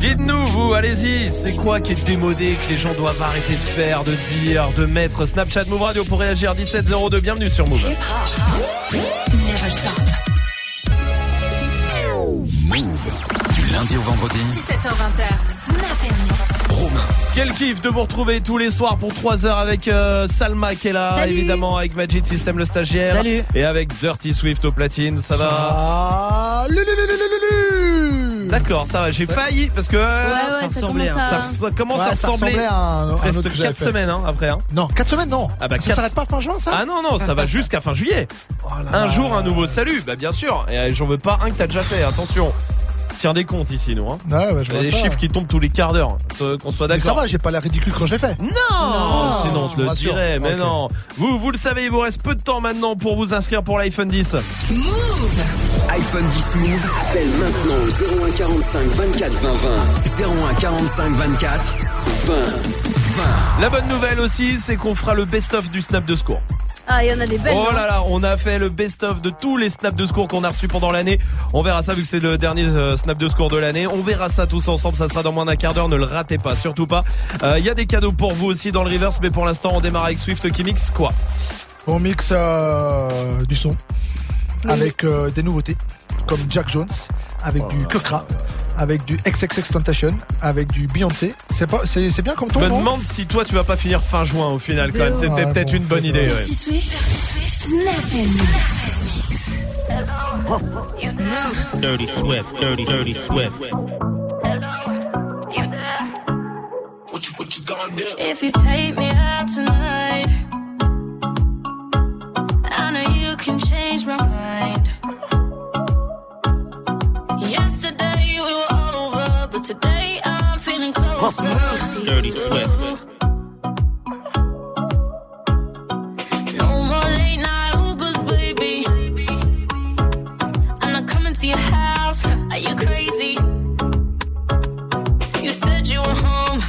Dites-nous, vous, allez-y, c'est quoi qui est démodé, que les gens doivent arrêter de faire, de dire, de mettre Snapchat Move Radio pour réagir? 1702, bienvenue sur Move. Du lundi au vendredi. 17h20. Snap Romain. Quel kiff de vous retrouver tous les soirs pour 3 heures avec euh, Salma qui est là, Salut. évidemment avec Magic System le stagiaire. Salut. Et avec Dirty Swift au platine, ça va? Salut, D'accord, ça va, j'ai failli parce que Ouais, euh, ouais, ça, ressemblait, commence hein. à... ça, ça commence Ouais, à ça ressembler. ressemblait à un, Reste que j'avais 4 fait. semaines hein, après. Hein. Non, 4 semaines, non. Ah bah, ça quatre- s'arrête pas fin juin, ça Ah non, non, ça va jusqu'à fin juillet. Oh là Un là. jour, un nouveau salut, bah bien sûr. Et euh, j'en veux pas un que t'as déjà fait, attention. Tiens des comptes ici, nous. Hein. Ouais, ouais, je Il y vois a des ça. chiffres qui tombent tous les quarts d'heure, euh, qu'on soit Mais ça d'accord. va, j'ai pas l'air ridicule quand je l'ai fait. Non, Non, sinon on te le rassure. dirais, mais non. Vous, vous le savez, il vous reste peu de temps maintenant pour vous inscrire pour l'iPhone 10. iPhone 10 Move. Appelle maintenant au 01 45 24 20 20. 01 45 24 20 20. La bonne nouvelle aussi, c'est qu'on fera le best-of du snap de secours. Ah, il y en a des belles. Oh hein. là là, on a fait le best-of de tous les snaps de secours qu'on a reçus pendant l'année. On verra ça vu que c'est le dernier euh, snap de secours de l'année. On verra ça tous ensemble, ça sera dans moins d'un quart d'heure, ne le ratez pas, surtout pas. Euh, Il y a des cadeaux pour vous aussi dans le reverse, mais pour l'instant on démarre avec Swift qui mixe quoi? On mixe euh, du son avec euh, des nouveautés comme Jack Jones, avec du Kukra, avec du XXX Tentation, avec du Beyoncé. C'est pas, c'est, c'est bien comme ton Je me demande si toi tu vas pas finir fin juin au final quand même. C'était Ouais, peut-être bon, une bonne idée. ouais. Dirty Swift, Snap Dirty Swift, dirty, dirty Swift. If you take me out tonight, I know you can change my mind. Yesterday we were over, but today I'm feeling closer. to Dirty. Swift. No more late night Ubers, baby. I'm not coming to your house. Are you crazy? You said you were home,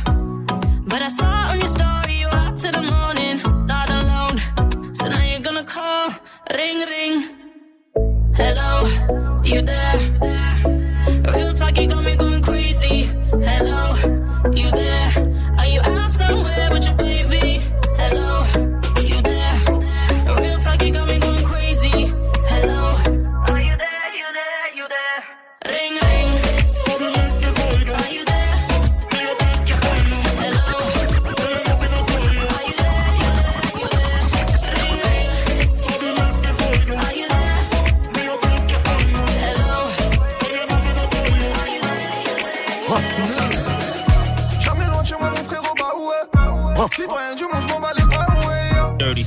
but I saw on your story you out to the morning, not alone. So now you're gonna call, ring ring. Hello, you there? Dirty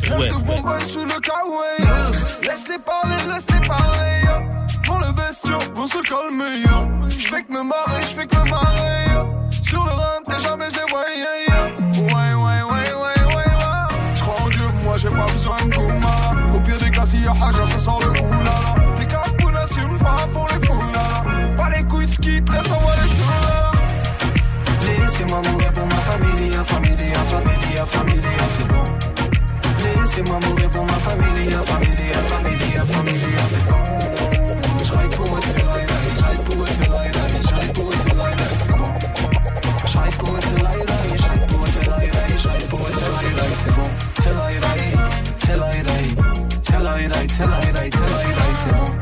sous le kawaii. Laisse-les parler, laisse-les parler. Dans le bestiau, vont se calmer. J'fais que me marrer, j'fais que me marrer. Sur le run, t'es jamais je voyais. Ouais, ouais, ouais, ouais, ouais, ouais. J'crois en Dieu, moi j'ai pas besoin de Gouma. Au pire des cas, s'il y a Haja, ça sort le oulala. Les capous n'assument pas, font les foulala. Pas les couilles de ski, reste en moi les soulala. Laissez-moi mourir pour ma famille, famille, famille, famille. Laissez-moi mourir pour ma famille, famille, famille, famille, c'est bon. J'raille pour être sur l'aïe, j'raille pour être sur l'aïe, j'raille pour être sur l'aïe, c'est bon. J'raille pour être sur l'aïe, j'raille pour être sur l'aïe, j'raille pour être sur l'aïe, c'est bon. C'est l'aïe, c'est l'aïe, c'est l'aïe, c'est l'aïe, c'est l'aïe,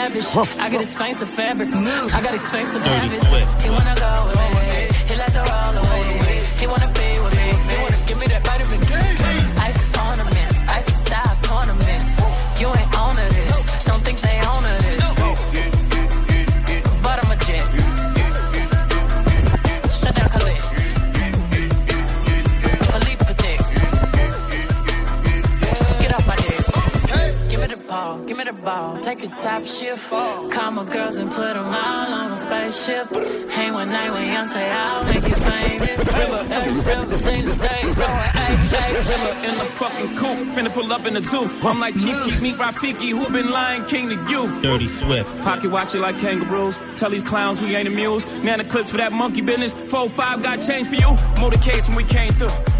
lavish. I got expensive fabrics. I got expensive habits. He wanna go me. He likes to roll away. He wanna be ball. Take a top shift. Call my girls and put them all on a spaceship. Hang one night with Beyonce, I'll make you famous. Ever seen the stage going ape, ape, Villa in the fucking coop, finna pull up in the zoo. I'm like Cheeky, meet Rafiki, who been lying king to you. Dirty Swift. Pocket watch it like kangaroos. Tell these clowns we ain't amused. Man, the clips for that monkey business. 4-5 got change for you. Motorcades when we came through.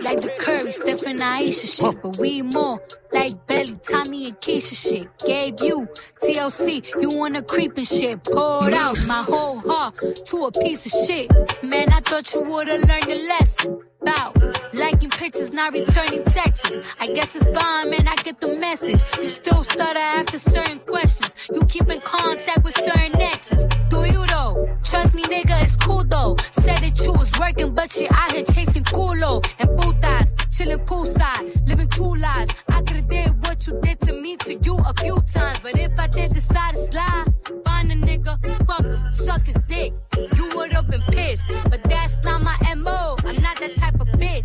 like the Curry, Steph and Aisha shit, but we more like Belly, Tommy and Keisha shit. Gave you TLC, you wanna creep and shit. Poured out my whole heart to a piece of shit. Man, I thought you would've learned a lesson. About liking pictures, not returning texts. I guess it's fine, man. I get the message. You still stutter after certain questions. You keep in contact with certain exes. Do you though? Trust me, nigga, it's cool though. Said that you was working, but you out here chasing culo and putas, chilling poolside, living two lives. I could've did what you did to me to you a few times, but if I did decide to slide, find a nigga, fuck him, suck his dick. You would've been pissed, but that's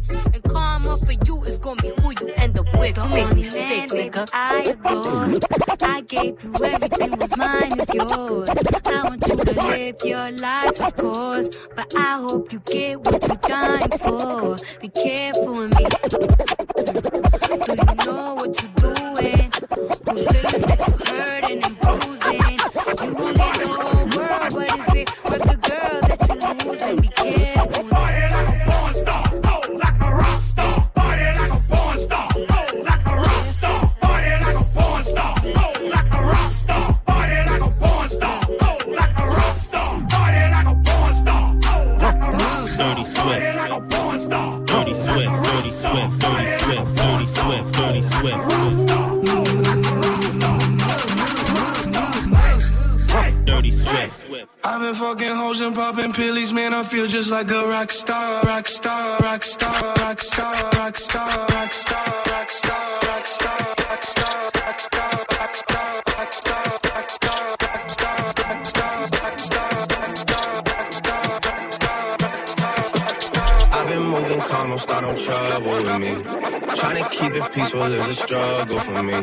bitch, and karma for you is gonna be who you end up with. Don't make me sick, nigga. I adore. I gave you everything was mine is yours. I want you to live your life, of course, but I hope you get what you're dying for. Be careful with me. Do you know what you're doing? Whose feelings that you hurting and bruising? You gon' get the whole world, but is it worth the girl that you losing? Be careful. I've been fucking hoes and popping pillies, man. I feel just like a rock star, rock star, rock star, rock star, rock star, rock star, rock star, rock star, rock star, rock star, rock star, rock star, rock star, rock star, rock star, rock star, rock star, rock star, rock star. I've been moving calm, don't start no trouble with me. Trying to keep it peaceful is a struggle for me.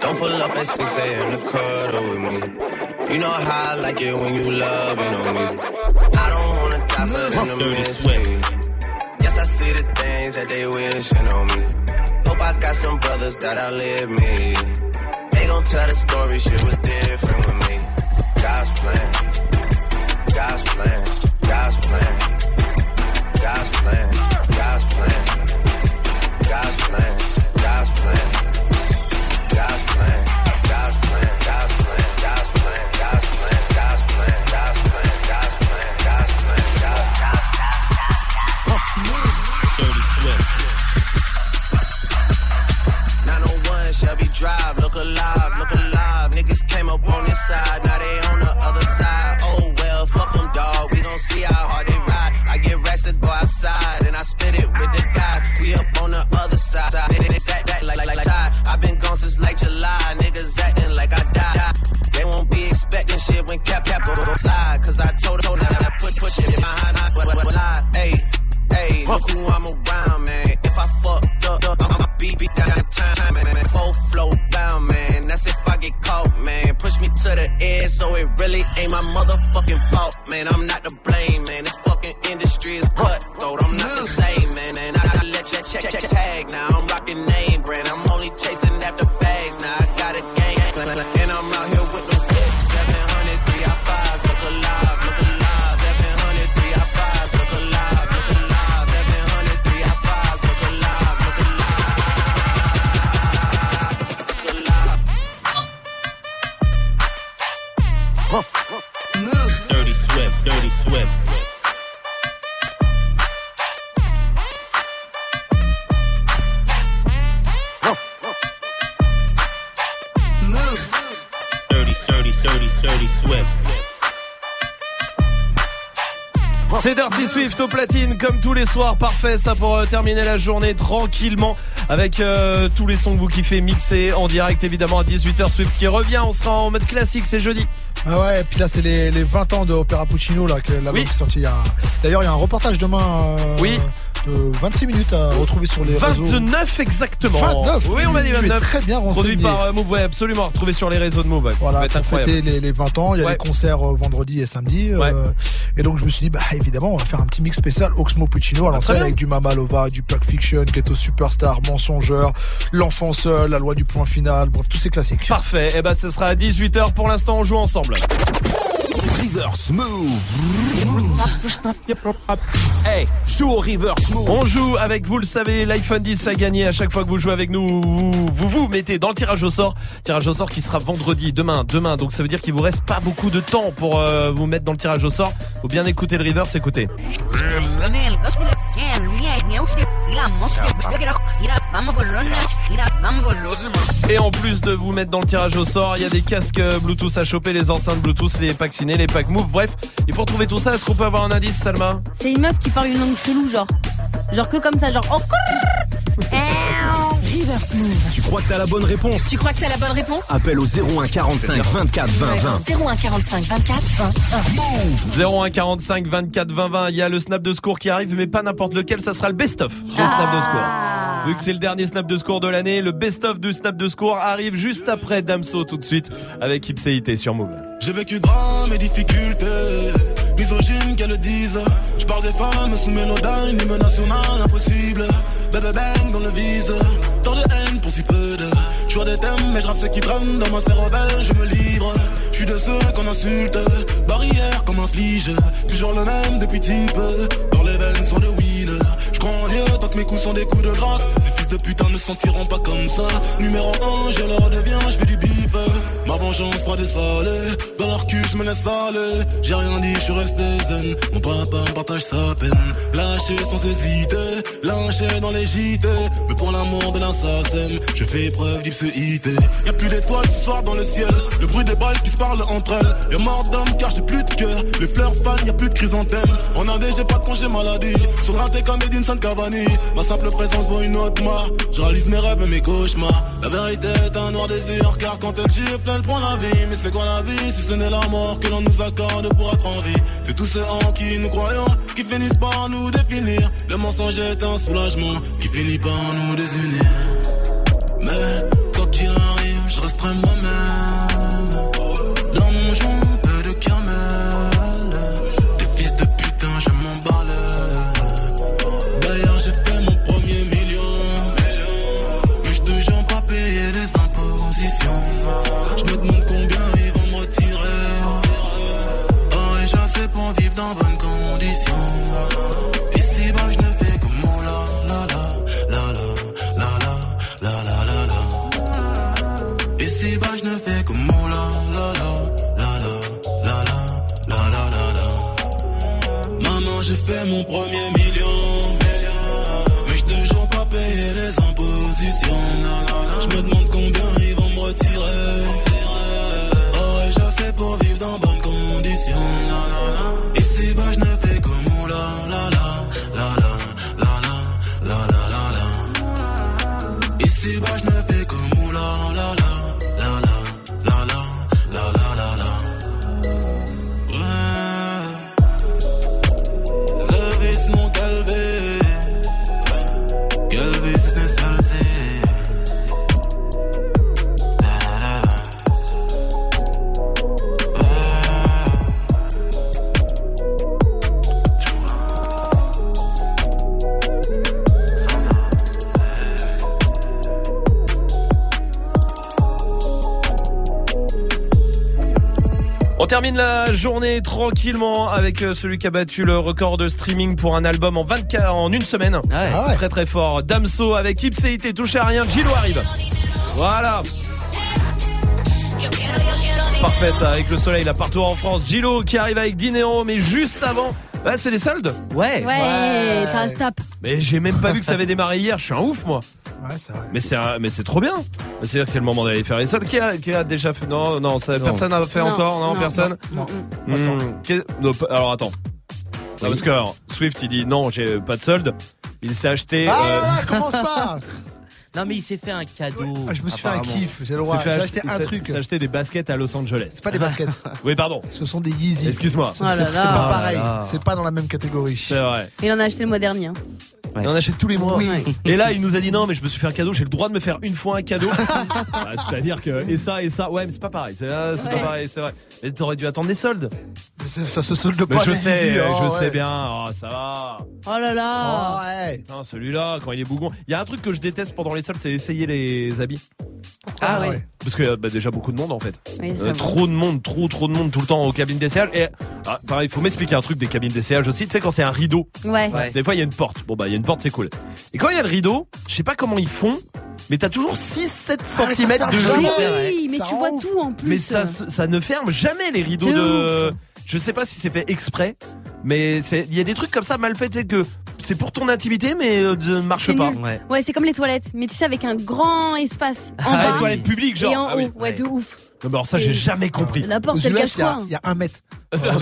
Don't pull up at 6 a.m. to cuddle with me. You know how I like it when you loving on me. I don't wanna die for them to miss me. Yes, I see the things that they wishing on me. Hope I got some brothers that outlive me. They gon' tell the story, shit was different with me. God's plan, God's plan, God's plan, God's plan, God's plan, God's plan, God's plan, God's Shelby Drive, look alive, look alive. Niggas came up on this side, now they on the other side. Oh well, fuck them, dog. We gon' see how hard they ride. I get racks to go outside, and I really ain't my motherfucking fault, man. I'm not to blame, man. C'est Dirty Swift au platine comme tous les soirs, parfait ça pour euh, terminer la journée tranquillement avec euh, tous les sons que vous kiffez mixés en direct évidemment à 18h Swift qui revient, on sera en mode classique, c'est jeudi. Ah ouais, et puis là, c'est les, les 20 ans de Opera Puccino, là, que l'album Oui. qui est sorti il y a. D'ailleurs, il y a un reportage demain. euh, Oui. De 26 minutes à retrouver sur les réseaux. 29 exactement. 29, Oui, on m'a dit tu es 29. très bien renseigné. Produit par euh, Move, ouais, absolument, retrouvé sur les réseaux de Move. ouais. Ça Voilà, va être pour fêter les, les 20 ans, il y a Ouais. des concerts euh, vendredi et samedi. euh, et donc je me suis dit, bah évidemment, on va faire un petit mix spécial Oxmo Puccino à Ah, bien. avec du Mamalova, du Pulp Fiction, Ghetto Superstar, Mensongeur, L'Enfant Seul, La Loi du Point Final, bref, tous ces classiques. Parfait, et ben ce sera à 18h pour l'instant on joue ensemble. Reverse Move. Hey, joue au reverse move. On joue avec, vous le savez, l'iPhone 10 à gagner. À chaque fois que vous jouez avec nous, vous vous, vous mettez dans le tirage au sort. Tirage au sort qui sera vendredi, demain, demain. Donc ça veut dire qu'il vous reste pas beaucoup de temps pour euh, vous mettre dans le tirage au sort. Faut bien écouter le reverse, écoutez. Et en plus de vous mettre dans le tirage au sort, il y a des casques Bluetooth à choper, les enceintes Bluetooth, les packs ciné, les packs move. Bref, il faut retrouver tout ça. Est-ce qu'on peut avoir un indice, Salma? C'est une meuf qui parle une langue chelou, genre. Genre que comme ça, genre. Oh, Reverse Move. Tu crois que t'as la bonne réponse? Tu crois que t'as la bonne réponse? Appelle au 01 45 24 20 20. 01 45 24 20 20. 01 45 24 20 20. Il y a le snap de score qui arrive, mais pas n'importe lequel. Ça sera le best-of. Le snap de score. Vu que c'est le dernier snap de score de l'année, le best-of du snap de score arrive juste après Damso tout de suite avec Ipséité sur Move. J'ai vécu drame et difficultés, misogyne qu'elles le disent. Je parle des femmes sous mélodyne, hymne national impossible. Bébé bang dans le vise, tant de haine pour si peu de. Je vois des thèmes, mais je rappe ce qui traîne dans ma cervelle, je me livre. Je suis de ceux qu'on insulte, barrière comme un flige. Toujours le même depuis type, dans les veines sont de weed. Tant que mes coups sont des coups de grâce. Ces fils de putain ne sentiront pas comme ça. Numéro 1, je leur deviens, je fais du bif. Ma vengeance froide et salée. Dans leur cul, je me laisse aller. J'ai rien dit, je suis resté zen. Mon papa partage sa peine. Lâché sans hésiter, lynché dans les JT. Mais pour l'amour de l'assassin, je fais preuve d'ipséité. Y'a plus d'étoiles ce soir dans le ciel. Le bruit des balles qui se parlent entre elles. Y'a mort d'homme car j'ai plus de cœur. Les fleurs fanent, y'a plus de chrysanthème. En Indé, j'ai pas de congé maladie. Sur le comme Edinson Ma simple présence vaut une autre mort. Je réalise mes rêves et mes cauchemars. La vérité est un noir désir. Car quand elle gifle, elle prend la vie. Mais c'est quoi la vie si ce n'est la mort que l'on nous accorde pour être en vie? C'est tous ceux en qui nous croyons qui finissent par nous définir. Le mensonge est un soulagement qui finit par nous désunir. Mais quoi qu'il arrive, je resterai moi-même. Pour vivre dans bonnes conditions. Ici, bas, je ne fais que mon la la la la la la la la la la. Ici, bas, je ne fais que mon la la la la la la la la la la. Maman, j'ai fait mon premier million. On termine la journée tranquillement avec euh, celui qui a battu le record de streaming pour un album en 24 en une semaine. Ah ouais. Très très fort. Damso avec Ipséité, touché à rien. Gilo arrive. Voilà. Parfait ça, avec le soleil là partout en France. Gilo qui arrive avec Dinero, mais juste avant, bah, c'est les soldes. Ouais. Ouais, ça se tape. Mais j'ai même pas vu que ça avait démarré hier. Je suis un ouf moi. Ouais, c'est vrai. Mais c'est un- mais c'est trop bien. C'est-à-dire que c'est le moment d'aller faire les soldes. Qui a, qui a déjà fait Non, non, ça, personne n'a fait Non, encore. Non, non, personne. Non. Hmm, qu'est- non, pa- alors attends. Non, parce que alors, Swift il dit non, j'ai pas de solde. Il s'est acheté. Ah euh, là là, commence pas Non, mais il s'est fait un cadeau. Ah, Je me suis fait un kiff, j'ai le s'est droit. fait J'ai acheter- acheté un truc. s'est acheté des baskets à Los Angeles. C'est pas des baskets, Oui, pardon. ce sont des Yeezy. Excuse-moi. C'est Oh là c'est pas Oh pareil, là. c'est pas dans la même catégorie. C'est vrai. Il en a acheté le mois dernier. hein. Ouais. Et on achète tous les mois. Oui. Et là, il nous a dit non, mais je me suis fait un cadeau. J'ai le droit de me faire une fois un cadeau. Ah, C'est-à-dire que et ça et ça, ouais, mais c'est pas pareil. C'est ah, pas pareil, c'est vrai. Mais t'aurais dû attendre des soldes. Mais ça, ça se solde Mais pas. je sais, Yeezy, oh, je ouais. sais bien. Oh, ça va. Oh là Oh, là. ouais. Putain, celui-là, quand il est bougon. Il y a un truc que je déteste pendant les soldes, c'est essayer les habits. Ah ouais. Parce que bah, déjà beaucoup de monde en fait. Oui, c'est Euh, vrai. trop de monde, trop trop de monde tout le temps aux cabines d'essayage. Et ah, pareil, il faut m'expliquer un truc des cabines d'essayage aussi. Tu sais quand c'est un rideau, Ouais. Ouais. des fois il y a une porte. Bon bah il y a une porte, c'est cool. Et quand il y a le rideau, je sais pas comment ils font, mais t'as toujours 6-7 Ah, cm de jour. c'est vrai. Oui, mais Ça tu vois ouf. tout en plus. Mais ça, ça ne ferme jamais les rideaux De de. Je sais pas si c'est fait exprès, mais c'est- il y a des trucs comme ça mal faits, tu sais, que c'est pour ton intimité, mais euh, ne marche C'est pas. nul. Ouais. Ouais, c'est comme les toilettes, mais tu sais, avec un grand espace en Ah, les bas toilettes publiques, genre. et en Ah haut. oui. Ouais, de ouf. Non, mais alors ça, j'ai jamais compris. La Aux porte, elle US, cache il y, a- quoi il y a un mètre.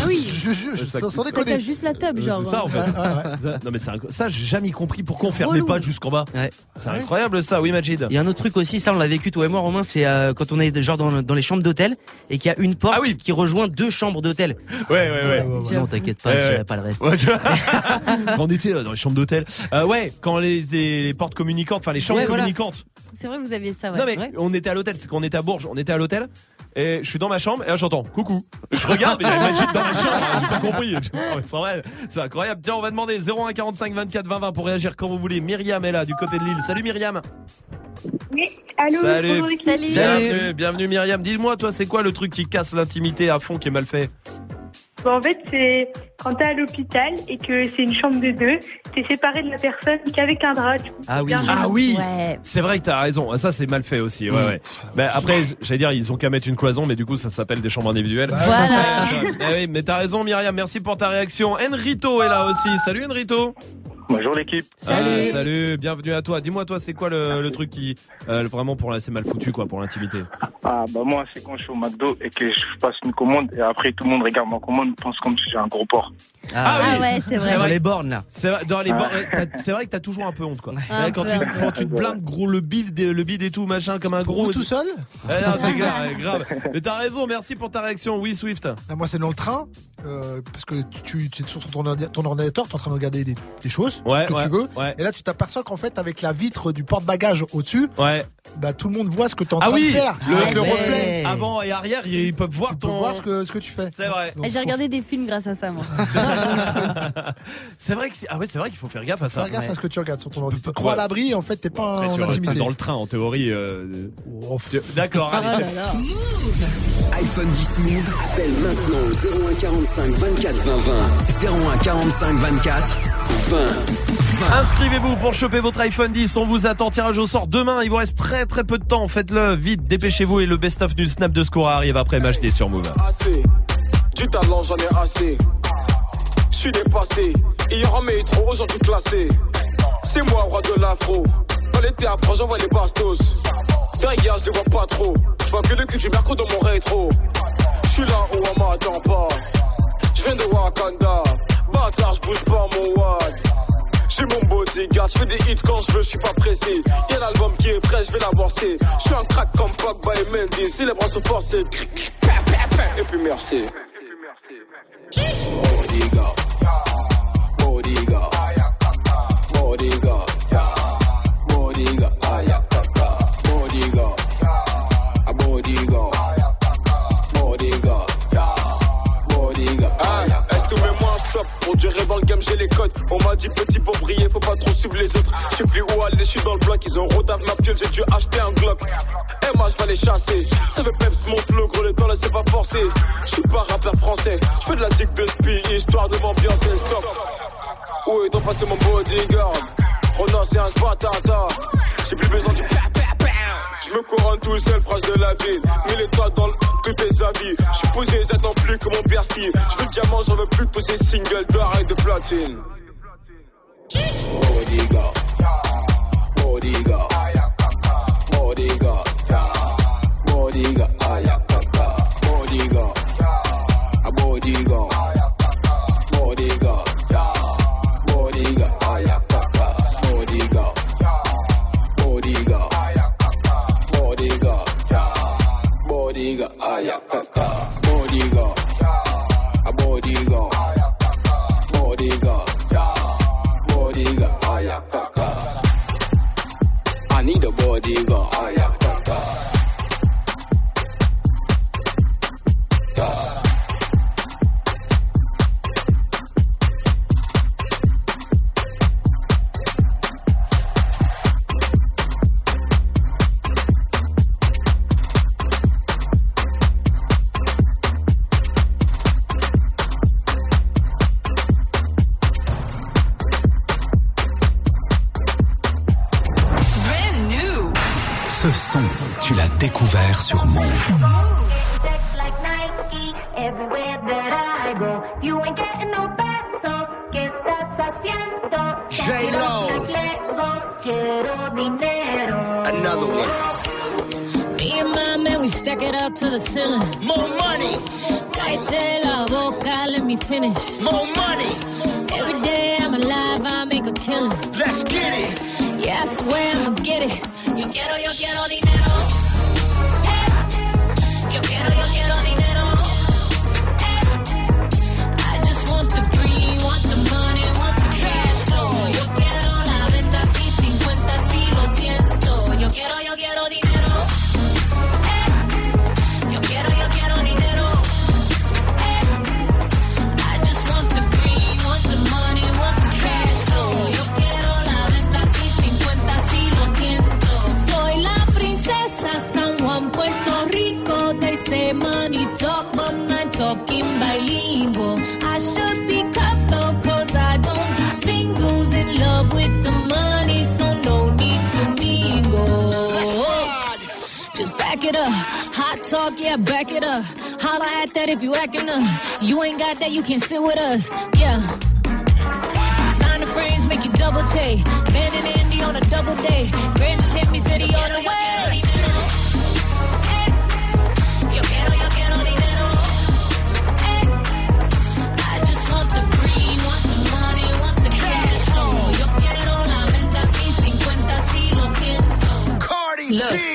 oui. Je jure, je- Ça- sans, Ça déconner. cache juste la tub, genre. C'est ça en fait. Ouais, ouais. Non mais c'est inc- ça j'ai jamais compris pourquoi on C'est fermait relou. pas jusqu'en bas. Ouais. C'est incroyable ça, oui Majid. Il y a un autre truc aussi, ça on l'a vécu toi et moi Romain, c'est euh, quand on est genre dans, dans les chambres d'hôtel et qu'il y a une porte Ah oui. qui rejoint deux chambres d'hôtel. Ouais ouais ouais. Ouais, ouais, ouais. Non, t'inquiète pas, Ouais, je ouais. dirai pas le reste. Ouais, tu vois. quand on était euh, dans les chambres d'hôtel. Euh, ouais, quand les, les, les portes communicantes, enfin les chambres Ouais, voilà. communicantes. C'est vrai, vous aviez ça, ouais. Non mais Ouais. on était à l'hôtel, c'est qu'on était à Bourges, on était à l'hôtel et je suis dans ma chambre et là j'entends coucou. Je regarde, mais il y a Majid dans ma chambre, j'ai pas compris. C'est vrai, c'est incroyable. Tiens, on va demander 01 45 24 20 20 pour réagir quand vous voulez. Myriam est là du côté de l'île. Salut Myriam. Oui, allô, Salut. Salut. Bienvenue, bienvenue Myriam. Dis-moi toi, c'est quoi le truc qui casse l'intimité à fond qui est mal fait? Bon, en fait, c'est quand t'es à l'hôpital et que c'est une chambre de deux, t'es séparé de la personne qu'avec un drap. Du coup, Ah c'est oui. Ah oui. Ouais. C'est vrai que t'as raison. Ça, c'est mal fait aussi. Ouais, Mm. ouais. Mais après, j'allais dire, ils ont qu'à mettre une cloison, mais du coup, ça s'appelle des chambres individuelles. Voilà. Oui, mais t'as raison, Myriam. Merci pour ta réaction. Enrito est là aussi. Salut, Enrito. Bonjour l'équipe. Salut. Ah, salut. Bienvenue à toi. Dis-moi, toi, c'est quoi le, le truc qui, euh, vraiment pour là, c'est mal foutu, quoi, pour l'intimité? Ah bah moi c'est quand je suis au McDo et que je passe une commande et après tout le monde regarde ma commande pense comme si j'ai un gros porc. Ah oui. Ah ouais, c'est vrai. C'est dans les bornes là. C'est vrai, dans les Ah. c'est vrai que t'as toujours un peu honte, quoi. Quand, peu, tu, quand te blindes gros le bide, le bide et tout, machin, comme un gros. Vous tout seul Ouais, non, c'est ouais, grave. Mais t'as raison, merci pour ta réaction. Oui, Swift. Ah, Moi, c'est dans le train, euh, parce que tu, tu es sur ton, ordi- ton ordinateur, tu es en train de regarder des, des choses, Ouais, ce que ouais, tu veux. ouais. Et là, tu t'aperçois qu'en fait, avec la vitre du porte-bagages au-dessus, Ouais. bah, tout le monde voit ce que tu es en Ah train oui, de faire. le, Avec le ouais. reflet avant et arrière, ils peuvent voir ton. voir ce que, ce que tu fais. C'est vrai. Donc, J'ai regardé des films grâce à ça, moi. C'est vrai que c'est- ah ouais, c'est vrai qu'il faut faire gaffe à ça. Faire gaffe à ce que tu regardes sur ton ordi. Tu te Ouais. crois à l'abri, en fait, t'es pas en intimité. dans le train en théorie. euh, Oh, D'accord. C'est- là. iPhone 10 Move, appelle maintenant au 01 45 24 20 20. 01 45 24 20. Inscrivez-vous pour choper votre iPhone 10. On vous attend tirage au sort demain. Il vous reste très très peu de temps. Faites-le vite. Dépêchez-vous et le best-of du snap de score arrive après MHD sur Move. assez. Du talent, j'en ai assez. Je suis dépassé. Hier en métro, aujourd'hui classé. C'est moi, roi de l'afro. Dans les théâtres, j'envoie les bastos. Derrière, je les vois pas trop. Je vois que le cul du merco dans mon rétro. Je suis là où on m'attend pas. Je viens de Wakanda. Bâtard, je bouge pas mon wad. J'ai mon bodyguard, je fais des hits quand je veux, je suis pas pressé. Y'a l'album qui est prêt, je vais l'avancer. Je suis un crack comme Pogba et Mendy. Si les bras sont forcés, et puis merci. Bodyguard. Bodyguard. Pour durer dans le game, j'ai les codes. On m'a dit petit pour briller, faut pas trop suivre les autres. Je sais plus où aller, je suis dans le bloc. Ils ont rodave ma piole, j'ai dû acheter un Glock. Et moi je vais les chasser. Ça fait peps mon flow, gros, le temps là c'est pas forcé. Je suis pas rappeur français, je fais de la zig de spi, histoire de m'ambiancer, stop. Oui, t'en passer mon bodyguard. Ronan, c'est un spatata. J'ai plus besoin du. Je me couronne tout seul, proche de la ville. Mille étoiles dans le tous tes habits. Je suis posé, j'attends plus que mon persil. Je veux diamant, j'en veux plus de tous ces singles d'or et de platine. Bodyguard. Bodyguard. Bodyguard. Bodyguard. Ayakaka. Need a bodyguard. Son, tu l'as découvert sur Move. like Nike everywhere that I go. You ain't getting no pesos. ¿Qué estás haciendo? J-Lo. Another one. Me and my man, we stack it up to the ceiling. More money. Cállate la boca, let me finish. More money. Every day I'm alive, I make a killing. Let's get it. Yeah, I swear I'ma get it. Yo quiero, yo quiero dinero. Talk, yeah, back it up. Holla at that if you acting up. You ain't got that, you can sit with us. Yeah. Designer frames make you double take. Man and Andy on a double day. Grand just hit me, city on. I just want the way. Yo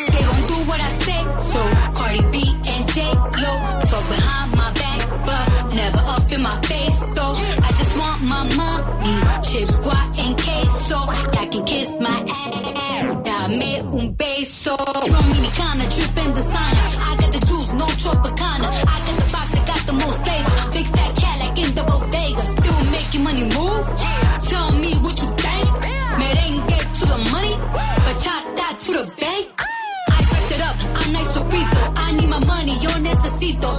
chips, guac and queso. Y'all can kiss my ass. Dame un beso. Dominicana dripping designer. I got the juice, no Tropicana. I got the box that got the most flavor. Big fat cat like in the bodega. Still making money move. Tell me what you think. Merengue to the money, bachata to the bank. I spice it up, I'm nice sofrito. I need my money, yo necesito.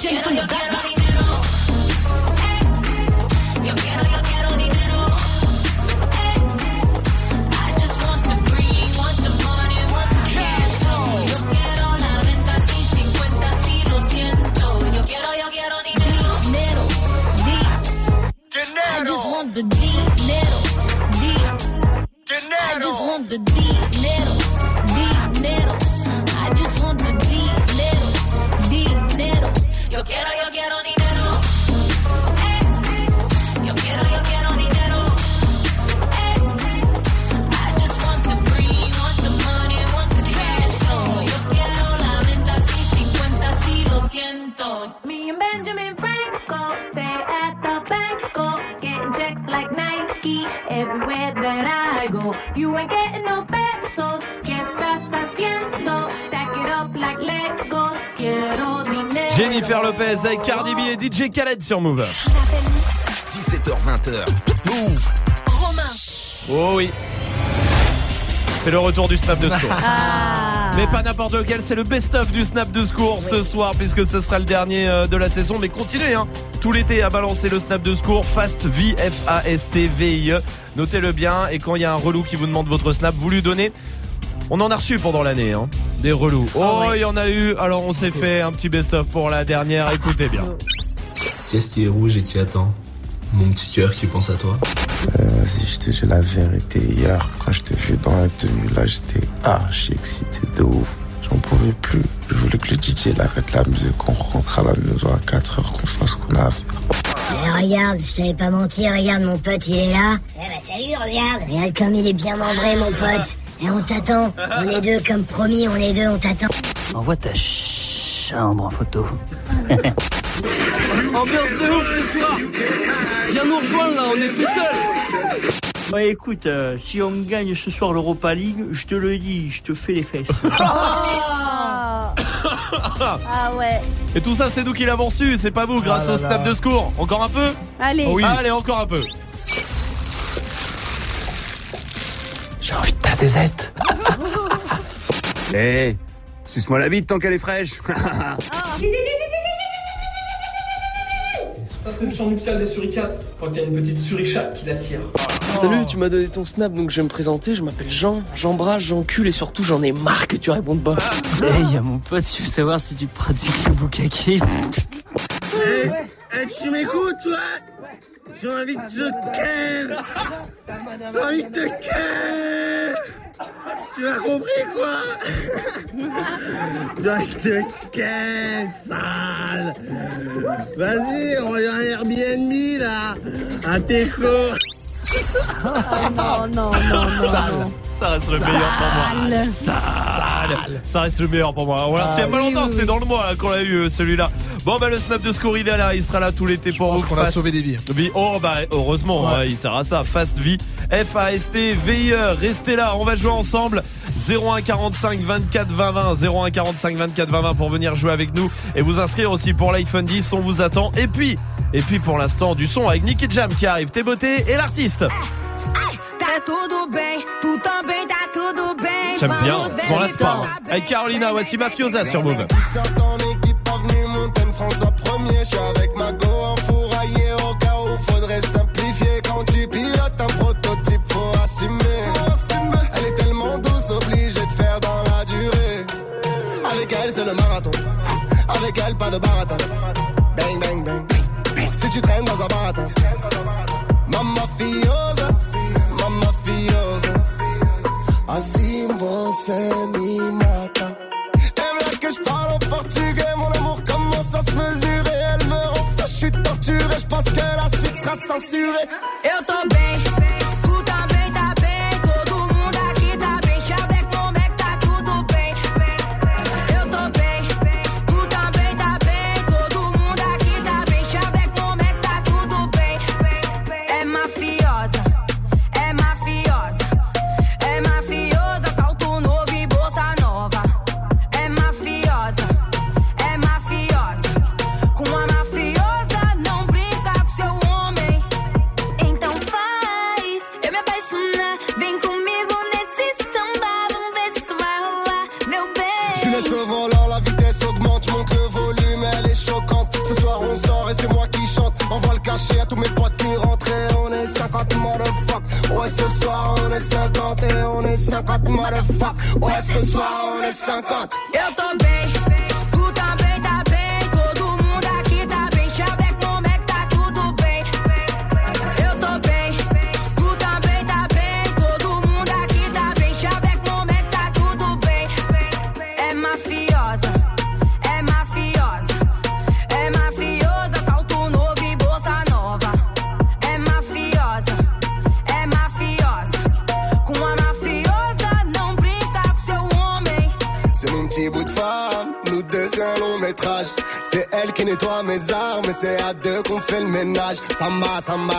Pole and Jenny from the block. Yo quiero, yo quiero dinero. Eh. I just want the green, want the money, want the cash flow. Yo quiero la venta, sí, 50, sí, lo siento. Yo quiero, yo quiero dinero. Dinero, di. I just want the dinero, di. I just want the dinero, dinero. Jennifer Lopez avec Cardi B et DJ Khaled sur Move. 17h20h. Move. Oh oui. C'est le retour du snap de score. Ah. Mais pas n'importe lequel, c'est le best-of du snap de score ce soir puisque ce sera le dernier euh, de la saison. Mais continuez hein, tout l'été à balancer le snap de score Fast V F A S T V I E. Notez-le bien et quand il y a un relou qui vous demande votre snap, vous lui donnez. On en a reçu pendant l'année, hein, des relous. Oh, il y en a eu. Alors on s'est fait un petit best-of pour la dernière. Écoutez bien. Qu'est-ce qui est rouge et qui attend Mon petit cœur qui pense à toi. Euh, Vas-y, je te dis la vérité. Hier, quand je t'ai vu dans la tenue, là, j'étais archi excité de ouf. J'en pouvais plus. Je voulais que le DJ il arrête la musique, qu'on rentre à la maison à 4 heures, qu'on fasse ce qu'on a à faire. Eh, regarde, je savais pas mentir, regarde mon pote, il est là. Eh bah salut, regarde. Regarde comme il est bien membré, mon pote. Et on t'attend. On est deux, comme promis, on est deux, on t'attend. Envoie ta chambre en photo. Ambiance de ouf ce soir Viens nous rejoindre là, on est tout seul Bah écoute, euh, si on gagne ce soir l'Europa League, je te le dis, je te fais les fesses. Ah. Ah ouais. Et tout ça, c'est nous qui l'avons su, c'est pas vous, grâce Ah là au snap là. de secours. Encore un peu Allez. Oui. Allez, encore un peu. J'ai envie de ta zézette. Hé, suce-moi la bite tant qu'elle est fraîche. C'est c'est le chant nuptial des suricates quand il y a une petite surichatte qui l'attire. Salut, tu m'as donné ton snap donc je vais me présenter. Je m'appelle Jean, j'embrasse, j'encule et surtout j'en ai marre que tu répondes pas. Hey, y a mon pote, tu veux savoir si tu pratiques le bukake Eh, eh, tu m'écoutes, toi? J'ai envie de te ken J'ai envie de te ken Tu m'as compris, quoi? J'ai envie de te ken, sale. Vas-y, on va un Airbnb, là. Un teco Oh non, non, non, non. Sale. non. Ça reste le meilleur pour moi. Sale. Sale. Ça reste le meilleur pour moi. On l'a reçu il y a pas oui, longtemps, oui, c'était dans le mois qu'on l'a eu euh, celui-là. Bon bah le snap de score il est là, il sera là tout l'été pour vous. qu'on a sauvé des vies. Oh bah heureusement, Ouais. hein, il sert à ça. Fast V, F A S T V I E. Restez là, on va jouer ensemble. 01 45 24 20 20 01 45 24 20 20 pour venir jouer avec nous et vous inscrire aussi pour l'iPhone 10 on vous attend et puis et puis pour l'instant du son avec Nicky Jam qui arrive tes beautés et l'artiste bem, tu também tá tudo bem. j'aime bien tá bem. avec Carolina voici Mafiosa sur Move François Premier? Je suis avec ma go enfouraillé au cas où faudrait simplifier. Quand tu pilotes un prototype, faut assumer. Elle est tellement douce, obligée de faire dans la durée. Avec elle, c'est le marathon. Avec elle, pas de baratin. Você somebody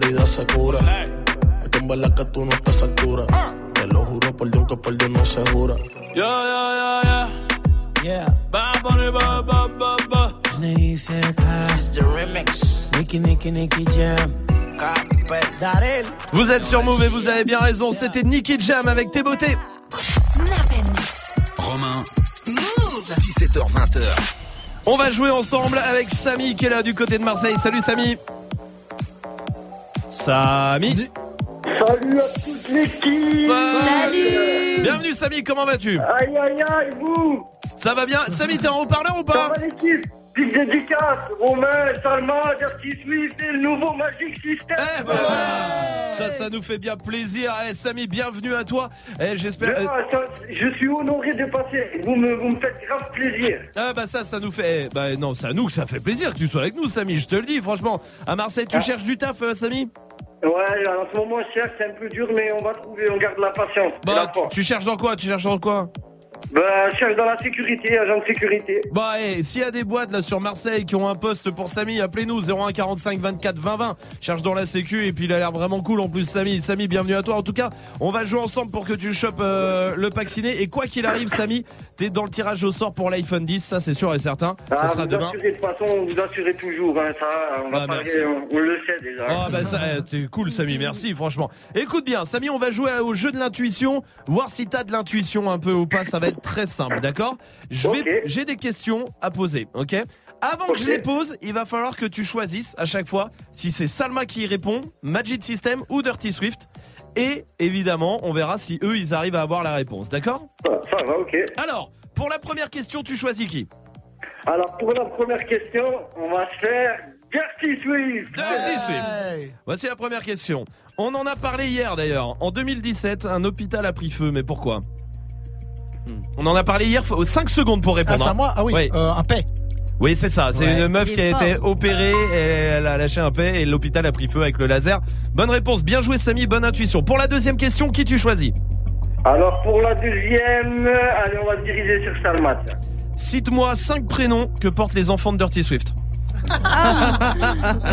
herida se cura. Es que en verdad que tú no estás a esa altura. Te lo juro por Dios que por Dios no se jura. Yeah, yeah, yeah, yeah. Yeah. Bad Bunny, ba, ba, ba, ba. This is the remix. Nicky, Nicky, Nicky Jam. Darel. Vous êtes sur Move et vous avez bien raison. C'était Nicky Jam avec tes beautés. Romain. 17h20h. On va jouer ensemble avec Samy qui est là du côté de Marseille. Salut Samy. Samy. Salut à toute l'équipe Salut. Bienvenue Samy, comment vas-tu? Aïe aïe aïe, vous. Ça va bien? Samy, t'es en haut-parleur ou Ça pas va l'équipe? Big dédicace, Romain, Salma, Dirty Swift et le nouveau Magic System Eh ben Ça, ça nous fait bien plaisir. Eh, Samy, bienvenue à toi. Eh, J'espère. Ça, Je suis honoré de passer, vous me, vous me faites grave plaisir Ah bah ça, ça nous fait. eh, Bah non, c'est à nous que ça fait plaisir que tu sois avec nous, Samy. Je te le dis, franchement. À Marseille, tu Ah. cherches du taf, euh, Samy? Ouais, en ce moment, je cherche, c'est un peu dur, mais on va trouver, on garde la patience. Bah, la tu cherches dans quoi? Tu cherches dans quoi? Bah, cherche dans la sécurité, agent de sécurité. Bah, eh, s'il y a des boîtes là sur Marseille qui ont un poste pour Samy, appelez-nous 01 45 24 20 20. Cherche dans la sécu et puis il a l'air vraiment cool en plus, Samy. Samy, bienvenue à toi. En tout cas, on va jouer ensemble pour que tu chopes euh, le pack ciné. Et quoi qu'il arrive, Samy, t'es dans le tirage au sort pour l'iPhone 10, ça c'est sûr et certain. Ah, ça sera vous demain. assurez, de toute façon, on vous assurez toujours, hein, ça, on, va Ah, on, on le sait déjà. Ah bah ça, eh, t'es cool Samy, merci franchement. Écoute bien, Samy, on va jouer au jeu de l'intuition, voir si t'as de l'intuition un peu ou pas, ça va être très simple, d'accord? Je vais, j'ai des questions à poser, ok? Avant que je les pose, il va falloir que tu choisisses à chaque fois si c'est Salma qui y répond, Magic System ou Dirty Swift. Et évidemment, on verra si eux, ils arrivent à avoir la réponse. D'accord? Ça va, ok. Alors, pour la première question, tu choisis qui? Alors, pour la première question, on va se faire Dirty Swift. Dirty Swift. Voici la première question. On en a parlé hier d'ailleurs. En 2017, un hôpital a pris feu, mais pourquoi? On en a parlé hier, faut 5 secondes pour répondre. Ah, c'est à hein. moi Ah oui, euh, un paix. Oui, c'est ça. C'est Ouais. une meuf Il qui a été opérée et elle a lâché un paix et l'hôpital a pris feu avec le laser. Bonne réponse. Bien joué, Samy. Bonne intuition. Pour la deuxième question, qui tu choisis Alors, pour la deuxième, allez, on va se diriger sur Salmat. Cite-moi 5 prénoms que portent les enfants de Dirty Swift. Ah,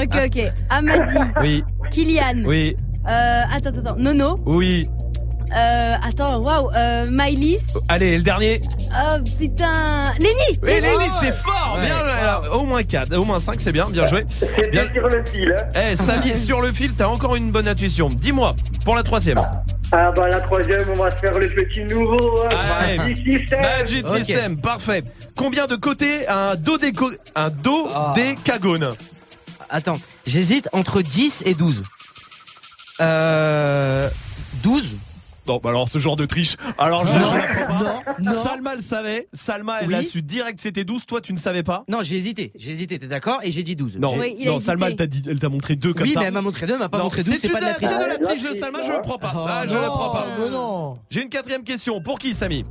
ok, ok. Amadi, Oui. Kylian. Oui. Euh, attends, attends, attends. Nono. Oui. Euh, attends, waouh. Euh, Maïlis. Allez, le dernier. Oh putain. Lenny. Oui, Lenny, c'est fort. Bien. Alors, au moins 4, au moins 5, c'est bien. Bien joué. Bien. sur le fil. Hein. Eh, Samy, sur le fil, t'as encore une bonne intuition. Dis-moi, pour la troisième. Ah bah la troisième, on va se faire le petit nouveau. Hein. Allez. Magic System. Magic. System, parfait. Combien de côtés a un dodéco... un dodécagone Attends, j'hésite entre 10 et 12. Euh. 12 Non, bah alors ce genre de triche. Alors je, Non, je la prends pas. non. Salma le savait. Salma, elle Oui. a su direct c'était 12. Toi, tu ne savais pas Non, j'ai hésité. J'ai hésité, t'es d'accord Et j'ai dit 12. Non, Salma, elle t'a dit, elle t'a montré deux comme Oui, ça. mais elle m'a montré deux, elle m'a pas Non, montré 12, c'est pas de la c'est de triche. la triche de Salma, je le prends pas. Ah, je le prends pas. non. J'ai une quatrième question. Pour qui, Samy?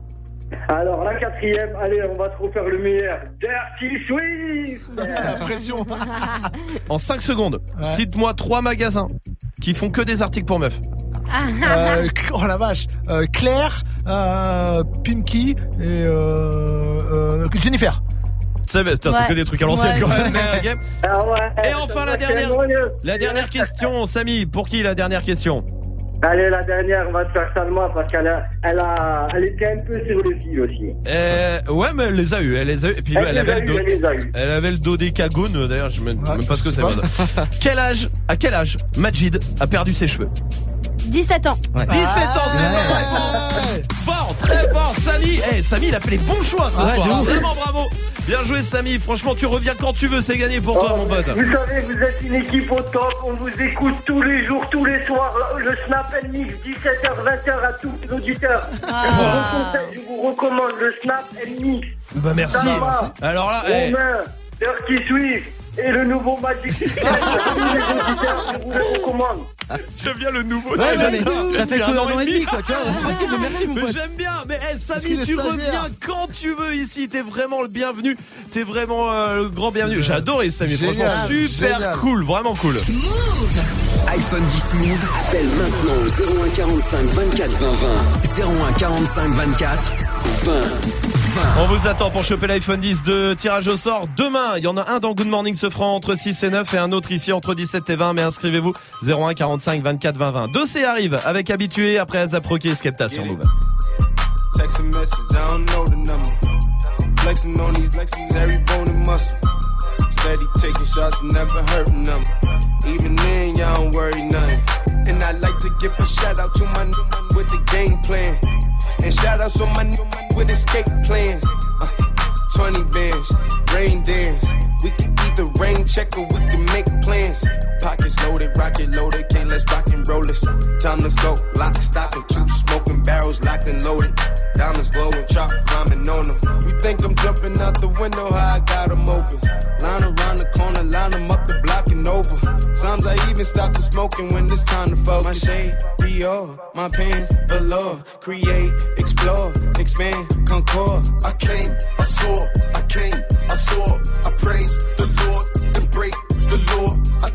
Alors la quatrième, allez, on va trop faire le meilleur. Dirty Swift. La pression. En 5 secondes, cite-moi trois magasins qui font que des articles pour meufs. Euh, oh la vache. Euh, Claire, euh, Pinky et euh, euh, Jennifer. C'est Ouais. que des trucs à l'ancienne Ouais. quand même. Ah ouais, Et enfin la dernière, la dernière question, Samy. Pour qui la dernière question? Allez, la dernière, on va se faire Salma parce qu'elle a, elle a, elle était un peu sur le fil aussi. Euh, ouais, mais elle les a eu, elle les a eu. Et puis Elle elle, avait a le eu, dos, elle les a eu. elle avait le dos des cagounes. D'ailleurs, je sais même, même pas ce que c'est. sais quel âge, à quel âge, Majid a perdu ses cheveux? 17 ans. 17 ans, c'est une bonne réponse. Fort, très fort, Samy. Eh, Samy, il a fait les bons choix ce Ouais, soir. Vraiment bravo. Bien joué, Samy. Franchement, tu reviens quand tu veux. C'est gagné pour toi, mon pote. Vous savez, vous êtes une équipe au top. On vous écoute tous les jours, tous les soirs. Le Snap and Mix, 17h, 20h à tous les auditeurs. Je, vous conseille, je vous recommande le Snap and Mix. Bah merci. Alors là, eh. Romain, Dirty Swift et le nouveau Magic je vous le recommande. J'aime bien le nouveau. Ouais, ça fait que un an et demi, quoi, tu vois, tranquille, mais merci, mon pote. J'aime bien, mais eh, Parce Samy, tu reviens quand tu veux ici. T'es vraiment le bienvenu. T'es vraiment euh, le grand bienvenu. J'ai adoré Samy, Génial, franchement super génial. cool, vraiment cool. iPhone 10 Move, appelle maintenant au 01 45 24 20 20. 01 45 24 20 20. On vous attend pour choper l'iPhone 10 de tirage au sort demain. Il y en a un dans Good Morning se fera entre 6 et 9 et un autre ici entre 17 et 20. Mais inscrivez-vous 01 45 24 20 20. Dossé arrive avec habitué après Azaproki et Skepta sur Move. Text a message, I don't know the number. Flexing on these flexings, every bone and muscle. Steady taking shots, never hurting them. Even then, y'all don't worry nothing. And I like to give a shout out to my new with the game plan. And shout outs on my new with escape plans. Uh, 20 bands, rain dance. We can keep the rain check or we can make plans. Pockets loaded, rocket loaded, okay, let's and roll. Time to go, lock, stock, and two smoking barrels locked and loaded. Diamonds glowing, chop climbing on them. We think I'm jumping out the window, how I got 'em open. Line around the corner, line 'em up the block and over. Sometimes I even stop the smoking when it's time to focus. My shade, Dior, my pants, velour. Create, explore, expand, concord. I came, I saw, I came, I saw, I praise the Lord, and break the law.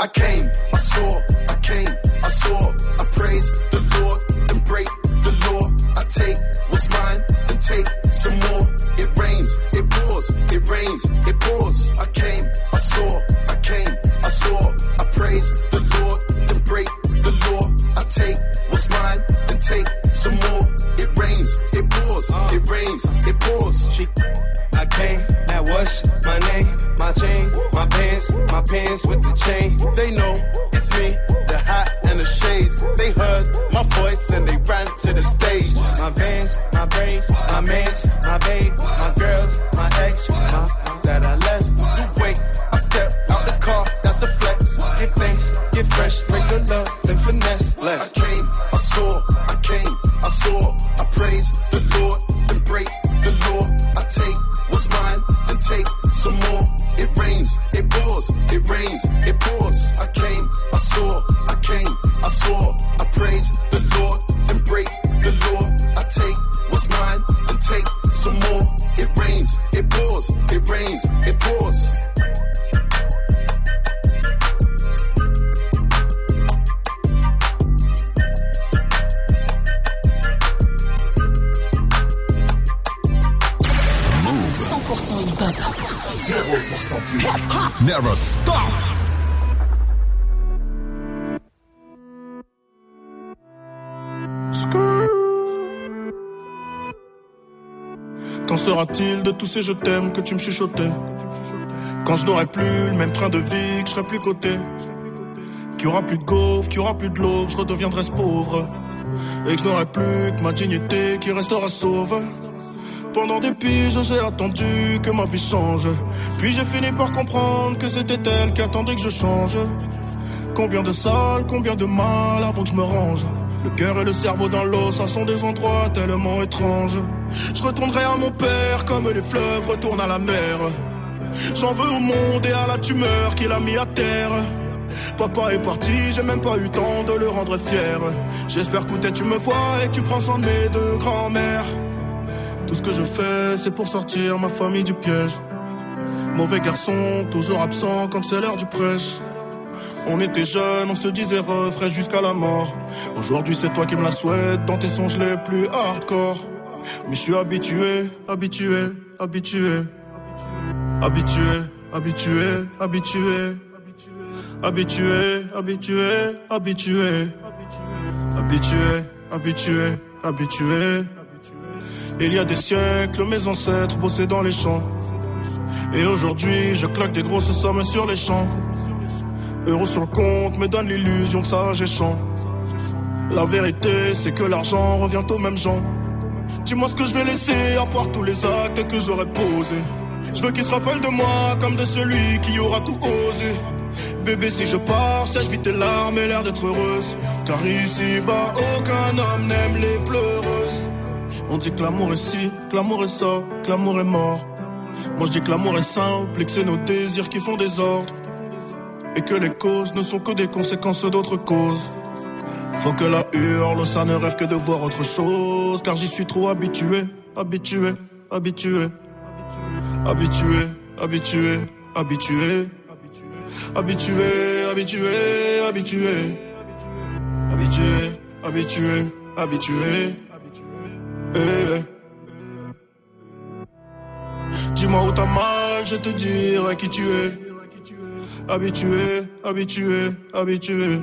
I came de tous ces je t'aime que tu me chuchotais Quand je n'aurai plus le même train de vie, que je serai plus coté Qu'il y aura plus de gaufres, qu'il y aura plus de l'eau, je redeviendrai ce pauvre Et que je n'aurai plus que ma dignité qui restera sauve pendant des piges, j'ai attendu que ma vie change. Puis j'ai fini par comprendre que c'était elle qui attendait que je change. Combien de salles, combien de mal avant que je me range. Le cœur et le cerveau dans l'eau, ça sont des endroits tellement étranges. Je retournerai à mon père comme les fleuves retournent à la mer. J'en veux au monde et à la tumeur qu'il a mis à terre. Papa est parti, j'ai même pas eu temps de le rendre fier. J'espère que tu me vois et tu prends soin de mes deux grands-mères. Tout ce que je fais, c'est pour sortir ma famille du piège. Mauvais garçon, toujours absent quand c'est l'heure du prêche. On était jeunes, on se disait refrain jusqu'à la mort. Aujourd'hui, c'est toi qui me la souhaites dans tes songes les plus hardcore. Mais je suis habitué, habitué, habitué. Habitué, habitué, habitué. Habitué, habitué, habitué. Habitué, habitué, habitué. Il y a des siècles, mes ancêtres bossaient dans les champs. Et aujourd'hui, je claque des grosses sommes sur les champs. Euros sur le compte me donne l'illusion que ça j'échange. La vérité, c'est que l'argent revient aux mêmes gens. Dis-moi ce que je vais laisser à part tous les actes que j'aurais posés. Je veux qu'ils se rappellent de moi comme de celui qui aura tout osé. Bébé, si je pars, sèche vite tes larmes et l'air d'être heureuse. Car ici-bas, aucun homme n'aime les pleureuses. On dit que l'amour est ci, que l'amour est ça, que l'amour est mort. Moi je dis que l'amour est simple et que c'est nos désirs qui font des ordres. Et que les causes ne sont que des conséquences d'autres causes. Faut que la hurle, ça ne rêve que de voir autre chose. Car j'y suis trop habitué, habitué, habitué. Habitué, habitué, habitué. Habitué, habitué, habitué. Habitué, habitué, habitué. Eh, eh. Dis-moi où t'as mal, je te dirai qui tu es. Habitué, habitué, habitué.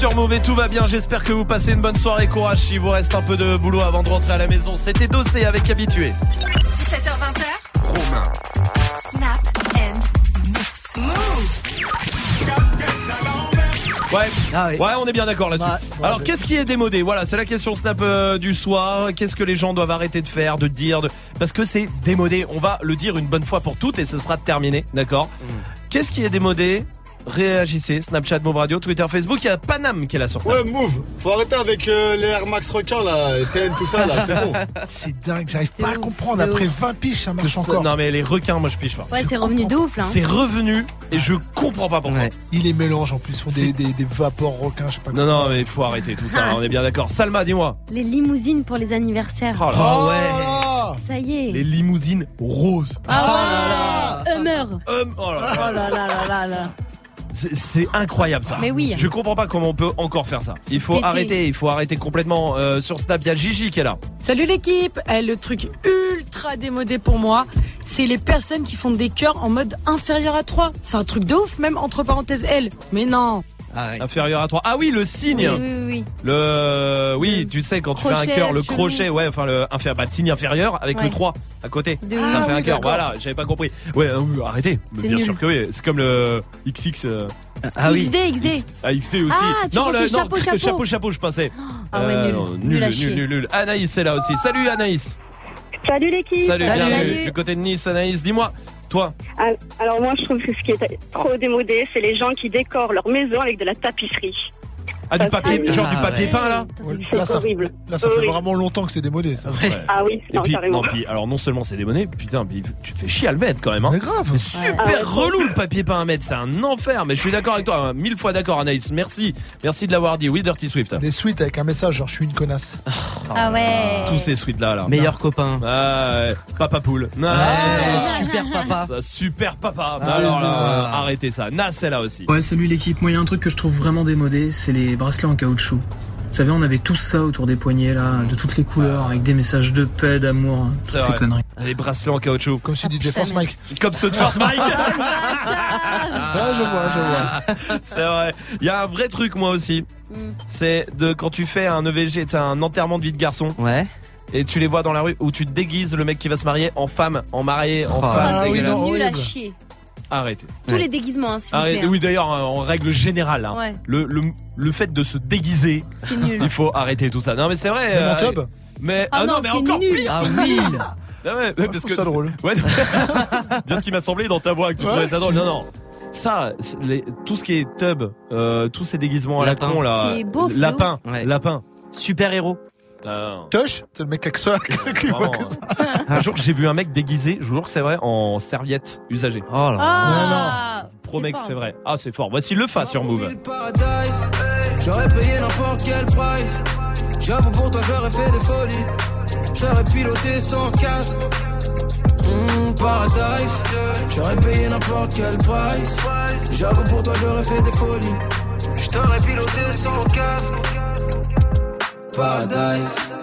Sur Mauvais, tout va bien. J'espère que vous passez une bonne soirée. Courage si vous reste un peu de boulot avant de rentrer à la maison. C'était Dossé avec Habitué. 17h20. Romain. Snap and mix. Move. Ouais. ouais, on est bien d'accord là-dessus. Alors, qu'est-ce qui est démodé? Voilà, c'est la question Snap euh, du soir. Qu'est-ce que les gens doivent arrêter de faire, de dire de... parce que c'est démodé. On va le dire une bonne fois pour toutes et ce sera terminé, d'accord? Qu'est-ce qui est démodé? Réagissez, Snapchat, Move Radio, Twitter, Facebook. Il y a Panam qui est là sur Snap. Ouais, move. Faut arrêter avec euh, les Air Max requins là, TN, tout ça là, c'est bon. C'est dingue, j'arrive C'est pas à ouf, comprendre. Après ouf. 20 piges, ça marche Ça- encore. Non mais les requins, moi je piche pas. Ouais, c'est revenu de ouf là. hein. C'est revenu et je comprends pas pourquoi. Il les mélange en plus, ils font des, C'est- des, des vapeurs requins, je sais pas Non, non, mais faut arrêter tout ça, on est bien d'accord. Salma, dis-moi. Les limousines pour les anniversaires. Oh là là. Ça y est. Les limousines roses. Ah ouais Hummer. Hum, oh là là. Oh là là là là là. C'est- incroyable ça. Mais oui. Je comprends pas comment on peut encore faire ça. Il faut pété. arrêter, il faut arrêter complètement. Euh, sur Snap, il y a Gigi qui est là. Salut l'équipe Eh, Le truc ultra démodé pour moi, c'est les personnes qui font des cœurs en mode inférieur à 3. C'est un truc de ouf, même entre parenthèses L. Mais non Inférieur à 3. Ah oui, le signe. Oui, oui, oui. Le oui, tu sais quand tu fais un crochet cœur, le crochet, ouais, enfin le inférieur, bah, le signe inférieur avec Ouais. le 3 à côté. De ça fait Ah un cœur. Voilà, j'avais pas compris. Ouais, euh, arrêtez. Bien nul. sûr que oui, c'est comme le XX euh, Ah oui. XD, XD. ah, XD aussi. Ah, tu non, le chapeau, non, chapeau. chapeau chapeau, je pensais. Ah ouais, nul. non, Nul nul, nul, chier. nul, nul. Anaïs est là aussi. Salut Anaïs. Salut l'équipe Salut, bienvenue Salut. du côté de Nice Anaïs. Dis-moi, toi, Ah, Alors moi je trouve que ce qui est trop démodé, c'est les gens qui décorent leur maison avec de la tapisserie. Ah du papier, Ah, genre du ah, papier ouais. peint là. Ouais, C'est là, ça, horrible. là, ça fait vraiment longtemps que c'est démodé. Ça. Ah oui, Et non, puis, carrément. non, puis, alors non seulement c'est démonné, putain, puis tu te fais chier à le mettre quand même. Hein. Mais grave. C'est super Ah ouais. relou le papier peint à mettre, c'est un enfer. Mais je suis d'accord avec toi, hein, mille fois d'accord Anaïs. Merci, merci de l'avoir dit. Oui, Dirty Swift. Les suites avec un message, genre je suis une connasse. Ah ouais. Tous ces suites là, là. Meilleur copain. Ah, ouais. Papa poule. Super papa. ça, super papa. Ah, alors là, euh, arrêtez ça. Nas là aussi. Ouais, salut l'équipe. Moi, il y a un truc que je trouve vraiment démodé, c'est les bracelets en caoutchouc. Vous savez, on avait tous ça autour des poignets, là, de toutes les couleurs, avec des messages de paix, d'amour, hein, C'est toutes ces conneries. Les bracelets en caoutchouc. Comme si DJ Force Mike. Comme ceux de Force Mike. Ouais, je vois, je vois. C'est vrai. Il y a un vrai truc moi aussi. Mm. C'est de quand tu fais un EVG, c'est un enterrement de vie de garçon. Ouais. Et tu les vois dans la rue où tu te déguises le mec qui va se marier en femme, en mariée, en Oh. femme. Ah oui, dégueulasse. non, Nul à horrible. chier. Arrêtez. Tous Ouais. les déguisements, hein, s'il vous Arrêtez. plaît. Oui d'ailleurs en règle générale, hein, Ouais. le, le, le fait de se déguiser, nul. il faut arrêter tout ça. Non mais c'est vrai. Euh, tub Mais Ah non, mais c'est encore nul. pire. Ah oui. Ah ouais, ouais, parce Je que ça drôle. Ouais. bien ce qui m'a semblé dans ta voix que tu Ouais, trouvais ça drôle. Non non. Ça, les- tout ce qui est tub, euh, tous ces déguisements à la Lapin. con là, C'est beau, lapin, Ouais. lapin. Super héros. Non. Tush, c'est le mec avec ça. qui voit Vraiment. que ça. Un jour, j'ai vu un mec déguisé, je vous jure que c'est vrai, en serviette usagée. Oh là. Ah, Je vous promets que c'est vrai. Ah, c'est fort. Voici le fa sur Move. Paradise, J'aurais payé n'importe quel price. J'avoue pour toi j'aurais fait des folies. J'aurais piloté sans casque. Mmh, paradise. J'aurais payé n'importe quel price. J'avoue pour toi j'aurais fait des folies. J't'aurais piloté sans casque. Paradise.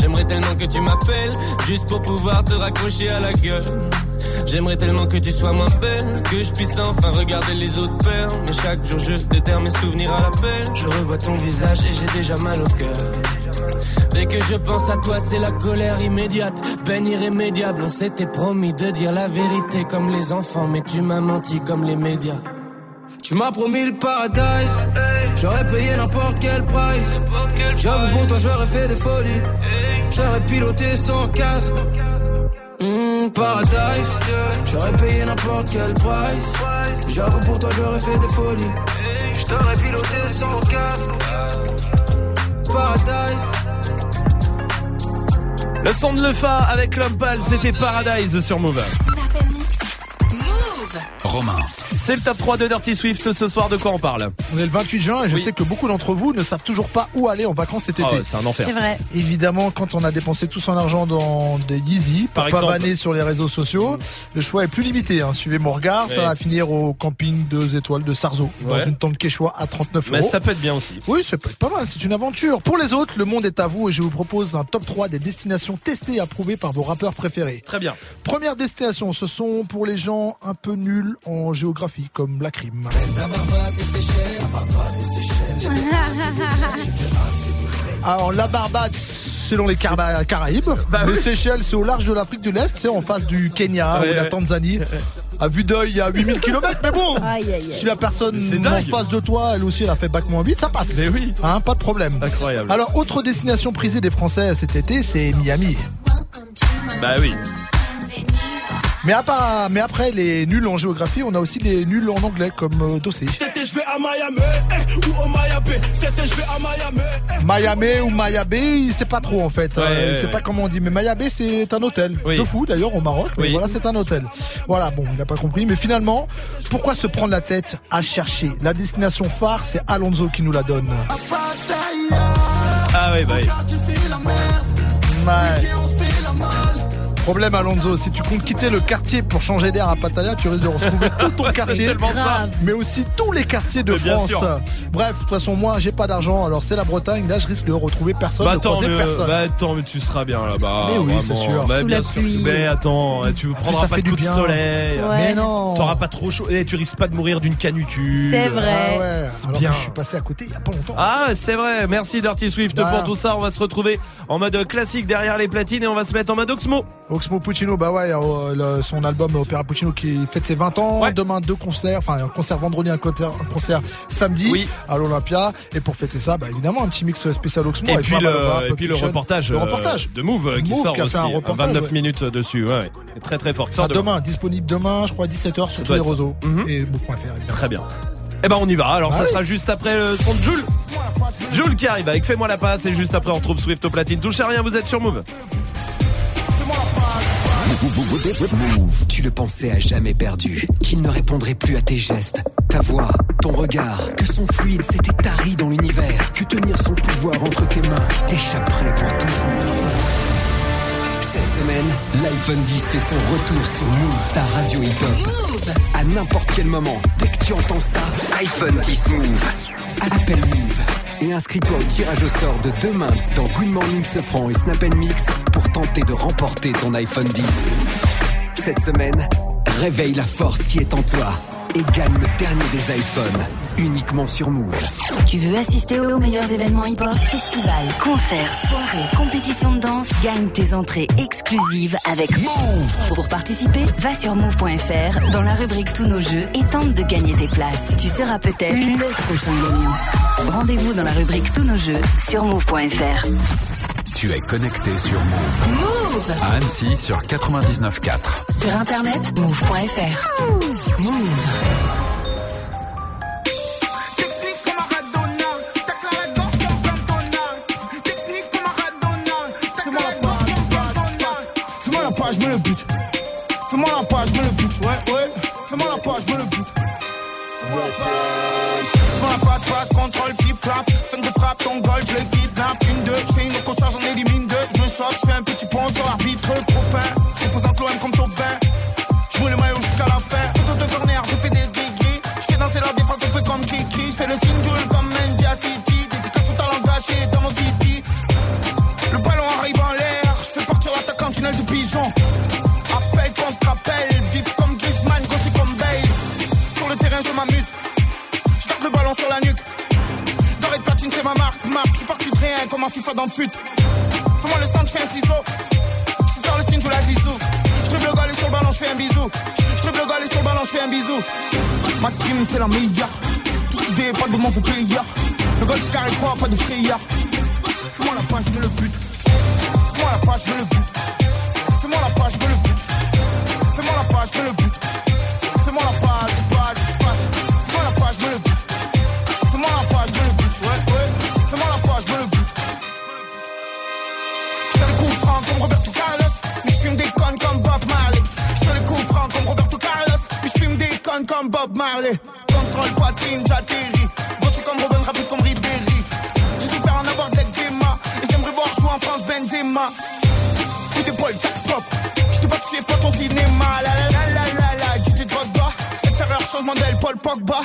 J'aimerais tellement que tu m'appelles, juste pour pouvoir te raccrocher à la gueule. J'aimerais tellement que tu sois moins belle, que je puisse enfin regarder les autres faire. Mais chaque jour je déterre mes souvenirs à l'appel. Je revois ton visage et j'ai déjà mal au cœur. Dès que je pense à toi, c'est la colère immédiate, peine irrémédiable. On s'était promis de dire la vérité comme les enfants, mais tu m'as menti comme les médias. Tu m'as promis le paradise. J'aurais payé n'importe quel price. J'avoue pour toi j'aurais fait des folies. J'aurais piloté sans casque. Mmh, paradise. J'aurais payé n'importe quel price. J'avoue pour toi j'aurais fait des folies. J't'aurais piloté sans casque. Paradise. Le son de Lefa avec l'homme pâle, c'était Paradise sur Move. Romain. C'est le top 3 de Dirty Swift ce soir. De quoi on parle On est le 28 juin et je Oui. sais que beaucoup d'entre vous ne savent toujours pas où aller en vacances cet été. Ah ouais, c'est un enfer. C'est vrai. Évidemment, quand on a dépensé tout son argent dans des Yeezy pour Par pas vanner sur les réseaux sociaux, le choix est plus limité. hein. Suivez mon regard, ça va finir au camping 2 étoiles de Sarzeau, dans une tente Quechua à 39 Mais euros. ça peut être bien aussi. Oui, ça peut être pas mal, c'est une aventure. Pour les autres, le monde est à vous et je vous propose un top 3 des destinations testées et approuvées par vos rappeurs préférés. Très bien. Première destination, ce sont pour les gens un peu nuls en géographie, comme la crime. Alors la Barbade, selon les Caraïbes. Bah les. Seychelles, c'est au large de l'Afrique de l'Est, c'est en face du Kenya Ouais, ou de la ouais. Tanzanie. À vue d'œil, il y a 8000 km, mais bon, Aïe, aïe, aïe. si la personne en face de toi, elle aussi, elle a fait bac moins 8, ça passe. Mais oui. Hein, pas de problème. Incroyable. Alors, autre destination prisée des Français cet été, c'est Miami. Bah oui. Mais, à part- mais après les nuls en géographie, on a aussi les nuls en anglais, comme euh, Dossé. Miami, eh, ou eh. Miami ou Mayabé, il sait pas trop en fait. Ouais, Euh, ouais, il sait ouais. pas comment on dit. Mais Mayabé, c'est un hôtel. Oui. De fou d'ailleurs au Maroc. Mais Oui. voilà, c'est un hôtel. Voilà, bon, il n'a pas compris. Mais finalement, pourquoi se prendre la tête à chercher? La destination phare, c'est Alonso qui nous la donne. Ah oui, bah oui. Ouais. Problème Alonso, si tu comptes quitter le quartier pour changer d'air à Pattaya, tu risques de retrouver tout ton quartier, tellement ça. mais aussi tous les quartiers de Mais France. Bref, de toute façon, moi, j'ai pas d'argent, alors c'est la Bretagne. Là, je risque de retrouver personne, Bah de croiser mais, personne. bah attends, mais tu seras bien là-bas. Mais oui, c'est sûr. Bah, Sous bien la sûr. pluie. Mais attends, tu prendras ça pas fait de du coup de soleil. Ouais. Mais non. T'auras pas trop chaud. Et tu risques pas de mourir d'une canucule. C'est vrai. Ah ouais, C'est bien. je suis passé à côté il y a pas longtemps. Ah, c'est vrai. Merci Dirty Swift Bah. pour tout ça. On va se retrouver en mode classique derrière les platines et on va se mettre en mode Oxmo. Oxmo Puccino, bah ouais, euh, le- son album Opéra Puccino qui fête ses 20 ans. Ouais. Demain, deux concerts, enfin un concert vendredi, un concert, un concert samedi Oui. à l'Olympia. Et pour fêter ça, bah évidemment, un petit mix spécial Oxmo. Et puis, le, et puis reportage, Le euh, reportage. de Move euh, qui Move sort qui a aussi. fait un reportage, 29 ouais. minutes dessus. Ouais. Très très fort. Sort Ça, demain. demain, disponible demain, je crois, 17h sur tous les réseaux. Mhm. Et move.fr, évidemment. Très bien. Eh ben on y va. Alors Ah ça oui. sera juste après le son de Jules. Jules qui arrive avec Fais-moi la passe et juste après on retrouve Swift au platine. Touchez à rien, vous êtes sur Move. Move. Tu le pensais à jamais perdu, qu'il ne répondrait plus à tes gestes, ta voix, ton regard, que son fluide s'était tari dans l'univers, que tenir son pouvoir entre tes mains t'échapperait pour toujours. Cette semaine, l'iPhone 10 fait son retour sur Move, ta radio hip-hop. À n'importe quel moment, dès que tu entends ça, iPhone 10 Move. Appelle Move et inscris-toi au tirage au sort de demain dans Good Morning Sofran et Snap Mix pour tenter de remporter ton iPhone 10. Cette semaine, réveille la force qui est en toi et gagne le dernier des iPhones uniquement sur Move. Tu veux assister aux meilleurs événements hip-hop Festivals, concerts, soirées, compétitions de danse? Gagne tes entrées exclusives avec Move Pour participer, va sur move.fr dans la rubrique Tous nos jeux et tente de gagner tes places. Tu seras peut-être le prochain gagnant. Rendez-vous dans la rubrique Tous nos jeux sur move.fr. Tu es connecté sur Move. Move À Annecy sur 99.4. Sur internet, move.fr. Move. Fais-moi la page, me le but. Fais-moi la page, me le but. Ouais, ouais. Fais-moi la page, me le but. Fais-moi la page. Fais-moi la passe, passe, contrôle, flip, flap. Fin de frappe, ton goal, je le deux. Je fais un petit pont sur l'arbitre, trop fin. Je représente l'OM comme top 20. Je le maillot jusqu'à la fin. Autour de corner, je fais des gris Je fais danser la défense un peu comme Kiki. Je fais le single comme Mendia City. Dédicace au talent gâché dans nos VIP. Le ballon arrive en l'air, je fais partir l'attaquant tunnel du pigeon. Appel contre appel, vif comme Griezmann, gauche comme Bale. Sur le terrain, je m'amuse. Je le ballon sur la nuque. Doré de platine, c'est ma marque, marque. Je suis parti de rien comme un FIFA dans le fut. Fais-moi le centre, je fais un ciseau. Je faire le signe de la zizou. Je triple le galet sur le ballon, je fais un bisou. Je triple le galet sur le ballon, je fais un bisou. Ma team, c'est la meilleure. Tout soudé, pas de mauvais player. Le golf carré croix, pas de frayeur. Fais-moi la page, je le bute. Fais-moi la page, je le bute. Fais-moi la page, je le bute. Fais-moi la page, je le bute. Des Bob Marley. Contrôle poitrine, j'atterris. Bossé comme Robin, rapide comme Ribéry. Je suis faire en avoir de l'eczéma. Et j'aimerais voir jouer en France Benzema. Coup d'épaule, tac, top. Je t'ai pas touché, pas ton cinéma. La la la la la la, DJ Drogba. Extérieur, changement d'aile, Paul Pogba.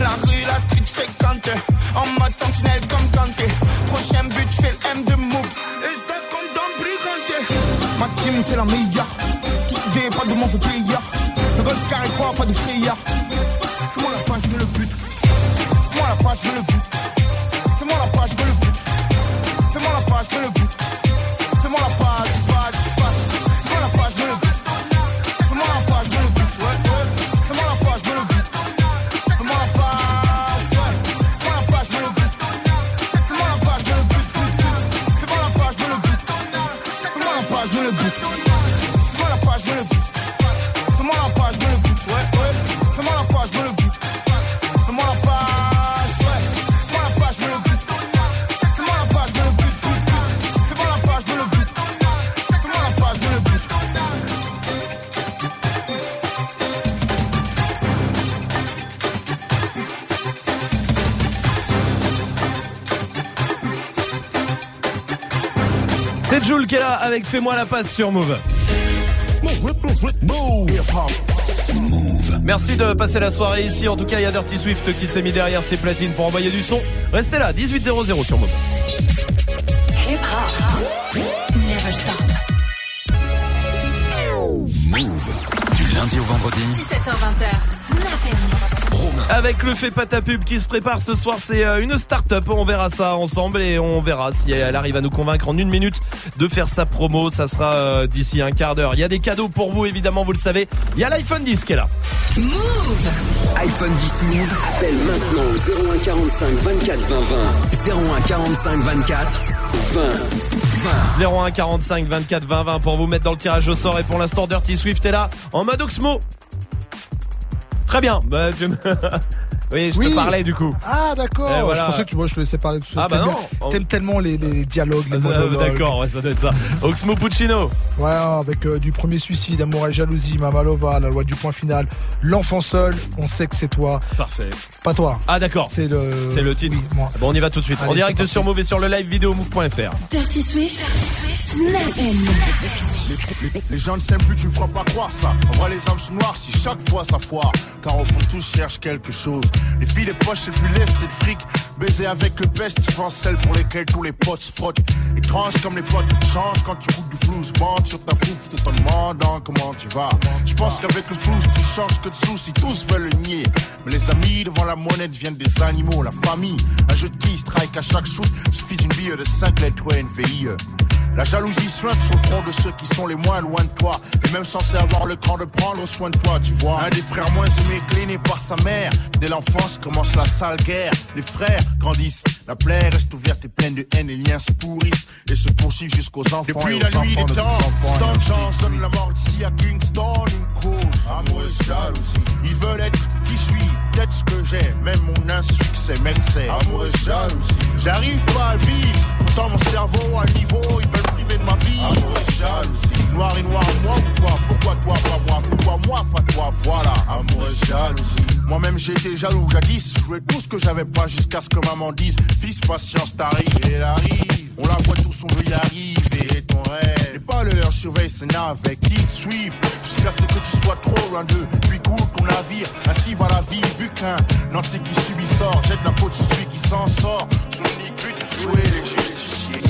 La rue, la street, fréquente. En mode sentinelle comme Kanté. Prochain but, je le M de move. Et je teste comme Briganté. Ma team, c'est la meilleure. Tous soudés, pas de mauvais player. Le golf carré 3, pas de frayeur. Fais-moi la page, je veux le but. Fais-moi la page, je veux le but. Avec Fais-moi la passe sur Move. Merci de passer la soirée ici. En tout cas, il y a Dirty Swift qui s'est mis derrière ses platines pour envoyer du son. Restez là, 18.00 sur Move. Hip hop. Never stop. Move. Du lundi au vendredi. 17h20. Snap Avec le fait pas ta pub qui se prépare ce soir, c'est euh, une start-up. On verra ça ensemble et on verra si elle arrive à nous convaincre en une minute de faire sa promo. Ça sera euh, d'ici un quart d'heure. Il y a des cadeaux pour vous, évidemment, vous le savez. Il y a l'iPhone 10 qui est là. Move iPhone 10 Move, appelle maintenant au 01 45 24 20 20. 01 45 24 20 20. 01 45 24 20 20 pour vous mettre dans le tirage au sort. Et pour l'instant, Dirty Swift est là en mode Oxmo. Très bien. Bah, tu me- oui, je Oui. te parlais du coup. Ah d'accord. Eh, voilà. Je pensais que tu vois, je te laissais parler de ça. Ah, bah non. bien- T'aimes tellement les, les dialogues, les monologues. D'accord, ouais, ça doit être ça. Oxmo Puccino. Ouais, avec euh, du premier suicide, amour et jalousie, Mamalova, la loi du point final, l'enfant seul, on sait que c'est toi. Parfait. Pas toi. Ah d'accord. C'est le. C'est le titre. moi. Bon, on y va tout de suite. en Allez, direct c'est sur Move et sur le live vidéo move.fr. Dirty Swift. Snap Les, les gens ne s'aiment plus, tu me feras pas croire ça. En vrai, les âmes sont noires si chaque fois ça foire. Car au fond, tous cherchent quelque chose. Les filles, les poches, c'est plus lest et de fric. Baiser avec le best, souvent celles pour lesquelles tous les potes se frottent. Étrange comme les potes changent quand tu coupes du flou. Bande sur ta fouf tout en demandant comment tu vas. Je pense qu'avec le flou, tu changes que de soucis. Tous veulent le nier. Mais les amis devant la monnaie deviennent des animaux. La famille, un jeu de qui strike à chaque shoot. Suffit d'une bille de 5 lettres ou une VIE. La jalousie sur le front de ceux qui sont les moins loin de toi. Et même censés avoir le cran de prendre soin de toi, tu vois. Un des frères moins aimés, cléné par sa mère. Dès l'enfance commence la sale guerre. Les frères grandissent. La plaie reste ouverte et pleine de haine. Les liens se pourrissent et se poursuivent jusqu'aux enfants. Depuis et la nuit des de temps. Stan Chance donne la mort ici à Kingston. Une cause, amour et jalousie. Ils veulent être qui suis, peut-être ce que j'ai. Même mon insuccès, mec, c'est amour et jalousie. J'arrive pas à vivre. Pourtant, mon cerveau à niveau, ils veulent priver de ma vie. Amour et jalousie. Noir et noir, moi ou toi Pourquoi toi, pas moi? Pourquoi moi, pas toi? Voilà, amour et jalousie. Moi-même, j'étais jaloux jadis. Je voulais tout ce que j'avais pas jusqu'à ce que maman dise Fils, patience, t'arrives. Elle arrive. On la voit tous, on veut y arriver. Ton rêve. Pas le leur surveille ses navets qui te suivent. Jusqu'à ce que tu sois trop loin d'eux. Puis coule ton navire. Ainsi va la vie. Vu qu'un nanti qui subit sort. Jette la faute sur celui qui s'en sort. Son unique but, jouer les justiciers.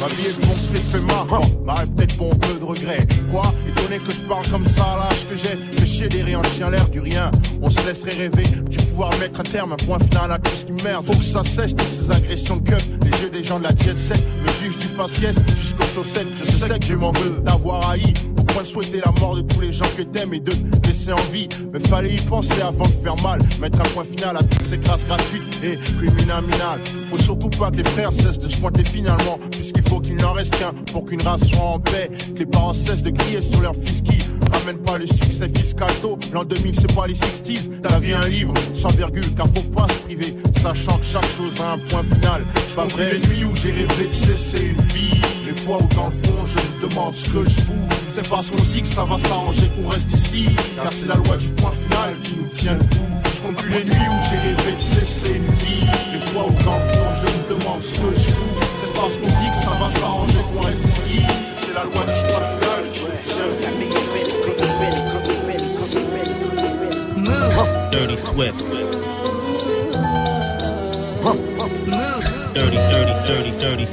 Ma vie est ponctuée, fait marrant. M'arrête peut-être pour un peu de regret. Quoi? Étonné que je parle comme ça l'âge que j'ai. Chier des en chien l'air du rien. On se laisserait rêver. Tu pouvoir mettre un terme, un point final à tout ce qui merde. Faut que ça cesse toutes ces agressions de. Les yeux des gens de la jet set me jugent du faciès jusqu'aux chaussettes. Je sais que je m'en veux d'avoir haï. Au point de souhaiter la mort de tous les gens que t'aimes et de laisser en vie. Mais fallait y penser avant de faire mal. Mettre un point final à toutes ces grâces gratuites et criminales. Faut surtout pas que les frères cessent de se pointer finalement. Puisqu'il faut qu'il n'en reste qu'un pour qu'une race soit en paix. Que les parents cessent de crier sur leur fils qui Ramène pas le succès fiscal tôt. L'an 2000, c'est pas les 60s. Ta vie un livre, sans virgule, car faut pas se priver. Sachant que chaque chose a un point final. Je pas vrai les nuits où j'ai rêvé de cesser une vie. Les fois où dans le fond, je me demande ce que je fous. C'est parce qu'on dit que ça va s'arranger qu'on reste ici. Car c'est la loi du point final qui nous tient debout. Je compte plus les nuits où j'ai rêvé de cesser une vie. Les fois où dans le fond, je me demande ce que je fous. C'est parce qu'on dit que ça va s'arranger qu'on reste ici. C'est la loi du point final Dirty Swift. Dirty, dirty, dirty, dirty.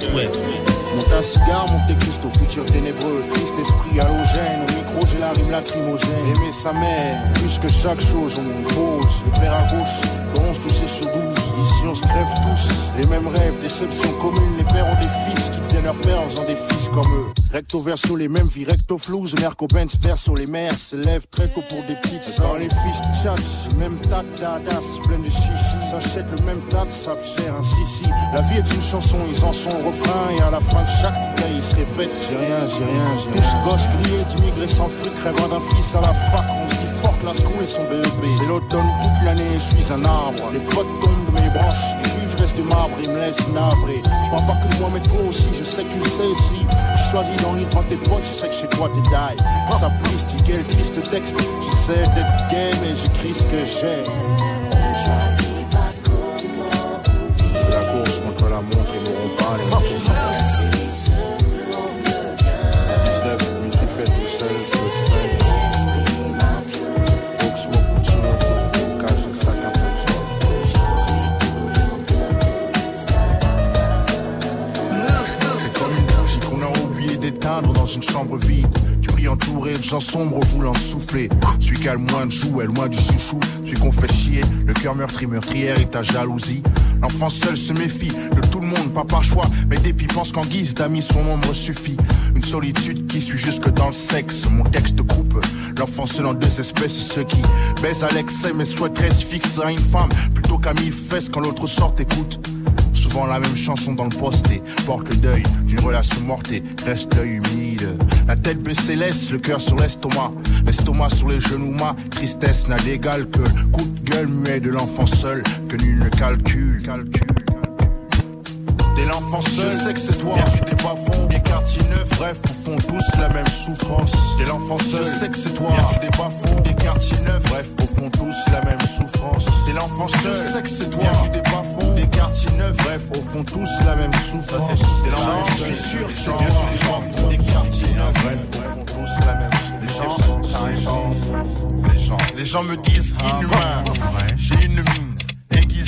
Monte un cigare, monte des cristaux, futur ténébreux, triste esprit halogène. Au micro, j'ai la rime lacrymogène. Aimer sa mère, plus que chaque chose, on pose. Le père à gauche, bronze toussé sur douze. Ici, on se crève tous. Les mêmes rêves, déceptions communes. Les pères ont des fils qui deviennent leurs pères en faisant des fils comme eux. Recto verso, les mêmes vies, recto flouze. Merco Benz, verso, les mères se lèvent très tôt pour des petites sœurs. les fils tchatch, même tac d'adas, plein de chichi. S'achètent le même tas de cher, un si si. La vie est une chanson, ils en sont au refrain. Et à la fin de chaque couplet, ils se répètent J'ai rien, j'ai rien, j'ai rien. Tous gosses grillés, d'immigrés sans fric, rêvant d'un fils à la fac. On se dit forte la school et son BEP. C'est l'automne toute l'année, je suis un arbre. Les potes tombent branches. Les restent de marbre, ils me laissent navré. Je parle pas que moi, mais toi aussi, je sais que tu le sais si. Tu choisis dans l'île tes potes, je sais que chez toi t'es die. Ça prise, quel triste texte. J'essaie d'être gay, mais j'écris ce que j'ai. La course contre la montre, ils n'auront pas les entouré de gens sombres voulant souffler. Celui qui a moins de jouets, le moins du chouchou. Celui qu'on fait chier, le cœur meurtri, meurtrière et ta jalousie. L'enfant seul se méfie de tout le monde, pas par choix. Mais dépit pense qu'en guise d'amis, son ombre suffit. Une solitude qui suit jusque dans le sexe. Mon texte coupe l'enfant seul en deux espèces. Ceux qui baisent à l'excès mais souhaiteraient se fixer à une femme plutôt qu'à mille fesses quand l'autre sort écoute. Souvent la même chanson dans le poste et porte le deuil d'une relation morte et reste l'œil humide. La tête baissée laisse le cœur sur l'estomac, l'estomac sur les genoux. Ma tristesse n'a d'égal que le coup de gueule muet de l'enfant seul que nul ne calcule. calcule. T'es l'enfant seul, je sais que c'est toi. Viens des bas fonds, des quartiers neufs, bref, au fond tous la même souffrance. T'es l'enfant seul, je sais que c'est toi. Viens des bas fonds, des quartiers neufs, bref, au fond tous la même souffrance. T'es l'enfant seul, je sais que c'est toi. Viens des bas fonds, des quartiers neufs, bref, au fond tous la même souffrance. T'es l'enfant seul, je suis sûr, c'est bien des bas fonds, des quartiers neufs, bref, au fond tous la même souffrance. Les gens, les gens, les gens me disent inhumain. J'ai une mine.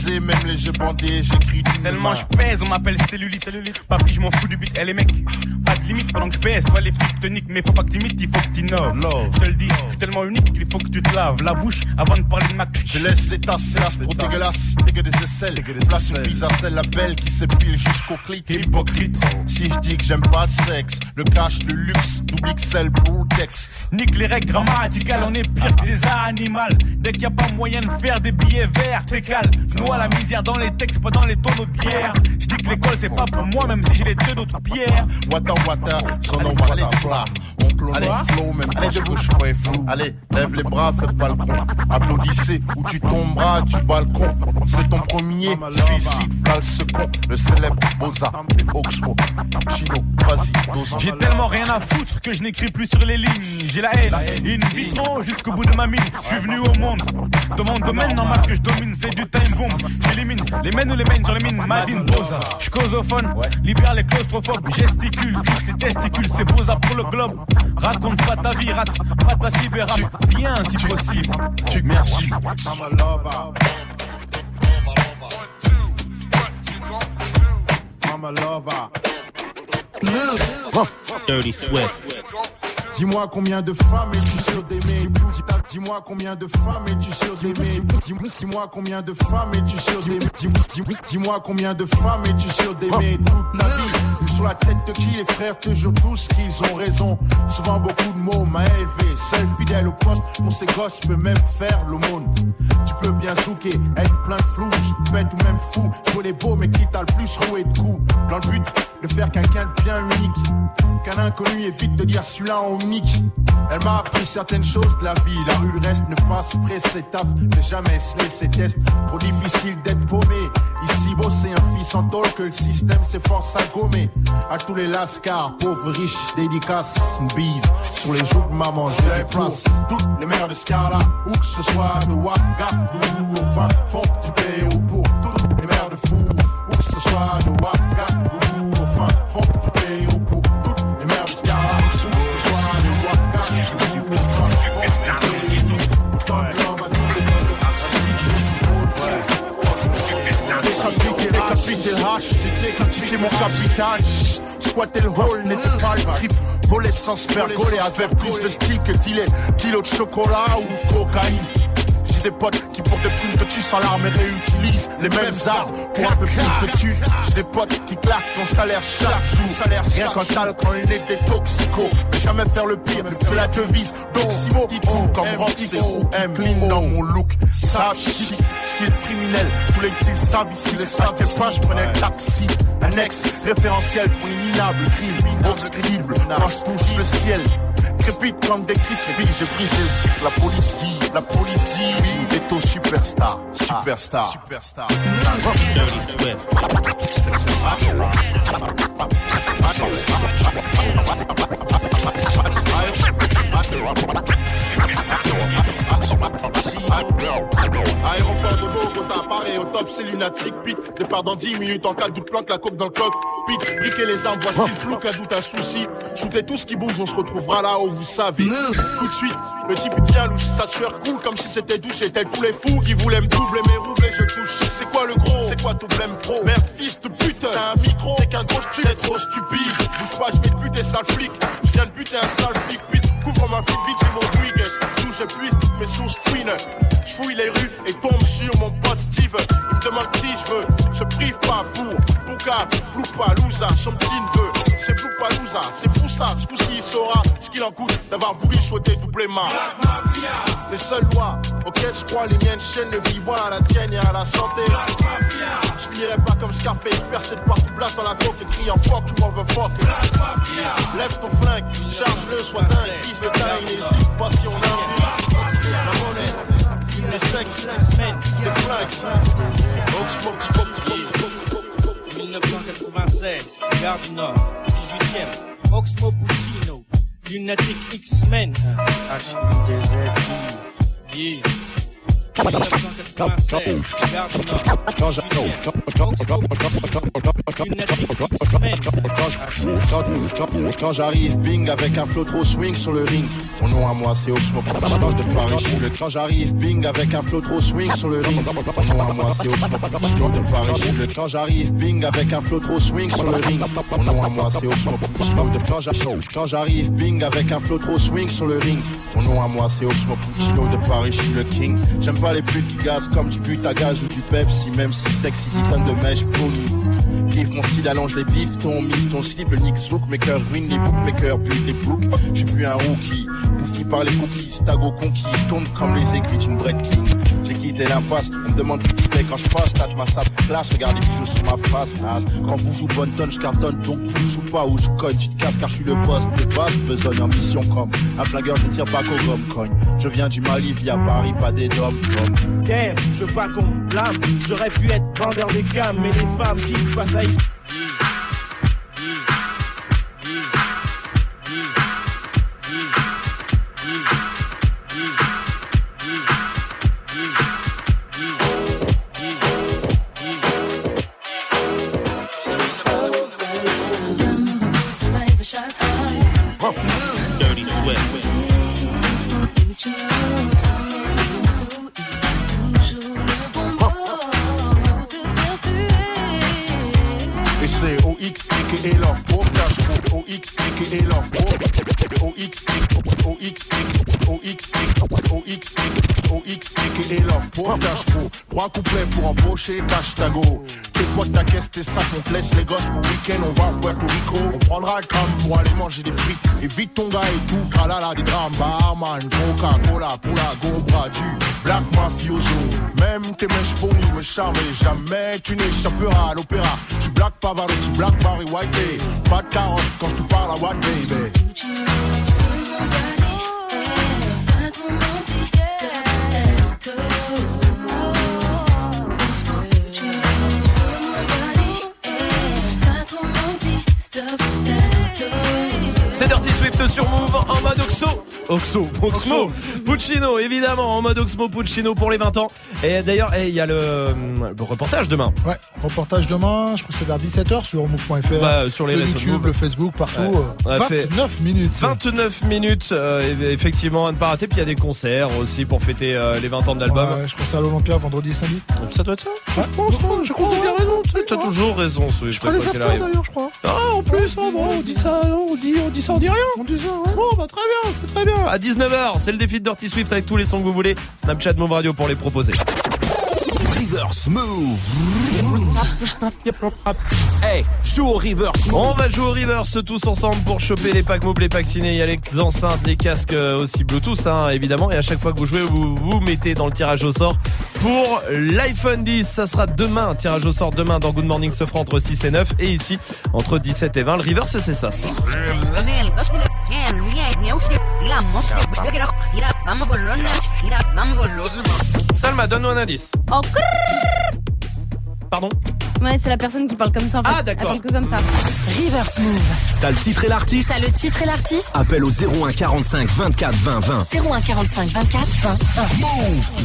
Même les yeux bandés, j'écris d'une Tellement je pèse, on m'appelle cellulite. Papi, je m'en fous du beat. Eh les mecs, pas de limite pendant que je baisse. Toi les flics te niquent, mais faut pas que t'imites, il faut que t'innoves. Je te le dis, je suis tellement unique qu'il faut que tu te laves la bouche avant de parler de ma clique. Je laisse les tasses, c'est trop dégueulasse, dégueu des aisselles. Place une pizza, celle la belle qui s'épile jusqu'au clit. Hypocrite. Si je dis que j'aime pas le sexe, le cash, le luxe, double XL pour le texte. Nique les règles grammaticales, on est pire que des animaux. Dès qu'il y a pas moyen de faire des billets verts, t'es la misère dans les textes, pas dans les tonneaux de bière. Je dis que l'école c'est pas pour moi, même si j'ai les deux d'autres pierres. Wata wata, son nom wata fla. On clone Allez. le flow, même quand Allez, je bouge frais flou. Allez, lève les bras, faites pas le con. Applaudissez ou tu tomberas du balcon. C'est ton premier suicide, le second. Le célèbre Boza, Oxmo, Chino, vas-y, dose J'ai tellement rien à foutre que je n'écris plus sur les lignes. J'ai la haine, in vitro jusqu'au bout de ma mine. Je suis venu au monde. Dans mon domaine normal que je domine, c'est du time bomb. J'élimine les mènes ou les mènes sur les mines. Madine Boza. Je suis causophone, libère les claustrophobes. Gesticule, touche les testicules, c'est Boza pour le globe. Raconte pas ta vie, rate pas ta cyber bien si possible. Merci. I'm a lover. I'm a lover. Dirty Swift. Dis-moi combien de femmes es-tu sûr d'aimer? Dis-moi combien de femmes es-tu sûr d'aimer? Dis- Dis-moi combien de femmes es-tu sûr d'aimer? Dis- dis- Dis-moi combien de femmes es-tu sûr d'aimer? Toute vie Sur la tête de qui les frères te jurent tous qu'ils ont raison. Souvent beaucoup de mots m'a élevé. Seul fidèle au poste pour ces gosses peut même faire l'aumône. Tu peux bien souquer, être plein de flou, bête ou même fou. Jouer les beaux mais qui t'a le plus roué de coups? Dans le but de faire quelqu'un de bien unique. Qu'un inconnu évite de dire celui-là en unique. Elle m'a appris certaines choses de la vie. La rue reste ne pas se presser taf, mais jamais se laisser test. Trop difficile d'être paumé. Ici, beau, c'est un fils en tôle que le système s'efforce à gommer. À tous les lascars, pauvres, riches, dédicaces, une bise sur les joues de maman, je les place. Toutes les mères de Scarla, où que ce soit de Ouagadougou, au fin fond du Pérou, pour toutes les mères de fou, où que ce soit de Ouagadougou, au fin fond du décapité mon capital. Squatter le hall n'était pas le trip. Voler sans se faire gauler avec plus de style que dealer kilo de chocolat ou cocaïne. J'ai des potes qui pour des primes de dessus sans l'arme et réutilisent les mêmes armes pour un peu plus de tu. J'ai des potes qui claquent ton salaire chaque jour. Salaire Rien qu'en salle quand il est des toxicos. Mais jamais faire le pire, c'est la devise. Donc si mot comme Roxy ou M, dans mon look. Chic, style criminel. Tous les petits savent ici, les savent pas, je prenais le taxi. Un ex référentiel pour les minables crimes. Obscrible, quand je touche le ciel. Crépite comme des brisé le cycle. La police dit, la police dit, je suis ghetto superstar, superstar, superstar. Dirty Swift. Aéroport de Bogota, Paris au top, c'est lunatique. Pit, départ dans 10 minutes en cas de planque, la coque dans le coq. Pit, les armes, voici le plouc, un doute, un souci. Shooter tout ce qui bouge, on se retrouvera là où vous savez. Tout de suite, le type il tient louche, sa sueur coule comme si c'était douche. Et tel tous les fous qui voulaient me doubler mes roubles je touche. C'est quoi le gros? C'est quoi ton blême pro? Merde, fils de pute, t'as un micro, t'es qu'un gros stupide, trop stupide. Bouge pas, je vais te buter, sale flic. Je viens de buter un sale flic, pute. Couvre ma flic vite, j'ai mon Twiggs. D'où je puise toutes mes sources fouines. Bouka, Loupalouza, son petit neveu. C'est Loupalouza, c'est fou ça. Ce coup-ci, il saura ce qu'il en coûte d'avoir voulu souhaiter doubler ma. Les seules lois auxquelles je crois, les miennes chaînes de vie, voilà la tienne et à la santé. Je finirai pas comme Scarface, percé de partout, place dans la coque et criant fuck, tu m'en veux fuck. Lève ton flingue, charge-le, sois dingue, vise le tas, n'hésite pas si on a La monnaie, le sexe, le flingue. Donc smoke, smoke, smoke, smoke. 1996, Gare du Nord, 18e, Oxmo Puccino, Lunatic X-Men, H-I-2-Z-I, quand j'arrive, bing, avec un flow trop swing sur le ring. Mon nom à moi, c'est Oxmo de Paris, Quand j'arrive, bing, avec un flow trop swing sur le ring. Mon nom à moi, c'est Oxmo de Paris, Quand j'arrive, bing, avec un flow trop swing sur le ring. Mon nom à moi, c'est Oxmo de Quand j'arrive, bing, avec un flow trop swing sur le ring. Mon nom à moi, c'est Oxmo de Paris, je suis le king. J'aime pas les putes qui gazent comme du but à gaz ou du Pepsi, même si sexy, dit tonne de mèche, boum. Kiffe mon style, allonge les bifs, ton mix, ton slip, le nick zouk, mes cœurs ruinent les bookmakers, butent les books. J'suis plus un rookie, bouffi par les cookies, tago conquis, tourne comme les aiguilles d'une breaking. J'ai quitté l'impasse, on me demande qui t'es quand je passe, tâte ma sape classe, regarde les bijoux sur ma face, nage. Quand vous jouez bonne tonne, je cartonne, donc vous joue pas ou je cogne, tu te casses car je suis le boss de base, besogne ambition comme un flingueur, je tire pas qu'au gomme cogne. Je viens du Mali via Paris, pas des comme. Damn, je veux pas qu'on me blâme. J'aurais pu être vendeur de gamme, mais les femmes qui face à OX aka Love Pauvre OX OX OX OX OX aka Love Pauvre Cash Flow Trois couplets pour embaucher Cash Tago tes potes, ta caisse, tes sacs, on te laisse les gosses pour week-end, on va à Puerto Rico. On prendra crâne pour aller manger des frites. Évite ton gars et tout, tralala, des drames, barman, Coca-Cola pour la gobra du Black Mafioso. Même tes mèches pour nous me charmer, jamais tu n'échapperas à l'opéra. Tu Black Pavarotti, Black Barry White, pas de carotte quand je te parle à What Baby. C'est Dirty Swift sur Move en mode Oxo. Oxo, Oxmo, Puccino, évidemment, en mode Oxmo Puccino pour les 20 ans. Et d'ailleurs, eh, il y a le, le reportage demain. Ouais, reportage demain, je crois que c'est vers 17h sur move.fr. Bah, sur les le YouTube, Move. le Facebook, partout. Ouais. euh, fait 29 minutes. 29 minutes, euh, effectivement, à ne pas rater. Puis il y a des concerts aussi pour fêter euh, les 20 ans de l'album. Ouais, je crois que c'est à l'Olympia vendredi et samedi. Ça doit être ça Ouais, je pense, je crois. bien raison, t'as toujours raison. Swift, Je ferai les afters d'ailleurs, je crois. Ah, en plus, ah, bon, on dit ça, on dit, on dit ça, on dit rien. On dit ça, ouais. Bon, bah très bien, c'est très bien. À 19h, c'est le défi de Dirty Swift avec tous les sons que vous voulez. Snapchat Move Radio pour les proposer. Reverse move. Hey, joue au reverse move. On va jouer au reverse tous ensemble pour choper les packs move, les packs ciné. Il y a les enceintes, les casques euh, aussi Bluetooth, hein, évidemment. Et à chaque fois que vous jouez, vous vous mettez dans le tirage au sort pour l'iPhone 10. Ça sera demain, tirage au sort demain dans Good Morning se fera entre 6 et 9. Et ici, entre 17 et 20. Le reverse, c'est ça. ça. Salma, donne-nous un indice. Oh. Pardon Ouais, c'est la personne qui parle comme ça en fait. Ah, d'accord. Elle parle que comme ça. Reverse Move. T'as le titre et l'artiste T'as le titre et l'artiste Appelle au 01 45 24 20 20. 01 45 24 20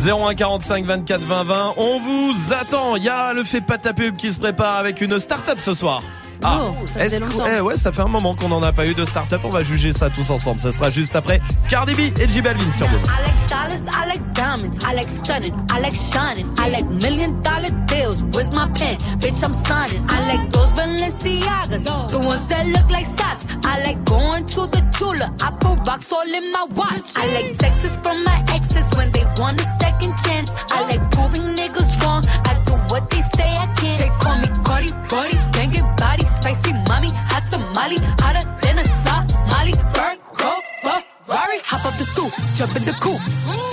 20. 01 45 24 20 20. On vous attend. Il y a le fait pas ta pub qui se prépare avec une start-up ce soir. Ah, Oh, ça faisait longtemps. eh ouais, ça fait un moment qu'on n'en a pas eu de start-up. On va juger ça tous ensemble. Ça sera juste après Cardi B et J Balvin sur Move. I like dollars, I like diamonds, I like stunning, I like shining, I like million dollar deals. Where's my pen? Bitch, I'm signing. I like those Balenciagas, the ones that look like socks. I like going to the jeweler, I put rocks all in my watch. I like texts from my exes when they want a second chance. I like proving niggas wrong. I do what they say I can't. They call me Cardi, Cardi, banging body, tamale, hotter than a Somali. Bird, go, Ferrari, hop up the stoop, jump in the coupe.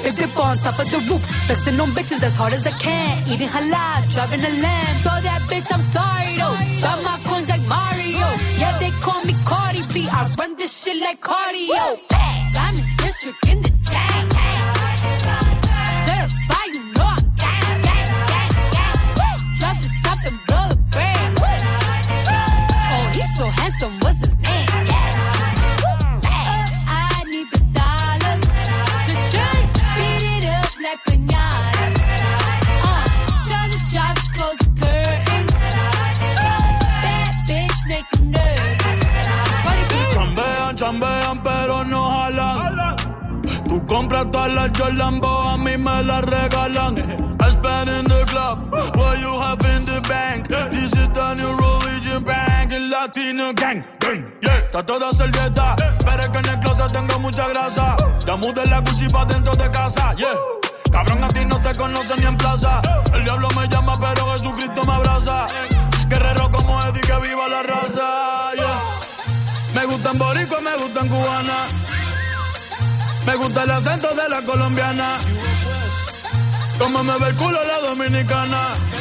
Big dip on top of the roof, flexing on bitches as hard as I can. Eating halal, driving a lamb. So that bitch, I'm sorry though. Got my coins like Mario. Yeah, they call me Cardi B. I run this shit like cardio. Diamond district in the chain. He's so handsome, what's his name? I need the dollars to it up like. Uh, close the curtains. Bitch chambean, pero no jalan. Tú compras todas las Jolambo, a mí me las regalan. I spend in the club, what you have in the bank. Latino gang. gang, Yeah, está toda servieta, pero es que en el closet tengo mucha grasa. Ya mudé la Gucci pa' dentro de casa, yeah. Cabrón, a ti no te conocen ni en plaza. El diablo me llama, pero Jesucristo me abraza. Guerrero como Eddie, que viva la raza, yeah. Me gustan boricua, me gustan cubana. Me gusta el acento de la colombiana. Como me ve el culo la dominicana.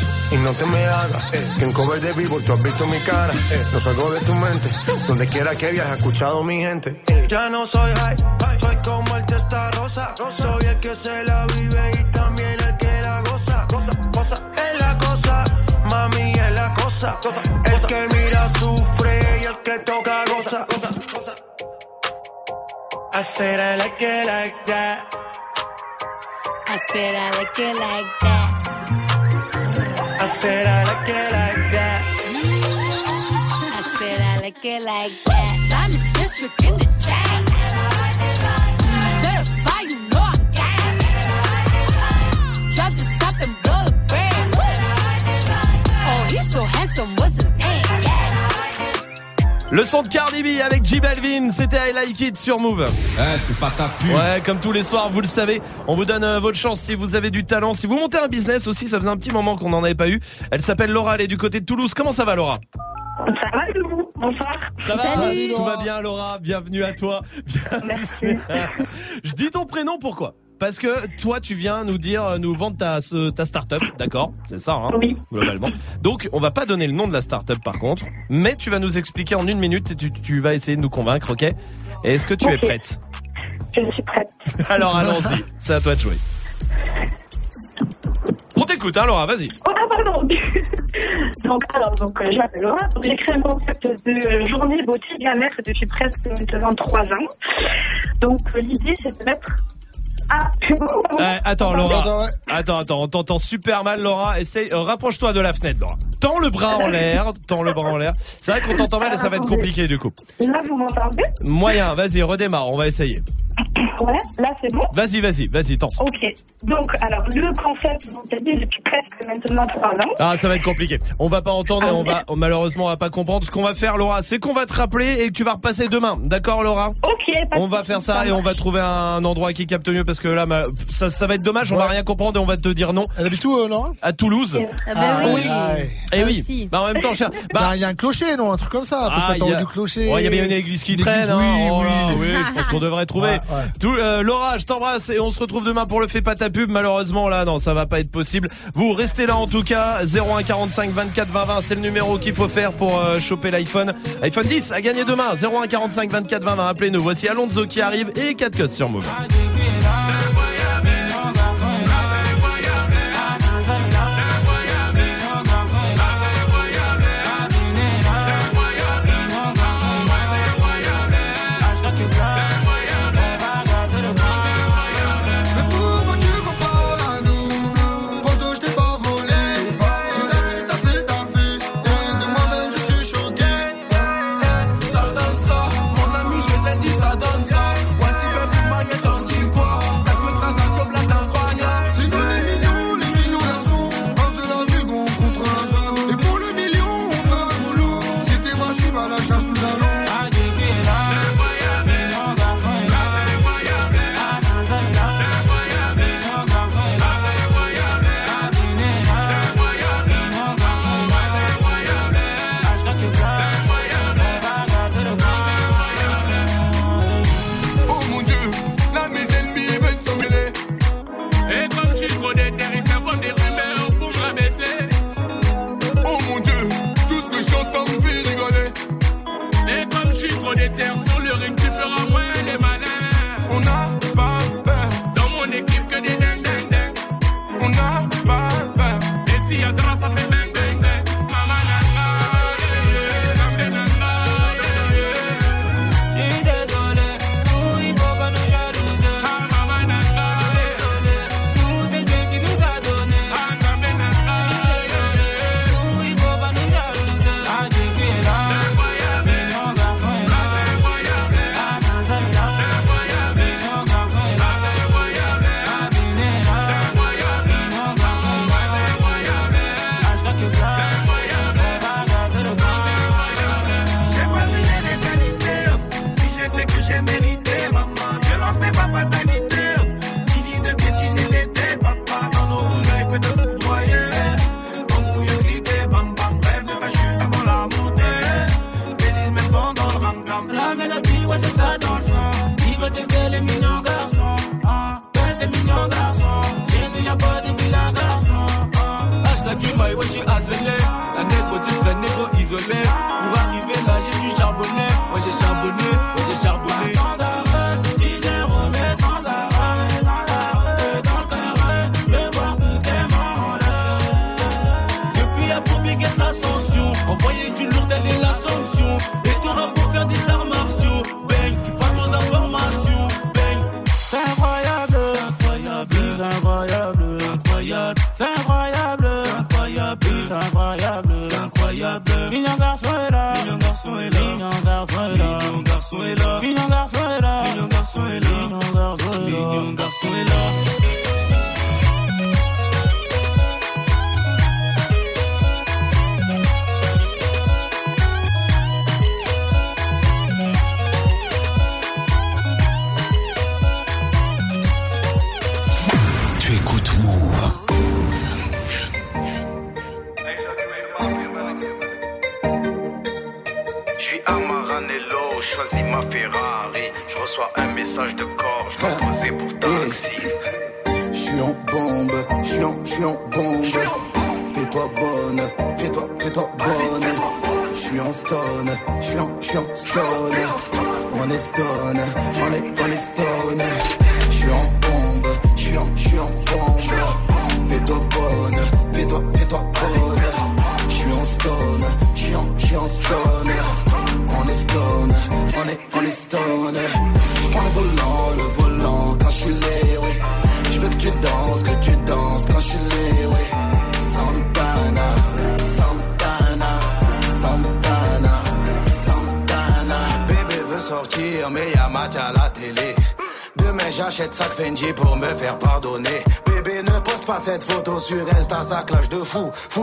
Y no te me hagas, eh, que en cover de vivo tú has visto mi cara, eh, no salgo de tu mente, donde quiera que viajes, escuchado mi gente. eh. Ya no soy high, soy como el testa rosa, soy el que se la vive y también el que la goza, goza, goza, es la cosa, mami es la cosa, cosa, el que mira sufre y el que toca goza, goza, goza. I said I like it like that. I said I like it like that. I said I like it like that. I said I like it like that. I'm district in the chain. Certified, you know I got it. Drop the top and blow the brand. Oh, he's so handsome, what's his? Le son de Cardi B avec J Balvin, c'était I Like It sur Move. Eh, c'est pas ta pub. Ouais, comme tous les soirs, vous le savez, on vous donne euh, votre chance si vous avez du talent. Si vous montez un business aussi, ça faisait un petit moment qu'on n'en avait pas eu. Elle s'appelle Laura, elle est du côté de Toulouse. Comment ça va Laura? Ça va, Loulou Bonsoir. Ça va? Tout va bien Laura, bienvenue à toi. Bienvenue. Je dis ton prénom pourquoi? Parce que toi, tu viens nous dire, euh, nous vendre ta, ta start-up, d'accord C'est ça, hein Oui. Globalement. Donc, on va pas donner le nom de la start-up par contre, mais tu vas nous expliquer en une minute et tu, tu vas essayer de nous convaincre, ok est-ce que tu es prête Je suis prête. Alors allons-y, c'est à toi de jouer. On t'écoute, hein, Laura, vas-y. Oh, ah, pardon. donc, alors, donc, euh, je m'appelle Laura. J'ai créé un concept de journée beauté bien-être depuis presque maintenant trois ans. Donc, euh, l'idée, c'est de mettre. Ah, Euh, attends, Laura. Attends, attends, on t'entend super mal, Laura. Essaye, euh, rapproche-toi de la fenêtre, Laura. Tends le bras en l'air, tends le bras en l'air. C'est vrai qu'on t'entend mal et ça va être compliqué du coup. Là, vous m'entendez? Moyen, vas-y, redémarre, on va essayer. Ouais, là, c'est bon. Vas-y, vas-y, vas-y, tente. Ok. Donc, alors, le concept, vous avez dit depuis presque maintenant trois ans. Ah, ça va être compliqué. On va pas entendre et on va, malheureusement, on va pas comprendre. Ce qu'on va faire, Laura, c'est qu'on va te rappeler et que tu vas repasser demain. D'accord, Laura? Ok, On va faire ça et on va trouver un endroit qui capte mieux parce que là, ma- ça, ça va être dommage, on va rien comprendre et on va te dire non. Elle habite où, euh, Laura? À Toulouse. Ah bah oui. Eh Ah oui. aussi. Bah, en même temps, cher. Bah, il y a un clocher, non? Un truc comme ça. Parce Ah, que t'as il y a- du clocher. Ouais, il y a bien une église qui Une traîne. église, hein. oui, Oh oui. là, oui, je pense qu'on devrait trouver. Ouais, ouais. Tout, euh, Laura, je t'embrasse et on se retrouve demain pour le fait pas ta pub. Malheureusement, là, non, ça va pas être possible. Vous restez là en tout cas. 01 45 24 20 20, c'est le numéro qu'il faut faire pour euh, choper l'iPhone. iPhone 10 à gagner demain. 01 45 24 20 20, appelez-nous. Voici Alonso qui arrive et 4 codes sur Move. fou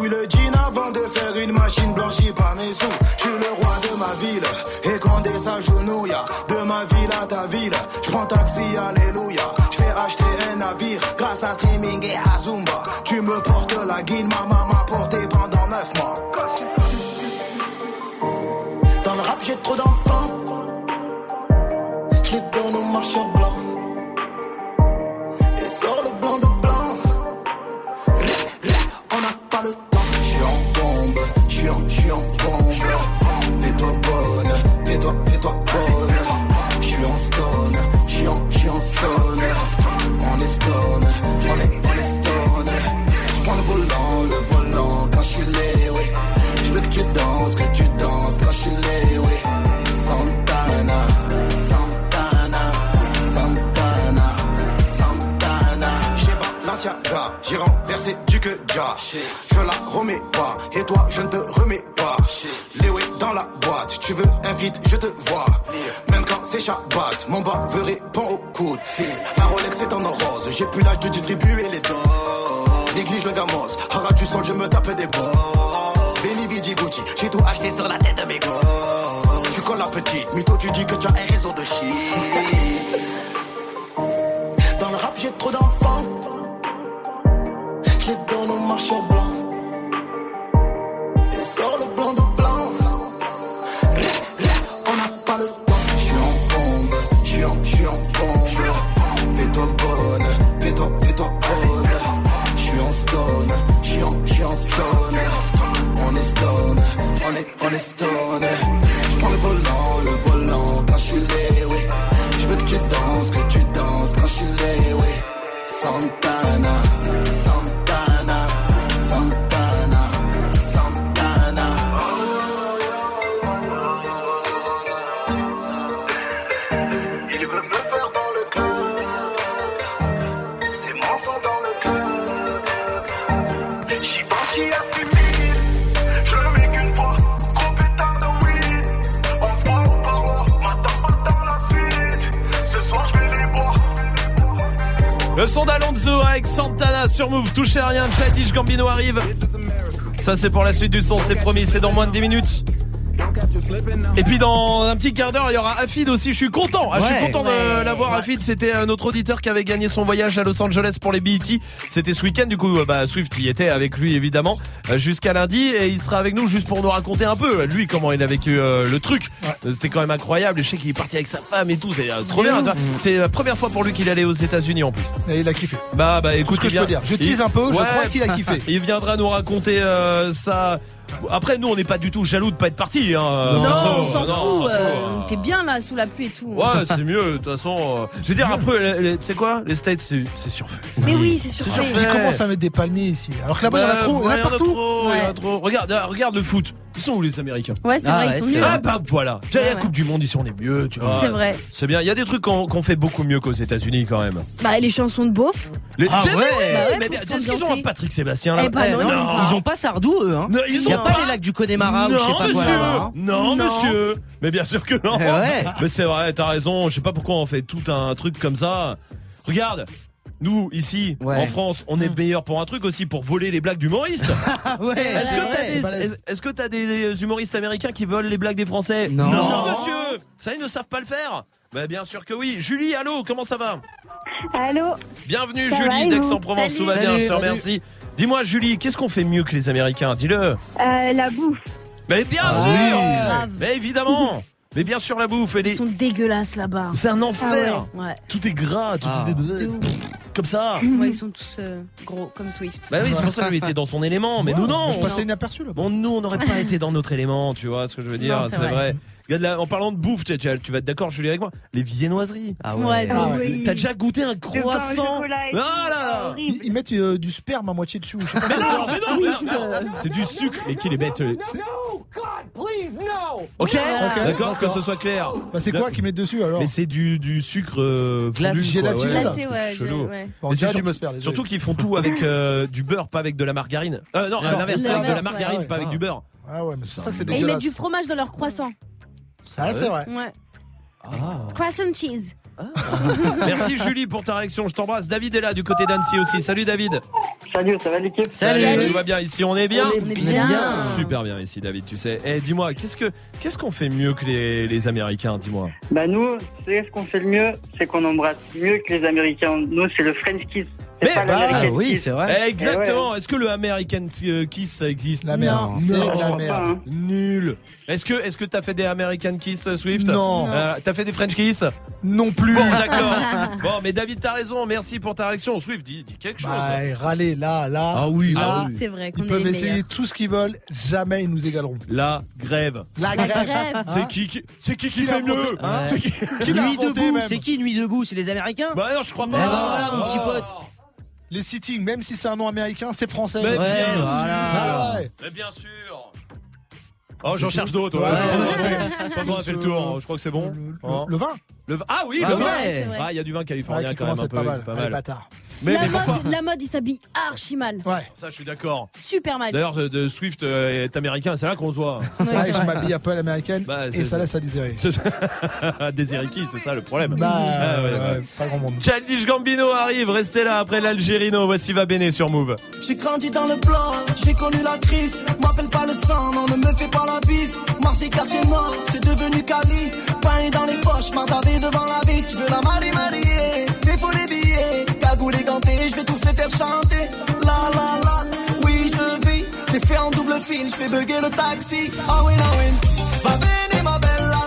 Le son d'Alonso avec Santana sur Move, touchez à rien, Childish Gambino arrive. Ça c'est pour la suite du son, c'est promis, c'est dans moins de 10 minutes. Et puis dans un petit quart d'heure, il y aura Afid aussi. Je suis content. Ouais, je suis content ouais, de l'avoir. Ouais. Afid, c'était notre auditeur qui avait gagné son voyage à Los Angeles pour les BET. C'était ce week-end. Du coup, euh, bah, Swift y était avec lui évidemment euh, jusqu'à lundi et il sera avec nous juste pour nous raconter un peu lui comment il a vécu euh, le truc. C'était quand même incroyable. Je sais qu'il est parti avec sa femme et tout. C'est trop bien. Mm. bien C'est la première fois pour lui qu'il allait aux États-Unis en plus. Et il a kiffé. Bah bah écoute, ce que je peux dire. Je tease un peu. Je crois qu'il a kiffé. il viendra nous raconter euh, ça après, nous, on n'est pas du tout jaloux de pas être partis. Hein. Non, on s'en fout. euh. T'es bien là sous la pluie et tout. Ouais, c'est mieux, de toute façon. euh, Je veux dire, après, tu sais quoi? Les States, c'est surfait. Mais oui, c'est surfait. Ils commencent à mettre des palmiers ici? Alors que là-bas, il y en a trop, il y en ouais, a partout. trop, il y en a Ouais. trop. Regarde, regarde le foot. Ils sont où les Américains? Ouais, c'est vrai, ils sont mieux. Ah bah voilà. Déjà, Ouais, la ouais. Coupe du Monde, ici, on est mieux, tu vois. C'est vrai. C'est bien. Il y a des trucs qu'on qu'on fait beaucoup mieux qu'aux États-Unis quand même. Bah, les chansons de beauf. Les... Ah Mais ouais. Bah mais pour bien, est-ce qu'ils ont un Patrick Sébastien là Eh bah non, ils ont pas. Ils ont pas Sardou, eux. Hein. Non, ils Il y a ont pas pas. les lacs du Connemara ou je sais Non, pas quoi là-bas. hein. Non, Non. monsieur. Mais bien sûr que non. Eh ouais. Mais c'est vrai, t'as raison. Je sais pas pourquoi on fait tout un truc comme ça. Regarde. Nous, ici, Ouais. en France, on est meilleurs pour un truc aussi, pour voler les blagues d'humoristes. Ah ouais. Est-ce que t'as des, est-ce- est-ce que t'as des humoristes américains qui volent les blagues des Français Non. monsieur Ça, ils ne savent pas le faire Bah bien sûr que oui. Julie, allô, comment ça va? Allô? Bienvenue Ça Julie d'Aix-en-Provence, tout va Salut. bien, je te remercie. Dis-moi Julie, qu'est-ce qu'on fait mieux que les Américains? Dis-le. euh, La bouffe. Mais bien Ah sûr oui. Mais évidemment Mais bien sûr la bouffe, elle Ils est... sont dégueulasses là-bas. C'est un enfer Ouais. Tout est gras, tout Ah. est... De. Comme ça Ouais, ils sont tous euh, gros comme Swift. Bah oui, c'est pour ça que lui était dans son élément, mais nous non Je passais inaperçu là. Bon, nous, on n'aurait pas été dans notre élément, tu vois ce que je veux dire, c'est vrai. vrai. Regarde là, en parlant de bouffe, tu, vas être d'accord, Julie, avec moi. Les viennoiseries. Ah Ouais, de Ah ouais. T'as déjà goûté un croissant Ah. Ils, ils mettent euh, du sperme à moitié dessus. Je sais pas Mais c'est non, mais non, du sucre, mais qui les bêtes c'est- Ok, Voilà. d'accord, que ce soit clair. Bah, c'est quoi qu'ils mettent dessus alors Mais c'est du, du sucre euh, Glace fondu, quoi, gélatineux, ouais. là. Glacé, ouais. je- Chelou. ouais. Bon, on Mais dirait c'est du sur-. Surtout qu'ils font tout avec euh, du beurre, pas avec de la margarine. Euh, non, Non, à l'inverse, avec de la l'inverse, margarine, ouais, pas avec ouais. du beurre. Ah ouais, mais c'est pour ça que c'est Et ils mettent du fromage dans leur croissant. Ah, c'est vrai. Ouais. Ah. Croissant cheese. Merci Julie pour ta réaction, je t'embrasse. David est là du côté d'Annecy aussi. Salut David. Salut, ça va l'équipe Salut. Tout va bien ici, on est bien. On est bien. Super bien ici David, tu sais. Eh dis-moi, qu'est-ce que qu'est-ce qu'on fait mieux que les, les Américains, dis-moi? Bah nous, c'est ce qu'on fait le mieux, c'est qu'on embrasse mieux que les Américains. Nous, c'est le French kiss. Mais pas bah, oui, c'est vrai. Eh, Exactement. Est-ce que le American euh, Kiss ça existe? La merde. Non. C'est Non. la merde. hein. Nul. Est-ce que est-ce que t'as fait des American Kiss euh, Swift? Non. Euh, t'as fait des French Kiss? Non plus. Bon d'accord. bon mais David t'as raison. Merci pour ta réaction. Swift dis, dis quelque chose. Bah, râler là, là. Ah oui, là, ah oui. C'est vrai qu'on Ils peuvent essayer meilleurs. tout ce qu'ils veulent, jamais ils nous égaleront. La grève. La La grève. grève. Hein C'est qui, qui c'est qui qui Qui fait mieux Hein? Ouais. C'est qui- Qui Nuit debout, même? c'est qui Nuit debout? C'est les Américains? Bah non je crois Eh pas. ben voilà, mon petit pote. Les sittings, même si c'est un nom américain, c'est français. Mais Ouais, bien voilà. Ah ouais. Mais bien sûr. Oh j'en cherche d'autres. Ouais. Ouais. Je crois qu'on a fait le tour. Je crois que c'est bon. Le, Hein le vin Le vin- Ah oui Ah le vin. Ah il y a du vin Ouais, californien qui quand même un peu. pas mal. Pas Allez, mal. Mais, la, mais mode, la mode, ils s'habillent archi mal. Ouais. Ça je suis d'accord. Super mal. D'ailleurs, de, de Swift euh, est américain, c'est là qu'on se voit. C'est Ouais, je m'habille un peu à l'américaine Bah, et c'est ça ça. laisse à désirer. Désiré qui, c'est ça le problème. Bah, Ah, ouais, ouais, pas grand monde. Childish Gambino arrive, restez là après l'Algérino. Voici Va Bene sur Move. J'ai grandi dans le bloc, j'ai connu la crise. M'appelle pas le sang, non, ne me fais pas la bise. Marseille, quartier nord, c'est devenu Cali. Pain dans les poches, mardavé devant la vie. Tu veux la marier, marier. Mais faut les je vais tous les faire chanter. La la la, oui, je vis. T'es fait en double fil, je fais bugger le taxi. Ah oui, ah oui. Va bene, ma bella.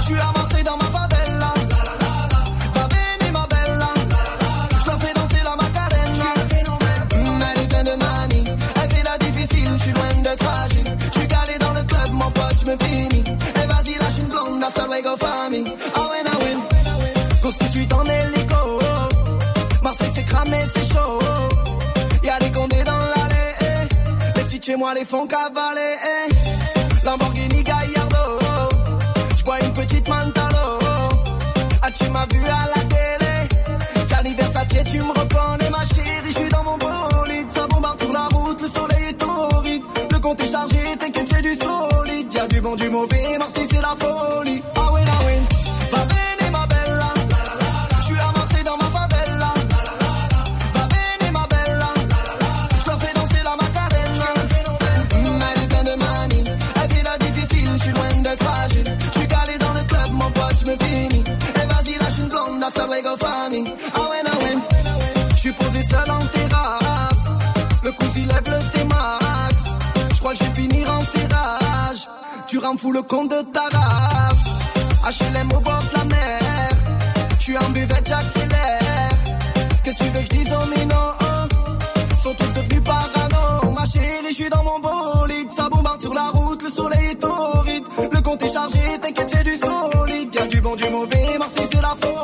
Je suis à dans ma favela. Va bene, ma bella. Je la fais danser la macarena. Mm, Elle est pleine de manie. Elle fait la difficile, je suis loin d'être agile. Je suis calé dans le club, mon pote, je me finis. Et vas-y, lâche une blonde, hasta luego, chez moi les font cavaler. Lamborghini Gallardo. J'bois une petite Mantalo. Ah, tu m'as vu à la télé? Gianni Versace, tu me reconnais, ma chérie. Je suis dans mon bolide. Ça bombarde sur la route, le soleil est torride. Le compte est chargé, t'inquiète, c'est du solide. Y'a du bon, du mauvais. Marseille, c'est la folie. Ah ouais, ah ouais. Je suis posé seul en terrasse. Le coup lève le T-Max. Je crois que je vais finir en serrage. Tu rends fou le compte de ta race HLM au bord de la mer. Je suis en buvette, j'accélère. Qu'est-ce que tu veux que je dise aux minants hein? Sont tous devenus parano. Ma chérie, je suis dans mon bolide. Ça bombarde sur la route, le soleil est torride. Le compte est chargé, t'inquiète, c'est du solide. Y'a du bon, du mauvais, Marseille, c'est la faute.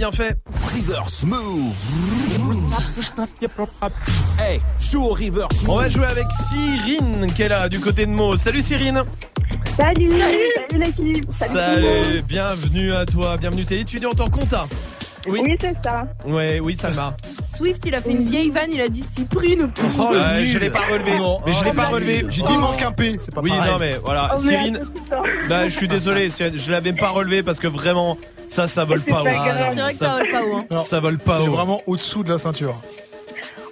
Bien fait. Reverse Move. Hey, joue au reverse On va jouer avec Cyrine qui est là du côté de Mo. Salut Cyrine. Salut, salut, l'équipe. Salut, bienvenue à toi, bienvenue. T'es étudiante en compta Oui, c'est ça. Ouais, oui, Salma. Swift, il a fait une vieille vanne, il a dit Cyprine. Oh, je l'ai pas relevé. mais je l'ai pas relevé. J'ai dit, il manque un P, c'est pas Oui, pareil. non, mais voilà. Oh, mais Cyrine, bah, je suis désolé. Je l'avais pas relevé parce que vraiment, ça, ça vole pas haut. C'est vrai que ça vole pas haut. hein. Ça vole pas C'est haut. vraiment au-dessous de la ceinture.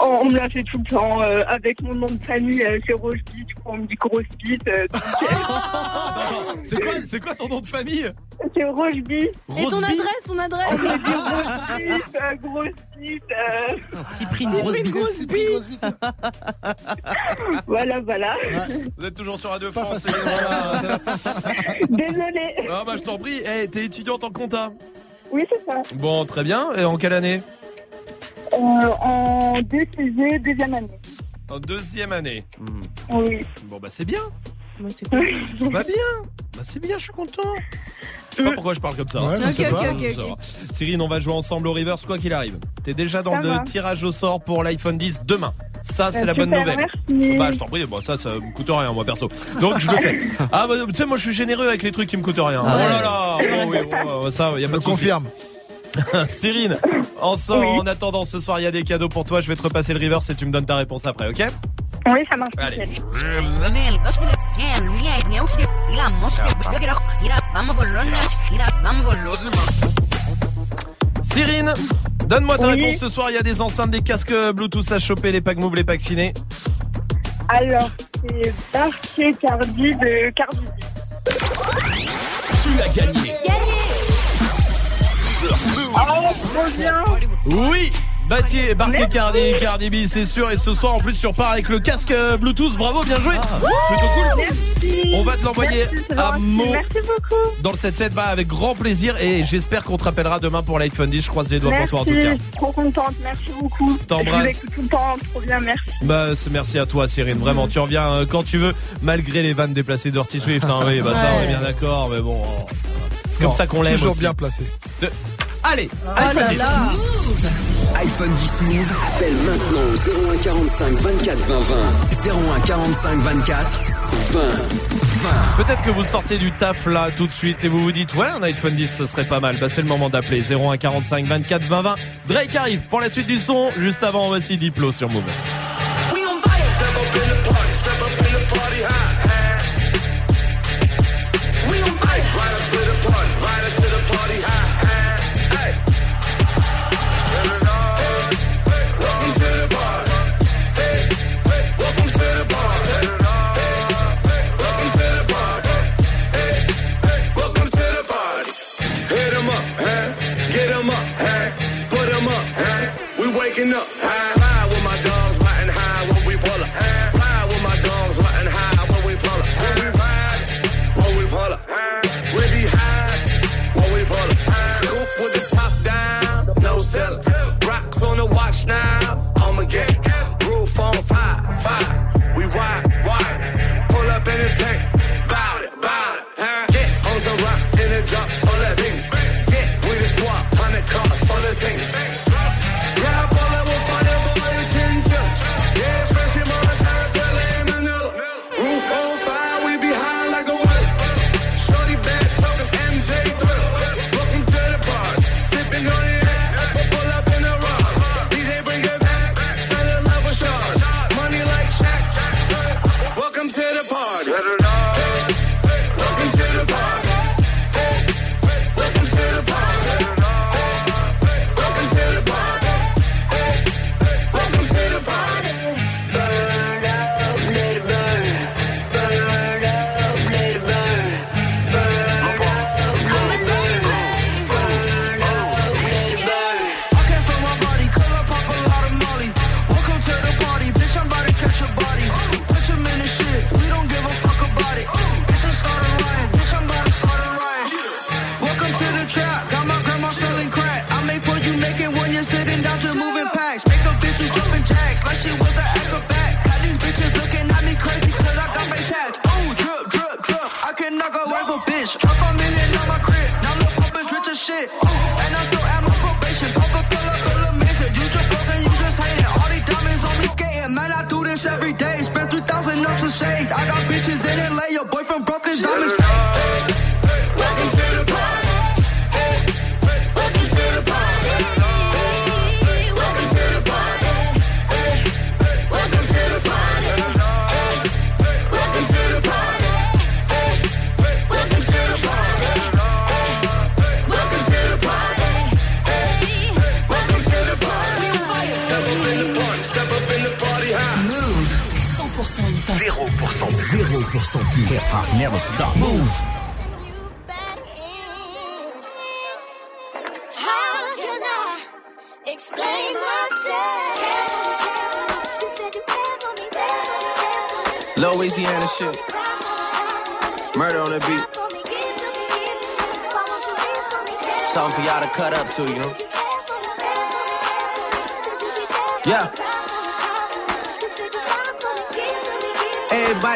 On, on me l'a fait tout le temps euh, avec mon nom de famille, euh, c'est Roche on me dit grosse bite. euh, C'est quoi, c'est quoi ton nom de famille? euh, c'est. Et ton adresse, ton On adresse me dit Roche Beat, euh, grosse bite. euh, Cyprine Cyprine bite. voilà, voilà. Vous êtes toujours sur Radio France. et voilà. Désolée. Ah bah je t'en prie. Eh, t'es étudiante en compta. Oui, c'est ça. Bon, très bien. Et en quelle année Euh, en DCG, deuxième année. En deuxième année. Oui. Bon bah c'est bien. Ouais, c'est cool. Tout va bien. Bah c'est bien, je suis content. Je sais pas pourquoi je parle comme ça. Ouais, je sais pas. Cyrine, on va jouer ensemble au reverse quoi qu'il arrive. T'es déjà dans Ça le va. tirage au sort pour l'iPhone 10 demain. Ça, c'est Euh, la bonne super, nouvelle. merci. Bah, je t'en prie, bon, ça, ça me coûte rien, moi, perso. Donc, je le fais. Ah, bah, tu sais, moi, je suis généreux avec les trucs qui me coûtent rien. Ah oh là là, c'est oh vrai. oui, oh, oh, ça, y a Je pas de souci. confirme. Cyrine, en, en attendant, ce soir, il y a des cadeaux pour toi. Je vais te repasser le reverse et tu me donnes ta réponse après, ok? Oui, ça marche. Allez. Cyrine, Donne-moi ta Oui. réponse ce soir. Il y a des enceintes, des casques Bluetooth à choper, les packs move, les packs ciné. Alors, c'est Dark Cardi de Cardi. Tu as gagné. Trop bien. Oui Batier, Bartier Cardi, Cardi B, c'est sûr. Et ce soir, en plus, tu repars avec le casque euh, Bluetooth. Bravo, bien joué. Plutôt cool. Merci. On va te l'envoyer à. Mo Merci beaucoup. dans le 7-7. Bah, avec grand plaisir. Et j'espère qu'on te rappellera demain pour l'iPhone 10. Je croise les doigts Merci, pour toi, en tout cas. trop contente. Merci beaucoup. t'embrasse. Tout le temps. Trop bien, merci. Bah, c'est- merci à toi, Cyrine. Vraiment, tu reviens euh, quand tu veux, malgré les vannes déplacées d'Orty Swift. Hein, oui, bah, ça, on est bien d'accord. Mais bon, oh, c'est comme Non, ça qu'on l'aime. Toujours aussi. bien placé. De- Allez, Oh iPhone là 10. là. iPhone 10 Move, appelle maintenant au 01 45 24 20 20. 01 45 24 20 20. Peut-être que vous sortez du taf là tout de suite et vous vous dites ouais un iPhone 10 ce serait pas mal. Bah c'est le moment d'appeler 01 45 24 20 20. Drake arrive pour la suite du son. Juste avant voici Diplo sur Move.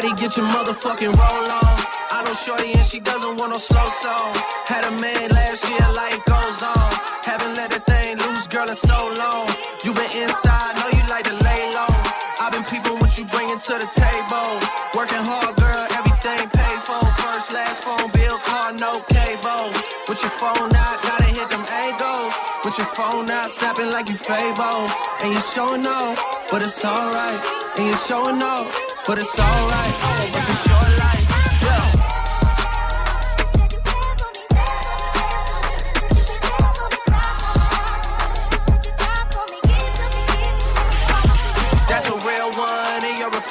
Get your motherfucking roll on. I know Shorty and she doesn't want no slow song. Had a man last year, life goes on. Haven't let the thing loose, girl, in so long. You been inside, know you like to lay low. I've been peeping what you bringing to the table. Working hard, girl, everything paid for. First, last phone bill, car, no cable. With your phone out, gotta hit them angles. With your phone out, snapping like you Fable. And you showing off, but it's alright. And you showing off, but it's alright. This is short life.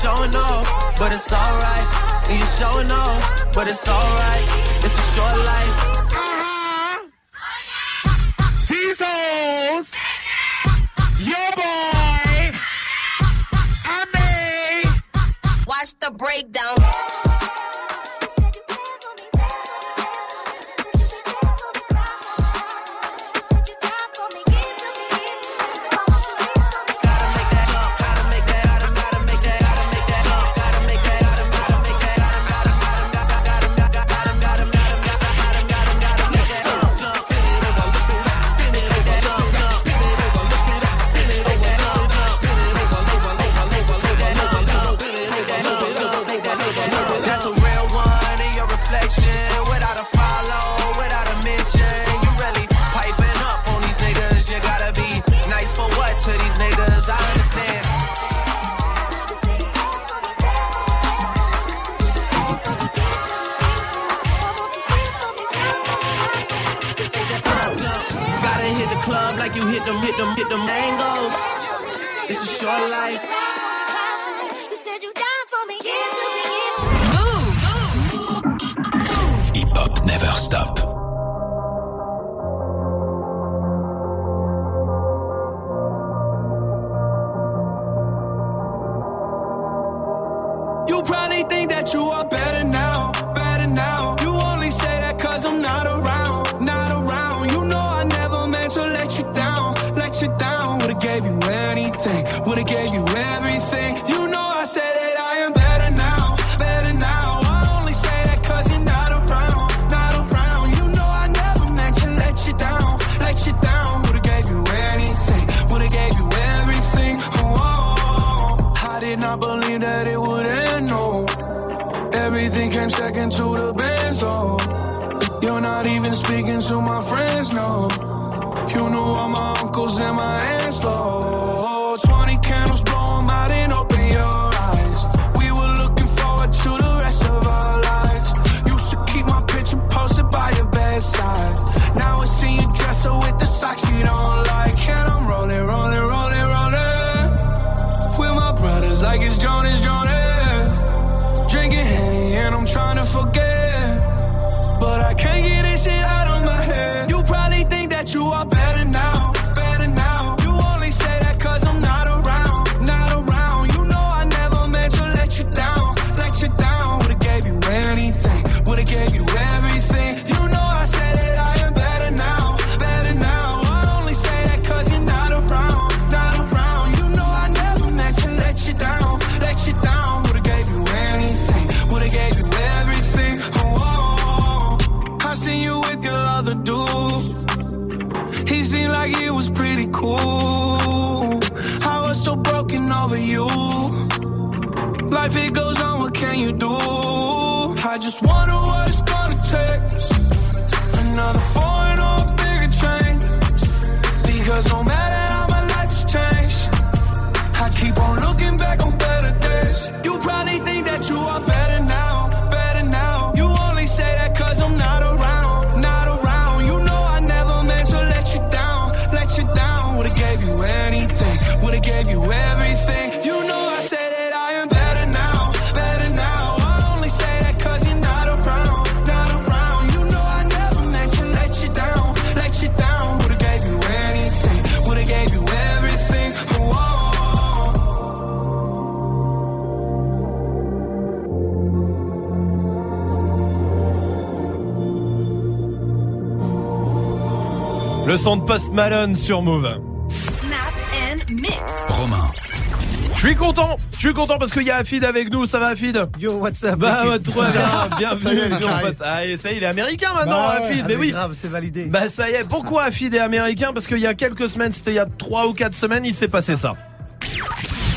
showing off, but it's alright. And you showing off, but it's alright. It's a short life. These hoes, your boy, I. Watch the breakdown. de Post Malone sur Move. Snap and mix. Romain. Je suis content, je suis content parce qu'il y a Afid avec nous, ça va Afid Yo, what's up Bah, ouais, trop bien, bienvenue Ah, ça y est, ah, il est américain maintenant bah Afid, ah, mais, oui. grave, c'est validé. Bah ça y est, pourquoi Afid est américain? Parce qu'il y a quelques semaines, c'était il y a 3 ou quatre semaines, il s'est passé ça.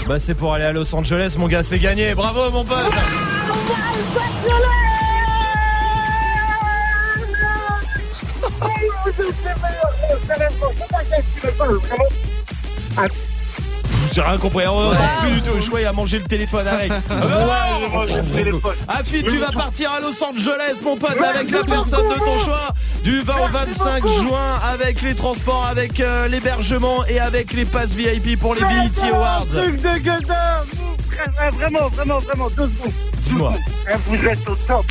Bah c'est pour aller à Los Angeles, mon gars, c'est gagné, bravo mon pote. Rien compris. On n'entend plus du tout. Qu'il a mangé le téléphone avec. Afid, tu vas partir à Los Angeles, mon pote, avec la personne de ton choix. Du 20 au 25 juin, avec les transports, avec euh, l'hébergement et avec les passes VIP pour les BET Awards. Truc de gueudin, vous, vraiment, vraiment, vraiment, deux secondes. Dis-moi. Eh, Vous êtes au top.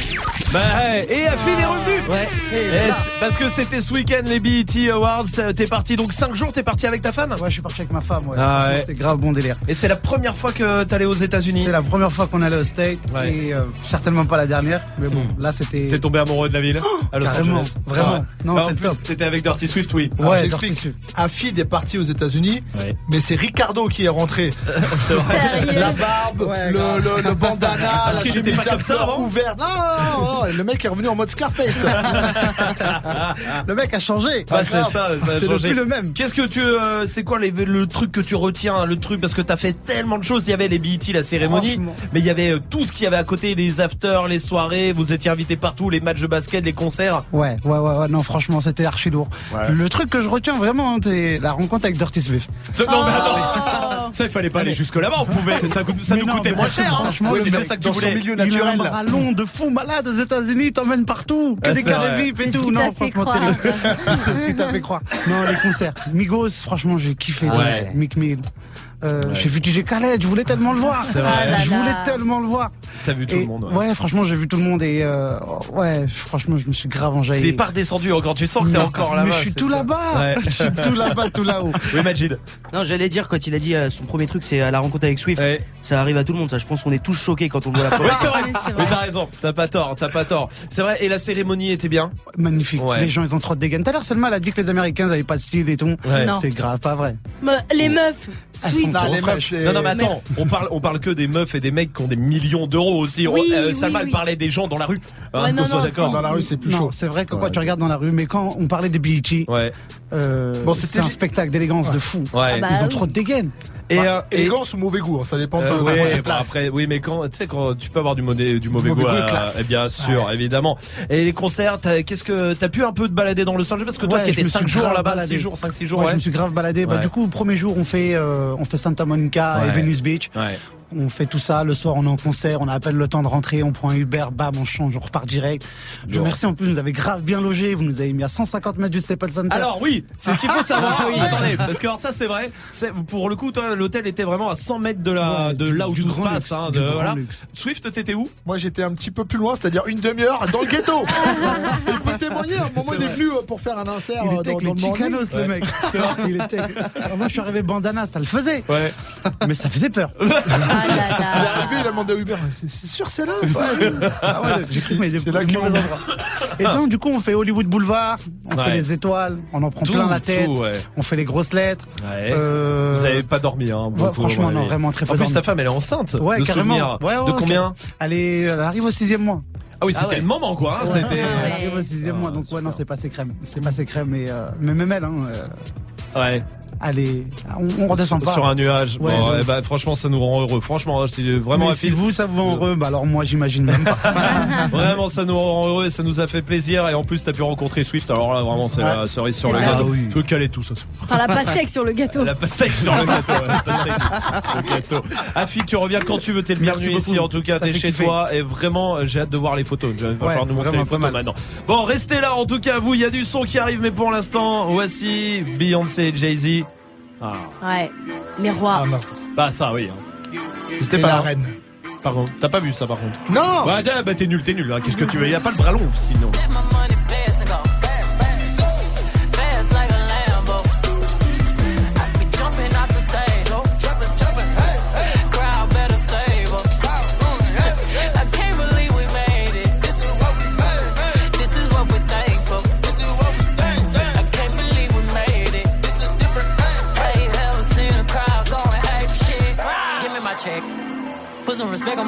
Bah, hey, et Afid est revenu. Ouais. Et c'est- parce que c'était ce week-end les BET Awards. T'es parti donc 5 jours. T'es parti avec ta femme? Ouais, je suis parti avec ma femme, ouais. Ah ouais. C'était grave bon délire. Et c'est la première fois que t'allais aux États-Unis? C'est la première fois qu'on allait au State Ouais. et euh, certainement pas la dernière, mais bon, Hmm. là c'était. T'es tombé amoureux de la ville? À Los carrément, Angeles. vraiment. Non, Bah, en plus, top. t'étais avec Dirty Swift, oui. Alors, Ouais, j'explique. Dirty Swift. Afid est parti aux États-Unis, Ouais. mais c'est Ricardo qui est rentré. C'est vrai. Barbe, Ouais, le, le, le bandana, Parce la chemise à fleurs ouverte. Non, non, non, le mec est revenu en mode Scarface. Le mec a changé. C'est ça, C'est plus le même. Qu'est-ce que tu, euh, c'est quoi les- le truc que tu retiens, le truc parce que t'as fait tellement de choses. Il y avait les BET, la cérémonie, mais il y avait euh, tout ce qu'il y avait à côté, les afters, les soirées. Vous étiez invités partout, les matchs de basket, les concerts. Ouais, ouais, ouais, ouais, non, franchement, c'était archi lourd. Ouais. Le truc que je retiens vraiment, hein, c'est la rencontre avec Dirty Swift. Non, mais Oh. ça il fallait pas aller jusque là-bas. On pouvait, ça, coûte- ça nous non, coûtait moins cher. Hein. franchement, c'est ça que tu voulais. milieu Il a un naturel. là. ballon de fou malade aux États-Unis, t'emmènes partout, que Ah, des c'est carrés vifs et tout. qui Non, t'a fait franchement, c'est ce qui t'a fait croire. Non, les concerts. Migos, franchement, j'ai kiffé. Mick Mill. Euh, Ouais. J'ai vu DJ Khaled, je voulais tellement le voir. C'est vrai. Ah là je voulais tellement le voir. T'as vu tout Et- le monde. ouais. franchement, j'ai vu tout le monde et euh, ouais, franchement, je me suis grave enjaillé. T'es pas redescendu encore. Tu sens que t'es encore là-bas. Mais je suis tout là-bas. Ouais. Je suis tout là-bas, tout là-haut. Oui, Majid. Non, j'allais dire quand il a dit euh, son premier truc, c'est à la rencontre avec Swift. Ouais. Ça arrive à tout le monde, ça. Je pense qu'on est tous choqués quand on voit la première. c'est vrai. Oui, c'est vrai. t'as raison. T'as pas tort. T'as pas tort. C'est vrai. Et la cérémonie était bien? Magnifique. Ouais. Les gens, ils ont trop de dégaine. Tout à l'heure, Selma, elle a dit que les Américains n'avaient pas de style et tout. C'est grave, pas vrai. Les meufs. Swift. les meufs, c'est- Non, non, mais attends, Merci. on parle, on parle que des meufs et des mecs qui ont des millions d'euros aussi. Oui, Euh, oui, Salma, elle oui. parlait des gens dans la rue. Hein, Ouais, non, non, d'accord. Dans la rue, c'est plus non, chaud. c'est vrai que Ouais. quand tu regardes dans la rue, mais quand on parlait des BET, Ouais. euh, Bon, c'était c'est un spectacle d'élégance de fou. Ouais. Ah bah Ils ont oui. trop de dégaine. Et, Bah, euh, et- élégance ou mauvais goût, hein, ça dépend de Euh, ouais, tu bah, après, oui, mais quand tu sais quand tu peux avoir du mauvais du mauvais, Mauvais goût, goût et euh, classe. eh bien sûr, évidemment. Et les concerts, t'as- qu'est-ce que t'as pu un peu te balader dans le Angeles parce que toi, Ouais, tu étais je me 5 suis jours là-bas, baladé. 6 jours, 5 6 jours. Ouais, ouais. je me suis grave baladé. Bah, Ouais. du coup, premier jour, on fait, euh, on fait Santa Monica Ouais. et Venice Beach. Ouais. On fait tout ça. Le soir, on est en concert. On a à peine le temps de rentrer. On prend un Uber, bam, on change, on repart direct. Je vous remercie. En plus, vous nous avez grave bien logé. Vous nous avez mis à 150 mètres du Staples Center. Alors oui, c'est ce qu'il faut savoir. Attendez, parce que alors, ça c'est vrai. C'est pour le coup, toi, l'hôtel était vraiment à 100 mètres de la, Ouais, de du- là où tout se passe. luxe, hein, de, voilà. luxe. Swift, t'étais où? Moi j'étais un petit peu plus loin, c'est-à-dire une demi-heure dans le ghetto. Il peut témoigner, à un moment il est venu euh, pour faire un insert Il euh, était dans, avec dans les le. Chicanos, le Ouais. mec. C'est vrai. Il était. Alors, moi, je suis arrivé bandana, ça le faisait. Ouais. Mais ça faisait peur. Ah Il est arrivé, il a demandé à Uber, c'est sûr c'est là Ah ouais, j'ai cru, mais C'est là qu'il. Et donc, du coup, on fait Hollywood Boulevard, on Ouais. fait les étoiles, on en prend Tout, plein la tête, tout, ouais. on fait les grosses lettres. Ouais. Euh, Vous avez pas dormi, hein beaucoup, ouais, franchement, non, vraiment très peu En plus, dormi. ta femme, elle est enceinte. Ouais, de carrément. souvenir. Ouais, ouais, de combien Elle, est, elle arrive au sixième mois. Ah oui, Ah c'était ouais. le moment, quoi. hein, Ouais, C'était. Elle arrive au sixième mois, donc ouais, non, c'est passé crème. C'est passé crème, et, euh, mais même elle, hein, euh, Ouais. Allez, on, on redescend sur, pas. sur un nuage. Ouais, bon, eh ben, franchement, ça nous rend heureux. Franchement, c'est vraiment Mais si vous, ça vous rend heureux, bah alors moi, j'imagine même pas. Vraiment, ça nous rend heureux et ça nous a fait plaisir. Et en plus, t'as pu rencontrer Swift. Alors là, vraiment, c'est Ouais. la cerise sur le vrai. gâteau. Ah oui. Tu veux caler tout ça. Enfin, la pastèque sur le gâteau. La pastèque sur le gâteau. ouais, la pastèque sur le gâteau. Afi, tu reviens quand tu veux. T'es le bienvenu ici. En tout cas, t'es chez kiffer. toi. Et vraiment, euh, j'ai hâte de voir les photos. Il va Ouais, falloir nous montrer vraiment les photos maintenant. Bon, restez là. En tout cas, vous, il y a du son qui arrive. Mais pour l'instant, voici Beyoncé et Jay-Z. Ah. Ouais. Les rois. Bah, ça, oui. hein. C'était Et pas la là. reine. Par contre, t'as pas vu ça par contre Non Ouais, bah bah, t'es nul, t'es nul. hein. Qu'est-ce que tu veux? Il a pas le bras long sinon.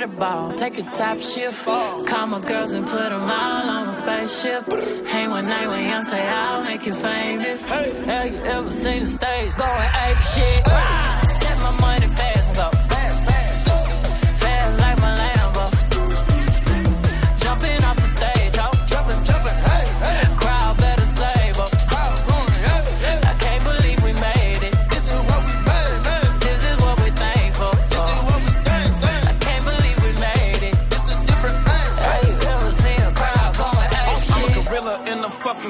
me the ball. Take a top shift. Call my girls and put them all on a spaceship. Hang one night with say I'll make you famous. Hey. Have you ever seen the stage going ape shit?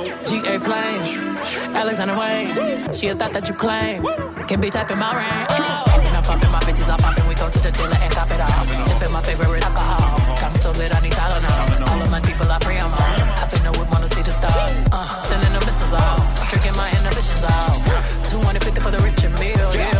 GA planes. Alexander Wayne. She a thought that you claim. Can be typing my ring. Oh. And I'm popping my bitches, I'm popping. We go to the dealer and cop it all. Sipping my favorite alcohol. Got me so lit, I need Tylenol. All of my people, I pray I'm on. I finna would wanna see the stars. Uh, sending the missiles off. Drinking my inhibitions off. 250 for the rich and meal. Yeah.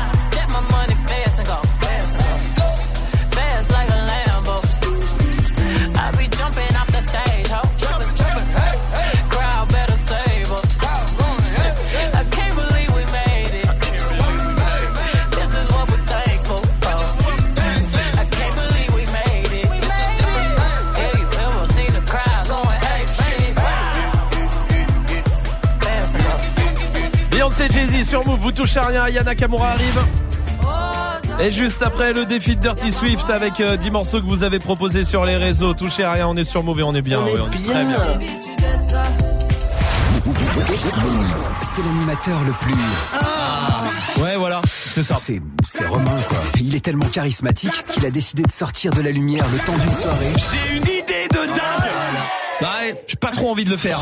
Jay-Z sur Move, vous touchez à rien, Yana Kamura arrive. Et juste après le défi de Dirty Swift avec euh, 10 morceaux que vous avez proposés sur les réseaux. Touchez à rien, on est sur Move et on est bien. On est ouais, on est très bien. C'est l'animateur le plus. Ouais, voilà, c'est ça. C'est, c'est Romain, quoi. Il est tellement charismatique qu'il a décidé de sortir de la lumière le temps d'une soirée. J'ai une idée Ouais, j'ai pas trop envie de le faire.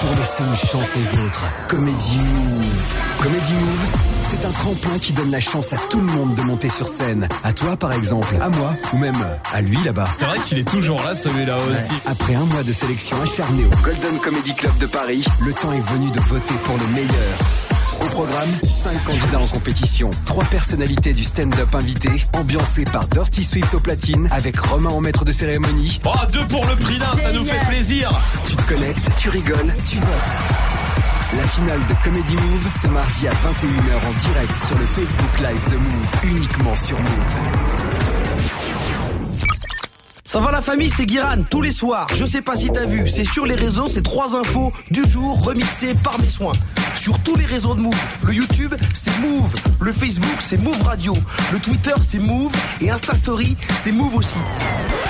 Pour laisser une chance aux autres. Comedy Move. Comedy Move, c'est un tremplin qui donne la chance à tout le monde de monter sur scène. À toi, par exemple, à moi, ou même à lui là-bas. C'est vrai qu'il est toujours là, celui-là aussi. Après un mois de sélection acharnée au Golden Comedy Club de Paris, le temps est venu de voter pour le meilleur. Au programme, 5 candidats en compétition, 3 personnalités du stand-up invité, ambiancées par Dirty Swift au platine, avec Romain en maître de cérémonie. Oh, deux pour le prix d'un, ça nous fait plaisir. Tu te connectes, tu rigoles, tu votes. La finale de Comedy Move, c'est mardi à 21h en direct sur le Facebook Live de Move, uniquement sur Move. Ça va la famille, c'est Guiran, tous les soirs. Je sais pas si t'as vu, c'est sur les réseaux, c'est trois infos du jour remixées par mes soins. Sur tous les réseaux de Move. Le YouTube, c'est Move. Le Facebook, c'est Move Radio. Le Twitter, c'est Move. Et Insta Story, c'est Move aussi.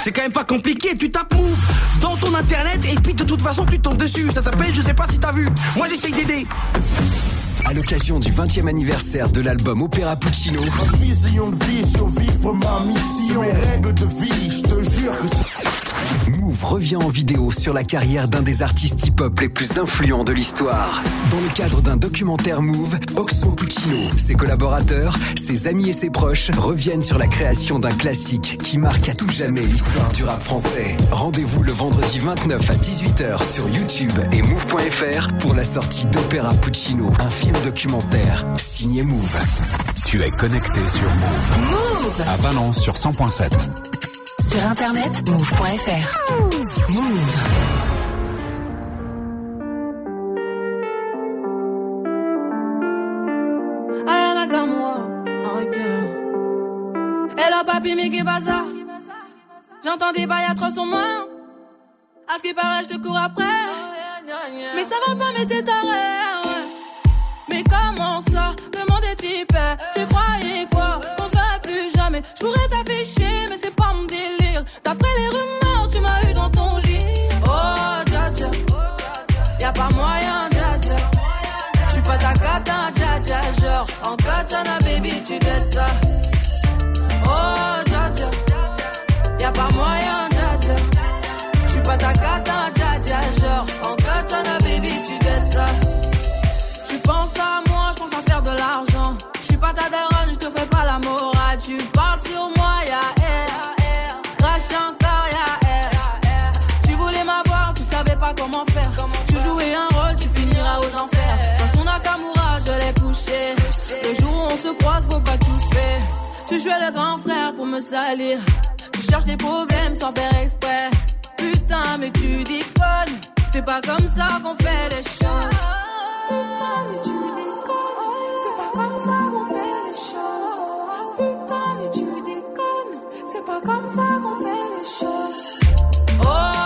C'est quand même pas compliqué, tu tapes Move dans ton internet et puis de toute façon tu tombes dessus. Ça s'appelle, je sais pas si t'as vu. Moi j'essaye d'aider. À l'occasion du 20e anniversaire de l'album Opéra Puccino, Ma vision de vie, survivre ma mission. Mes règles de vie, je te jure que c'est. Move revient en vidéo sur la carrière d'un des artistes hip-hop les plus influents de l'histoire. Dans le cadre d'un documentaire Move, Oxo Puccino, ses collaborateurs, ses amis et ses proches reviennent sur la création d'un classique qui marque à tout jamais l'histoire du rap français. Rendez-vous le vendredi 29 à 18h sur YouTube et Move.fr pour la sortie d'Opéra Puccino, un film documentaire signé Move. Tu es connecté sur Move. Move À Valence sur 100.7. Sur internet, move.fr. Move. Ok. Hello papi, mais qu'est bazar? J'entends des bails atroces sur moi. À ce qui paraît, je te cours après. Mais ça va pas, mais t'es taré. ouais. Mais comment ça? Le monde est type. Tu croyais quoi? On se plus jamais. Je pourrais t'afficher, mais c'est pas mon délire. D'après les rumeurs, tu m'as eu dans ton lit. Oh, dja dja. Y'a pas moyen, dja dja. J'suis pas ta cata, dja dja. Genre, en katana, baby, tu t'aides ça. Oh, dja dja. Y'a pas moyen, dja dja. J'suis pas ta cata, dja dja. Genre, en katana, baby, tu t'aides penses à moi, je pense à faire de l'argent. Je suis pas ta daronne, je te fais pas la morale. Tu parles sur moi, ya air. Crash encore, ya air. Tu voulais m'avoir, tu savais pas comment faire. Tu jouais un rôle, tu finiras aux enfers. Dans son Nakamura, je l'ai couché. Le jour où on se croise, faut pas tout faire. Tu jouais le grand frère pour me salir. Tu cherches des problèmes sans faire exprès. Putain, mais tu déconnes. C'est pas comme ça qu'on fait les choses. Putain, mais. C'est pas comme ça qu'on fait les choses. C'est pas comme ça qu'on fait les choses. Oh,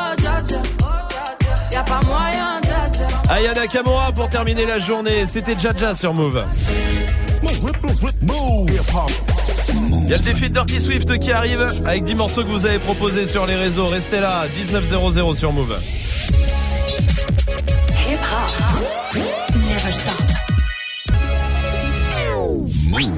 pas moyen, dja dja. Aya Nakamura pour terminer la journée. C'était Jaja sur Move. Il y a le défi de Dirty Swift qui arrive avec 10 morceaux que vous avez proposés sur les réseaux. Restez là, 19.00 sur Move. Stop. Move.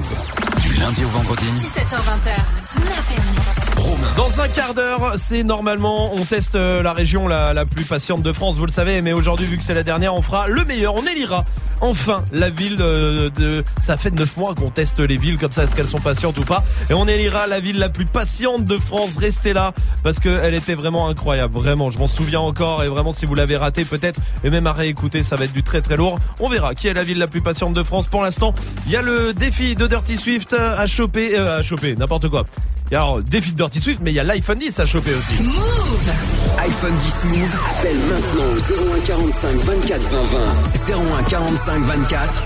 Du lundi au vendredi. 17h20. Snap Dans un quart d'heure, c'est normalement, on teste euh, la région la, plus patiente de France, vous le savez, mais aujourd'hui, vu que c'est la dernière, on fera le meilleur, on élira enfin la ville euh, de... Ça fait 9 mois qu'on teste les villes comme ça, est-ce qu'elles sont patientes ou pas Et on élira la ville la plus patiente de France, restez là, parce qu'elle était vraiment incroyable, vraiment, je m'en souviens encore, et vraiment, si vous l'avez raté, peut-être, et même à réécouter, ça va être du très très lourd. On verra qui est la ville la plus patiente de France. Pour l'instant, il y a le défi de Dirty Swift à choper, euh, à choper, n'importe quoi. A alors défi de Dirty Swift, mais il y a l'iPhone 10 à choper aussi. Move. iPhone 10 Move, appelle maintenant au 01 45 24 20 20. 01 45 24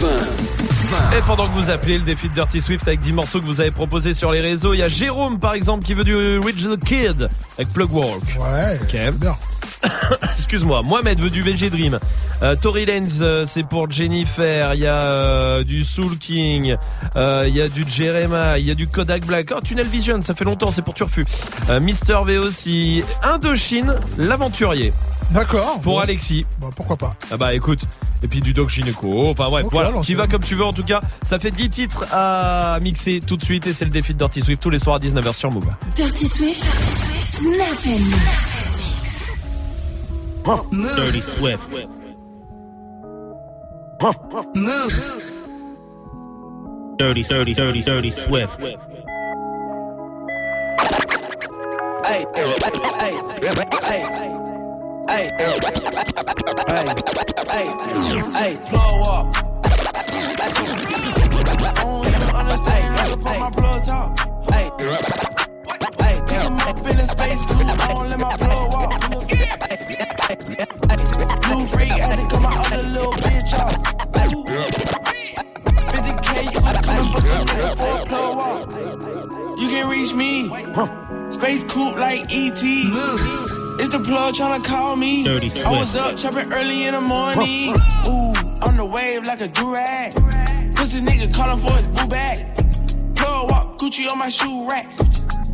20 20. Et pendant que vous appelez le défi de Dirty Swift avec 10 morceaux que vous avez proposés sur les réseaux, il y a Jérôme par exemple qui veut du Rich the Kid avec Plug Walk. Ouais, ok. Excuse-moi, Mohamed veut du VG Dream. Euh, Tory Lanez, euh, c'est pour Jennifer. Il y a euh, du Soul King. Euh, Il y a du Jeremiah. Il y a du Kodak Black. Oh, Tunnel Vision, ça fait longtemps, c'est pour Turfu. Euh, Mister V aussi. Indochine, l'aventurier. D'accord. Pour Bon. Alexis. Bah, pourquoi pas Ah bah écoute, et puis du Doc Gynéco, enfin bref, voilà, tu vas comme tu veux en tout cas, ça fait 10 titres à mixer tout de suite et c'est le défi de Dirty Swift tous les soirs à 19h sur Move. Dirty Swift. Snap and Move. Dirty Swift. Move. Dirty, dirty, dirty, dirty Swift. Hey, hey, hey, hey, hey, hey, hey, blow up. I don't even understand how to put my plug top. Hey, hey, I'm up in the space coupe, I don't let my plug walk. Blue freak had to cut my other little bitch off. 50k, you could come and book a for a plug walk. You can reach me. Space coupe like ET. It's the plug tryna call me. Dirty I was up chopping early in the morning. Ooh, on the wave like a durag. Pussy nigga calling for his boo bag. Plug walk, Gucci on my shoe rack.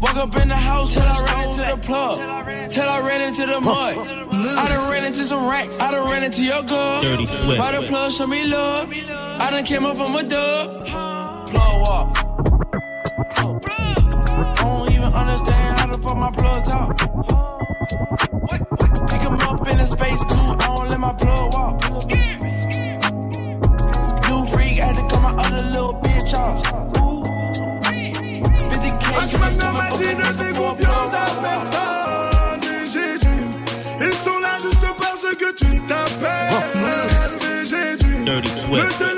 Walk up in the house till I ran into the plug. Till I ran into the mud. I done ran into some racks. I done ran into your girl. Dirty sweat. By the plug, show me love. I done came up from a dub. Plug walk. I don't even understand how to fuck my plug talk. Pick him up in a space coupe. I don't let Adalı.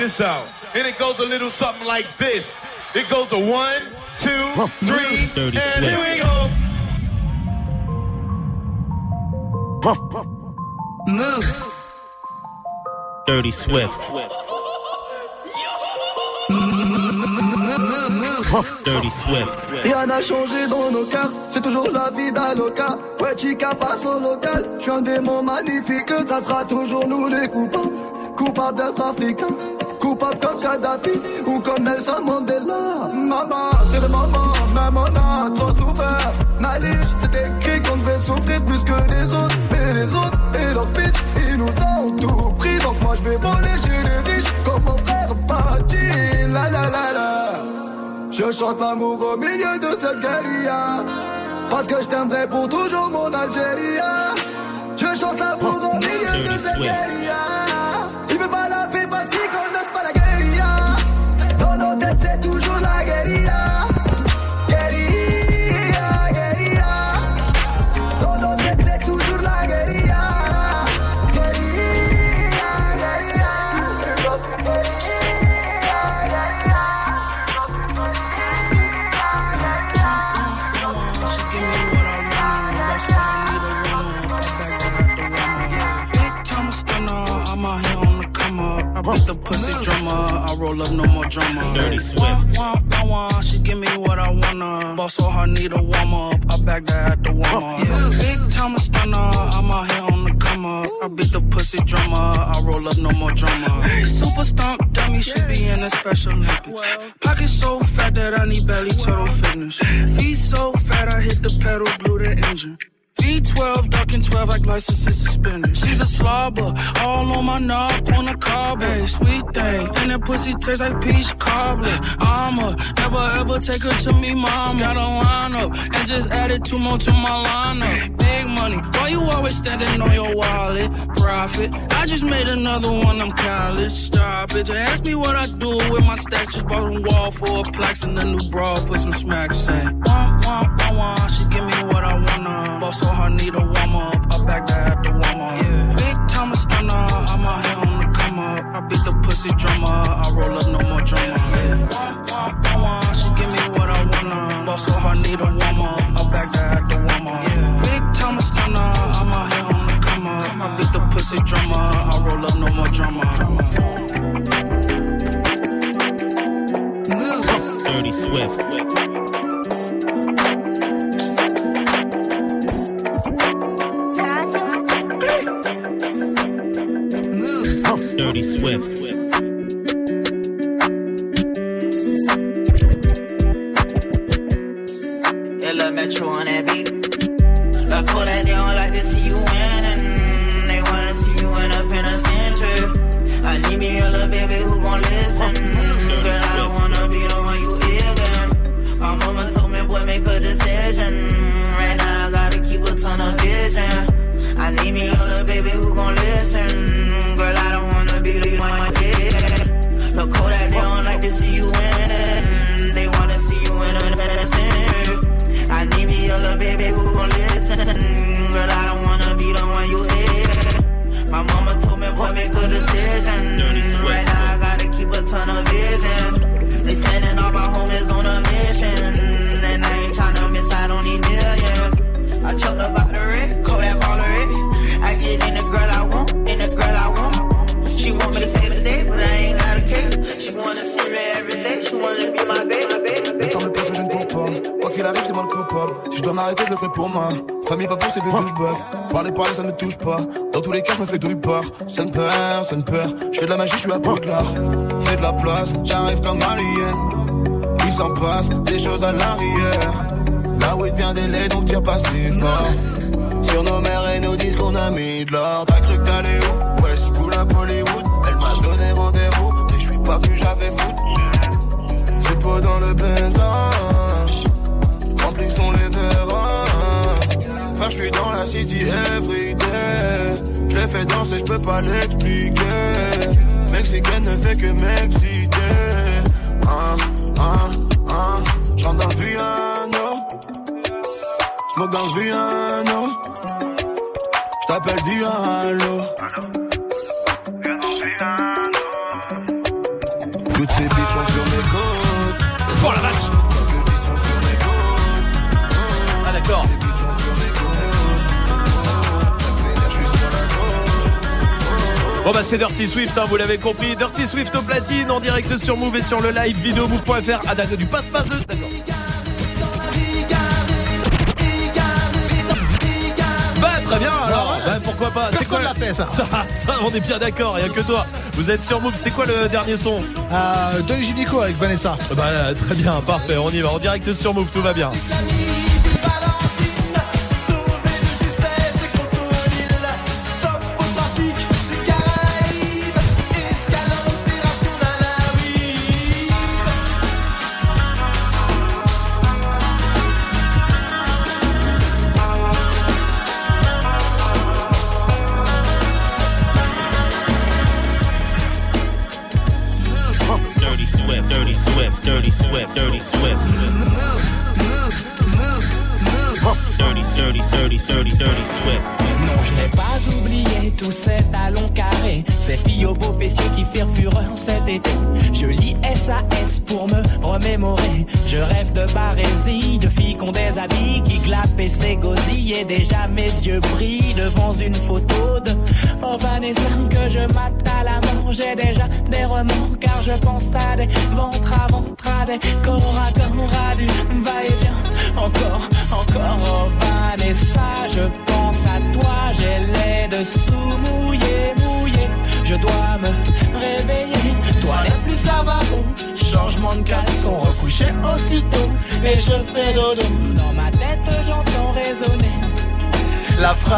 this out. And it goes a little something like this. It goes a one, two, three, and here we go. Move. Dirty Swift. Dirty Swift. Rien n'a changé dans nos cœurs, c'est toujours la vie d'Aloca. Ouais, Chica passe au local, je suis un démon magnifique, ça sera toujours nous les coupables, coupables d'être africains. Coupable comme Kadhafi ou comme Nelson Mandela. Maman, c'est le moment, même on a trop souffert. Malice, c'est écrit qu'on devait souffrir plus que les autres. Mais les autres et leurs fils, ils nous ont tout pris. Donc moi je vais voler chez les riches comme mon frère Pachi. La la la la. Je chante l'amour au milieu de cette guérilla. Parce que je t'aimerai pour toujours mon Algérie. Je chante l'amour au milieu de cette guérilla. Veulent pas la paix parce qu'ils connaissent pas la guérilla. Dans nos têtes, c'est toujours la. Guérilla, come. I beat the pussy drummer, I roll up no more drama. Dirty Swift. Wah, wah, wah, she give me what I wanna. Boss so hard, need a warm up. I back that at the warm up. Big time stunner, I'm out here on the come up. I beat the pussy drummer, I roll up no more drama. Super stomp dummy should be in a special Olympics. Pocket so fat that I need belly total fitness. Feet so fat I hit the pedal, blew the engine. V12, ducking 12 like license suspended. She's a slobber, all on my knob, on a cob, hey, sweet thing. And that pussy tastes like peach cobbler. I'ma never ever take her to me. Just got a line up and just added two more to my lineup. Big money, why you always standing on your wallet? Profit, I just made another one, I'm college. Stop it, just ask me what I do with my stacks. Just bought a wall for a plaques and a new bra for some smacks. Hey, wah, wah, wah, wah, she give me what I wanna. Boss so hard, need a warm up. I back that at the warm up. Big time stunner, I'm out here on the come up. I beat the pussy drummer, I roll up no more drama. Yeah. Wah, wah, wah, wah, she give me what I wanna. Boss so hard, need a warm up. I back that at the warm up. Big time stunner, I'm out here on the come up. I beat the pussy drummer, I roll up no more drama. Dirty Swift. Dirty Swift. C'est moi le coupable. Si je dois m'arrêter, je le ferai pour moi. Famille, pas pour c'est vieux douchebag. Parler, parler, ça ne me touche pas. Dans tous les cas, je me fais douille part. Ça ne peur, ça ne peur. Je fais de la magie, je suis à Poudlard. Fais de la place, j'arrive comme alien. Il s'en passe des choses à l'arrière. Là où il vient des laits, donc tire pas si fort. Sur nos mères et nos disques, on a mis de l'or. T'as cru que t'allais où? Ouais, je coule à Bollywood. Elle m'a donné rendez-vous, mais je suis pas venu, j'avais foot. C'est pas dans le benzin. Je suis dans la city everyday. Je fait danser, je peux pas l'expliquer. Mexicaine ne fait que m'exciter. Ah, ah, ah. J'rentre dans le Viano. Smoke dans le Viano. J't'appelle Diallo. Toutes ces bitches sont sur mes côtes. Bon bah c'est Dirty Swift, hein, vous l'avez compris. Dirty Swift au platine en direct sur Move et sur le live vidéo move.fr. Ah d'accord, du passe-passe. D'accord. Bah très bien alors Ouais, pourquoi pas C'est quoi l'a fait, ça. ça on est bien d'accord, a que toi. Vous êtes sur Move, c'est quoi le dernier son Euh, Don Gynéco avec Vanessa. Bah très bien, parfait, on y va. En direct sur Move, tout va bien. Yeux brillent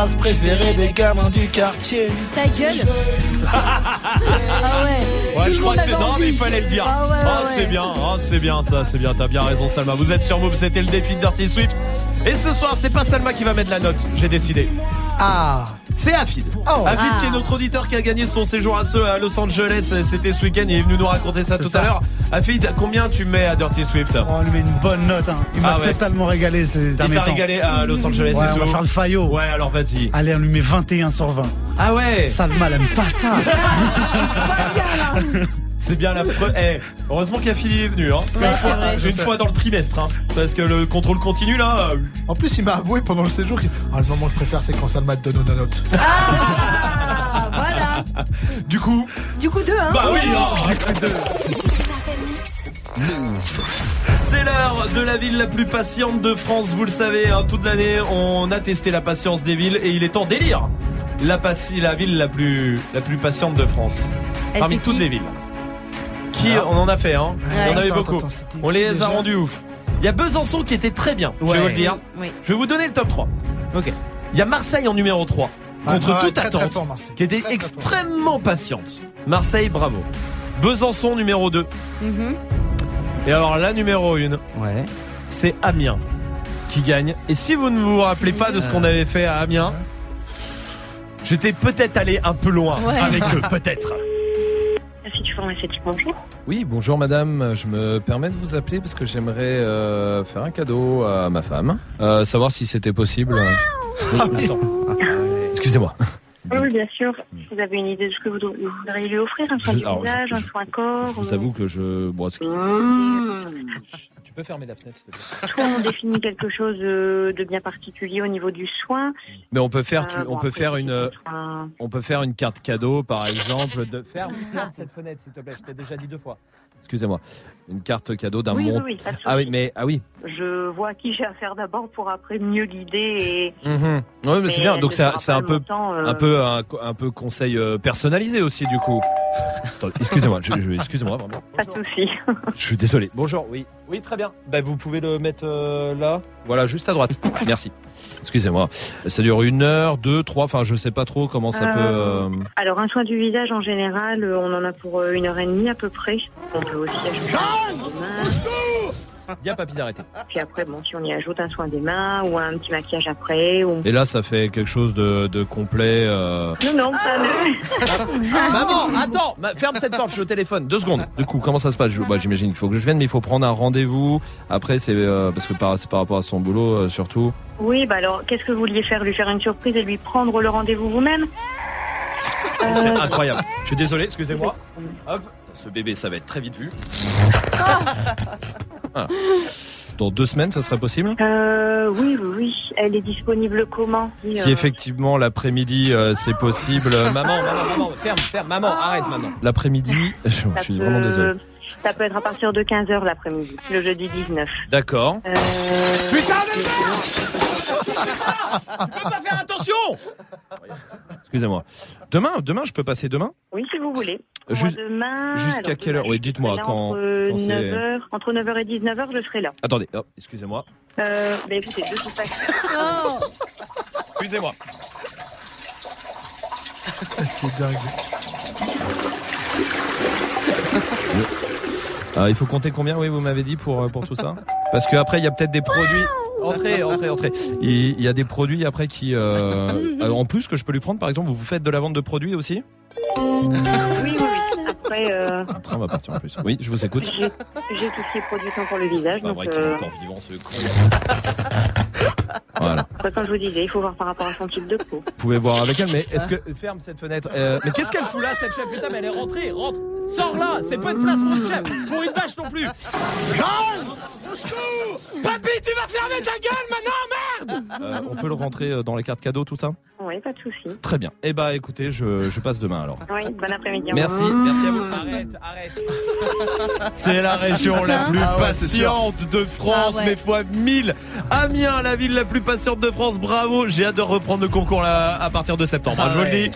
phrase préférée des gamins du quartier. Ta gueule Ah ouais Ouais, Tout je crois que c'est. Non, mais il fallait le dire. Ah ouais, ouais, Oh, ouais. c'est bien, oh, c'est bien, ça, c'est bien. T'as bien raison, Salma. Vous êtes sur Move, c'était le défi de Dirty Swift. Et ce soir, c'est pas Salma qui va mettre la note, j'ai décidé. Ah C'est Afid. Oh. Afid Ah. qui est notre auditeur qui a gagné son séjour à à Los Angeles. C'était ce week-end. Il est venu nous raconter ça tout ça. à l'heure. Afid, combien tu mets à Dirty Swift? On lui met une bonne note. Hein. Il m'a Ah ouais. totalement régalé ces Il derniers t'a temps. régalé à Los Angeles Ouais, et on tout. va faire le faillot. Ouais, alors vas-y. Allez, on lui met 21 sur 20. Ah ouais Salma, elle aime pas ça. C'est bien la preuve. Eh, heureusement qu'Afid est venu. Hein. Ouais, une fois, vrai. une dans le trimestre. Hein. Parce que le contrôle continue là. En plus, il m'a avoué pendant le séjour que ah, le moment que je préfère, c'est quand Salma te donne une note. Ah, voilà. Du coup. Du coup, deux, hein Bah oui, hein. C'est l'heure de la ville la plus patiente de France, vous le savez, hein, toute l'année on a testé la patience des villes et il est en délire. La, paci- la ville la plus, la plus patiente de France. Et Parmi toutes les villes. Qui, Alors on en a fait, hein. Ouais. Il y en avait Attends, beaucoup. attends, on les déjà a rendus ouf. Il y a Besançon qui était très bien, je vais vous le dire. Oui. Je vais vous donner le top 3. Ok. Il y a Marseille en numéro 3. Ah, Contre toute très, très attente. fort, qui était Très, très extrêmement patiente. Marseille, bravo. Besançon numéro 2. Mhm. Et alors la numéro 1, Ouais. c'est Amiens qui gagne. Et si vous ne vous rappelez pas de ce qu'on avait fait à Amiens, j'étais peut-être allé un peu loin Ouais. avec eux, peut-être. Bonjour. Oui, bonjour madame, je me permets de vous appeler parce que j'aimerais euh, faire un cadeau à ma femme. Euh, savoir si c'était possible. Oui, attends. Excusez-moi. Oui, oui, bien sûr. Vous avez une idée de ce que vous voudriez lui offrir Un soin Je- du alors, je- visage, un soin corps Je vous ou- avoue que je... Bon, Tu peux fermer la fenêtre s'il te plaît Soit on définit quelque chose euh, de bien particulier au niveau du soin? Mais on peut faire, tu- Euh, on bon, peut faire une, soin- on peut faire une carte cadeau, par exemple, de ferme, ferme cette fenêtre, s'il te plaît. Je t'ai déjà dit deux fois. Excusez-moi. Une carte cadeau d'un Oui, oui, montant. oui, de ah oui, mais ah oui. Je vois à qui j'ai affaire d'abord pour après mieux guider et. Mhm. Ouais, mais c'est bien. Donc c'est pas un peu, euh, un peu, un, un peu conseil euh, personnalisé aussi du coup. Excusez-moi, je, je- excusez-moi vraiment. Pas de souci. Je suis désolé. Bonjour. Oui, oui, très bien. Ben vous pouvez le mettre euh, là. Voilà, juste à droite. Merci. Excusez-moi. Ça dure une heure, deux, trois. Enfin, je sais pas trop comment ça Euh, peut. euh, Alors, un soin du visage en général, euh, on en a pour euh, une heure et demie à peu près. On peut aussi ajouter mains. Dis à papy d'arrêter. Puis après, bon, si on y ajoute un soin des mains ou un petit maquillage après. Ou... Et là, ça fait quelque chose de, de complet. euh, Non, non, pas. Maman, attends, ma- ferme cette porte, je suis au téléphone. Deux secondes. Du coup, comment ça se passe? Je- bah, J'imagine qu'il faut que je vienne, mais il faut prendre un rendez-vous. Après, c'est euh, parce que par, c'est par rapport à son boulot, euh, surtout. Oui, bah alors, qu'est-ce que vous vouliez faire? Lui faire une surprise et lui prendre le rendez-vous vous-même? C'est incroyable. Je suis désolé, excusez-moi. Hop, ce bébé, ça va être très vite vu. Voilà. Dans deux semaines, ça serait possible? Euh, oui, oui, oui. Elle est disponible comment? Si effectivement l'après-midi euh, c'est possible. Euh, maman, maman, maman, ferme, ferme, maman, arrête maman. L'après-midi, je, je suis vraiment désolé. Ça peut être à partir de 15h l'après-midi, le jeudi 19. D'accord. Euh, Putain de Tu peux pas faire attention Excusez-moi. Demain, demain, je peux passer demain? Oui, si vous voulez. Demain. Jusqu'à quelle heure? Oui, dites-moi quand. Entre, quand c'est- 9h, entre 9h et 19h, je serai là. Attendez, hop, excusez-moi. Euh, bah, écoutez, de toute façon. Oh. Excusez-moi. C'est dingue. Euh, il faut compter combien, oui, vous m'avez dit pour, euh, pour tout ça Parce qu'après, il y a peut-être des produits. Entrez, entrez, entrez. Il il y a des produits après qui. euh, euh, en plus, que je peux lui prendre, par exemple, vous vous faites de la vente de produits aussi Oui, oui, oui. Après, euh, Après, on va partir en plus. Oui, je vous écoute. j'ai tout ce qui est produit sans pour le visage. Pas Donc, vrai qu'il est encore vivant, ce con. Voilà. après, comme je vous disais, il faut voir par rapport à son type de peau. Vous pouvez voir avec elle, mais est-ce que. Ferme cette fenêtre. Euh, mais qu'est-ce qu'elle fout là, cette chef? Putain, mais elle est rentrée, rentre Sors là C'est pas une place pour une chef Pour une vache non plus Charles Papy, tu vas fermer ta gueule maintenant, merde Euh, On peut le rentrer euh, dans les cartes cadeaux, tout ça Oui, pas de souci. Très bien. Eh bah écoutez, je, je passe demain alors. Oui, bon après-midi. Merci, merci à vous. Arrête, arrête. C'est la région la plus Ah ouais, c'est sûr. patiente de France, Ah ouais. mais fois 1000. Amiens, la ville la plus patiente de France. Bravo. J'ai hâte de reprendre le concours là, à partir de septembre. hein, Ah je vous le dis.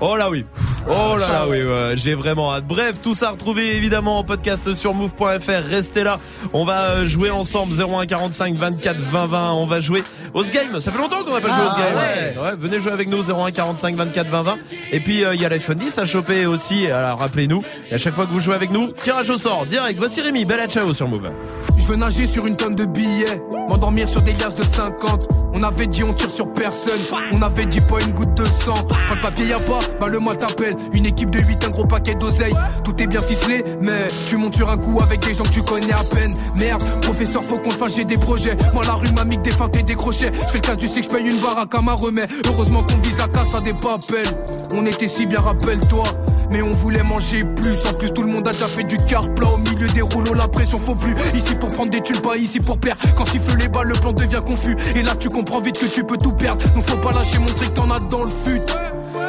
Oh là oui. Oh là là oui, ouais, j'ai vraiment hâte. Bref, tout ça retrouvé évidemment en podcast sur move.fr. Restez là. On va euh, jouer ensemble 01 45 24 20 20. On va jouer au game. Ça fait longtemps qu'on n'a pas joué au Ah, game. ouais. Ouais, venez jouer avec nous 01 45 24 20 20. Et puis euh, il y a l'iPhone 10 à choper aussi. Alors rappelez-nous, et à chaque fois que vous jouez avec nous, tirage au sort direct. Voici Rémi, belle à ciao sur Move. Je veux nager sur une tonne de billets, m'endormir sur des liasses de 50. On avait dit on tire sur personne, on avait dit pas une goutte de sang. Pas de papier y a pas, bah le moi t'appelle. Une équipe de 8, un gros paquet d'oseille. Tout est bien ficelé, mais tu montes sur un coup avec des gens que tu connais à peine. Merde, professeur, faut qu'on fasse, j'ai des projets. Moi la rue m'a des feintes et des crochets. Je fais le cas, tu sais que paye une baraque à ma remède. Heureusement qu'on vise la casse à des papels. On était si bien, rappelle-toi. Mais on voulait manger plus. En plus, tout le monde a déjà fait du car plat au milieu des rouleaux. La pression faut plus. Ici pour prendre des tuiles, pas ici pour perdre. Quand siffle les balles, le plan devient confus. Et là, tu comprends vite que tu peux tout perdre. Donc faut pas lâcher, montrer que t'en as dans le fut.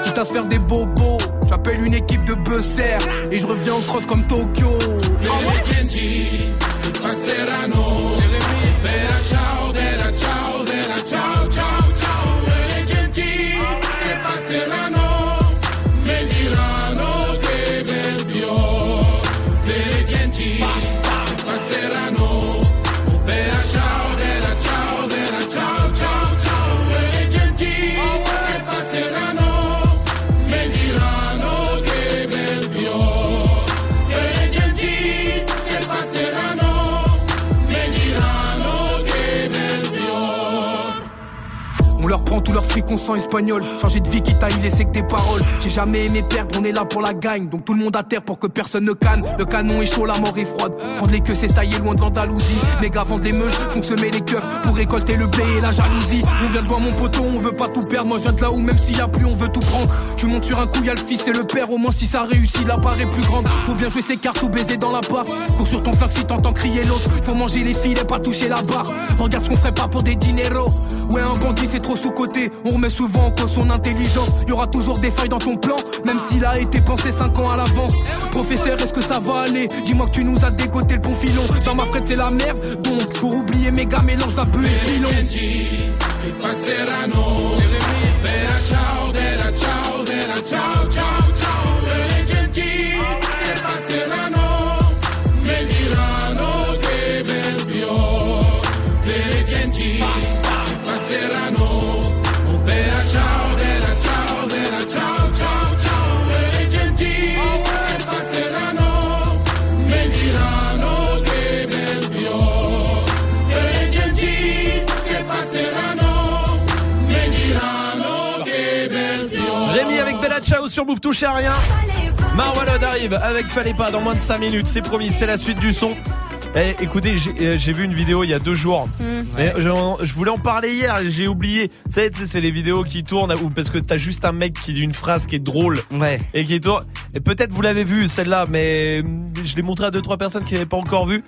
Quitte à se faire des bobos. J'appelle une équipe de buzzer. Et je reviens en cross comme Tokyo. Prend tout leur fric, on sent espagnol. Changer de vie, quitte à y laisser que des paroles. J'ai jamais aimé perdre, on est là pour la gagne. Donc tout le monde à terre pour que personne ne canne. Le canon est chaud, la mort est froide. Prendre les queues, c'est tailler loin de l'Andalousie. Vendent les meuches, font semer les keufs pour récolter le blé et la jalousie. On vient de voir mon poteau, on veut pas tout perdre. Moi je viens de là où même s'il y a plus, on veut tout prendre. Tu montes sur un coup, y a le fils et le père. Au moins si ça réussit, la part est plus grande. Faut bien jouer ses cartes ou baiser dans la part. Cours sur ton flingue si t'entends crier l'autre. Faut manger les filets, pas toucher la barre. Regarde ce qu'on ferait pas pour des dineros. Ouais, un bandit c'est trop sous-côté. On remet souvent en cause son intelligence. Y aura toujours des failles dans ton plan, même s'il a été pensé 5 ans à l'avance. Professeur, est-ce que ça va aller? Dis-moi que tu nous as dégoté le bon filon. Dans ma frette, c'est la merde. Donc, pour oublier mes gars, mélange d'un peu et pilon. Sur Move, touchez à rien. Marwalod arrive avec Fallait pas dans moins de 5 minutes, c'est promis, c'est la suite du son. Eh, écoutez, j'ai euh, j'ai vu une vidéo il y a deux jours. Mais je, je voulais en parler hier, j'ai oublié. Vous savez, tu sais, c'est les vidéos qui tournent où parce que t'as juste un mec qui dit une phrase qui est drôle et qui tourne. Et peut-être vous l'avez vu celle-là, mais hum, je l'ai montré à deux trois personnes qui n'avaient pas encore vu.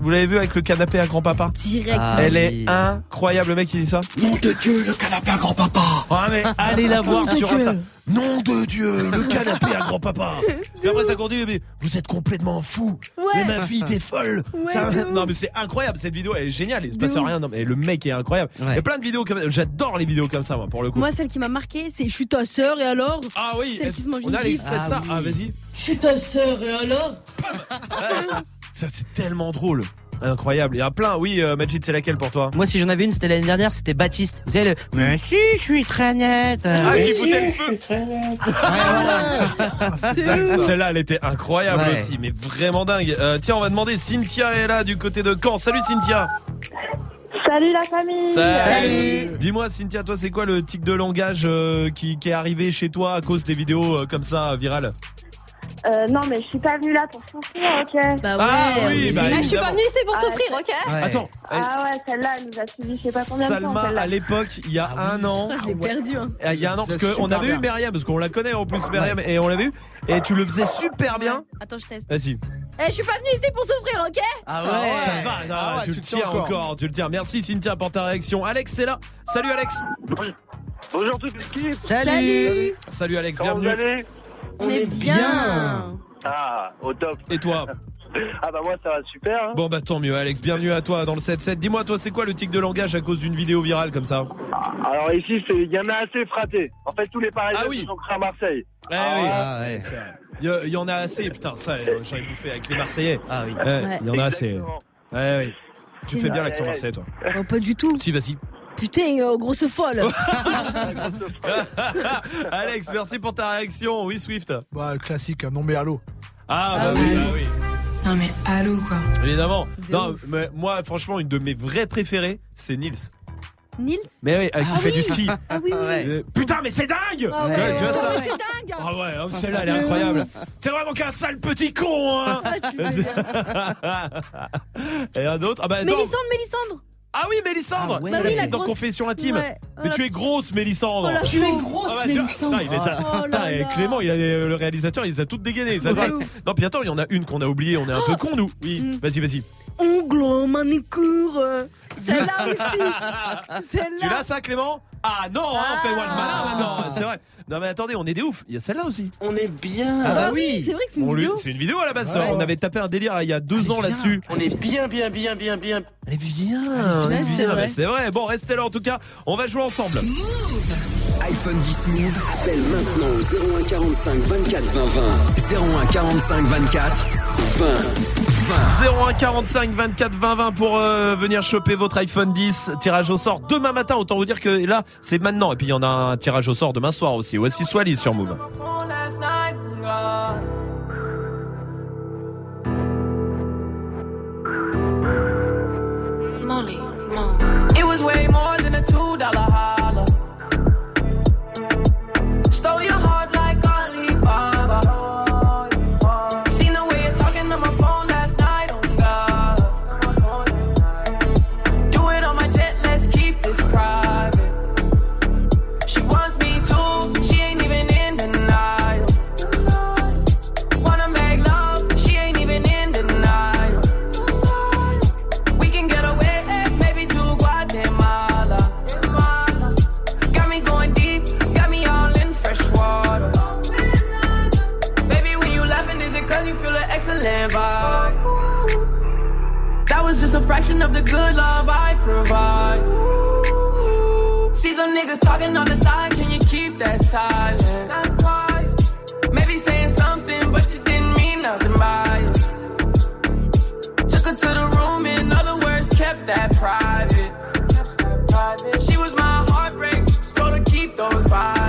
Vous l'avez vu avec le canapé à grand-papa Direct. Ah, Elle est incroyable, le mec qui dit ça. Nom de Dieu, le canapé à grand-papa Ah mais allez la voir sur. Insta. Nom de Dieu, le canapé à grand-papa. Et après ça continue, mais vous êtes complètement fou. Ouais. Mais ma fille, t'es folle. Ouais, Ça- non mais c'est incroyable cette vidéo, elle est géniale. Il se passe rien. Non mais le mec est incroyable. Il y a plein de vidéos comme j'adore les vidéos comme ça moi pour le coup. Moi, celle qui m'a marqué, c'est Je suis ta sœur et alors? Ah oui, Celle qui se mange on une a l'extrait de ça. Ah vas-y. Je suis ta sœur et alors? Ça c'est tellement drôle. Incroyable. Il y a plein. Oui, euh, Majid, c'est laquelle pour toi Moi, si j'en avais une, c'était l'année dernière, c'était Baptiste. Vous savez, le. Mais si, je suis très nette. Ah, qui foutait le feu. suis très nette. Celle-là, elle était incroyable Ouais. aussi, mais vraiment dingue. Euh, tiens, on va demander, Cynthia est là du côté de Caen. Salut Cynthia Salut la famille Dis-moi Cynthia, toi c'est quoi le tic de langage euh, qui, qui est arrivé chez toi à cause des vidéos euh, comme ça virales? Euh, non mais je suis pas venue là pour souffrir, ok Bah Ah oui, bah je suis évidemment. pas venue ici pour Ah, souffrir, ok Ouais. Attends, Ah ouais, celle-là, elle nous a suivi je sais pas combien de temps. Salma celle-là. à l'époque, il y a un an. Je l'ai perdu. Hein. Ah, Il y a un an, parce C'est qu'on super avait bien. eu Myriam, parce qu'on la connaît en plus, Myriam, et on l'a vu. Et tu le faisais super bien. Attends, je teste. Vas-y. Eh, je suis pas venue ici pour souffrir, ok Ah ouais, ça va, ça va, Ah ouais, tu, tu le tiens encore. encore. tu le tiens. Merci Cynthia pour ta réaction. Alex, c'est là. Salut Alex. Bonjour toute l'équipe. Salut. Salut Alex, Comment vous bienvenue. allez? On est bien. Ah, au top. Et toi Ah bah moi ça va super. Hein. Bon bah tant mieux Alex, bienvenue à toi dans le 7-7. Dis-moi toi c'est quoi le tic de langage à cause d'une vidéo virale comme ça? Alors ici c'est il y en a assez frappé. En fait tous les Parisiens Ah oui. se sont créés à Marseille. Eh oui. c'est vrai. Il y, a- il y en a assez, putain ça euh, j'en ai bouffé avec les Marseillais. Ah oui. Ouais, Il y en a assez. Exactement. Ouais oui. Tu C'est fais bien l'accent marseillais toi. Oh, pas du tout. Si vas-y. Putain, euh, grosse folle. Alex, merci pour ta réaction. Oui Swift. Bah, classique, non mais allô. Ah bah oui, bah oui. Non mais allô quoi. Évidemment. De Non, mais moi franchement une de mes vraies préférées, c'est Nils. Nils Mais oui, euh, qui Ah fait oui. du ski. Ah oui, oui. Ouais. Euh, Putain, mais c'est dingue Ah Ouais, ouais, tu vois ça ouais, c'est dingue. Ah ouais, hein, celle-là elle est incroyable. T'es vraiment qu'un sale petit con, hein Ah, tu Et un autre Ah bah. Mélissandre, Mélissandre. Ah oui, Mélissandre Ah ouais. C'est Bah la oui, la petite dans grosse- Confession intime. Ouais. Mais Oh, tu es grosse, Mélissandre. Oh, la Tu es pauvre. grosse Ah ouais, tu Mélissandre. putain, il les a- Oh putain, là et là. Clément, il a, le réalisateur, il les a toutes dégainées. ça va. Ouais. Non, puis attends, il y en a une qu'on a oubliée, on est un peu con nous. Oui, Mm. vas-y, vas-y. Ongle, manicure. euh, Celle-là aussi. Tu Celle-là. l'as ça, Clément? Ah non, hein, fais-moi le malin maintenant, c'est vrai. Non mais attendez, on est des oufs. Il y a celle-là aussi. On est bien. Ah bah oui, c'est vrai que c'est une On lui- vidéo. C'est une vidéo à la base. Ouais. On avait tapé un délire il y a deux ans là-dessus. On est bien, bien, bien, bien, bien. Elle Ouais, c'est vrai. C'est vrai. Bon, restez là en tout cas. On va jouer ensemble. iPhone 10 Move, appelle maintenant au 01 45 24 20 20. 01 45 24 20 20. 01 45 24 20 20 pour euh, venir choper votre iPhone 10. Tirage au sort demain matin. Autant vous dire que là, c'est maintenant. Et puis il y en a un tirage au sort demain soir aussi. Voici Swally sur Move. Molly, Mo. It was way more than a two dollar holler. Fraction of the good love I provide. See some niggas talking on the side, can you keep that silent? Maybe saying something, but you didn't mean nothing by it. Took her to the room, in other words, kept that private. She was my heartbreak, told her keep those violets.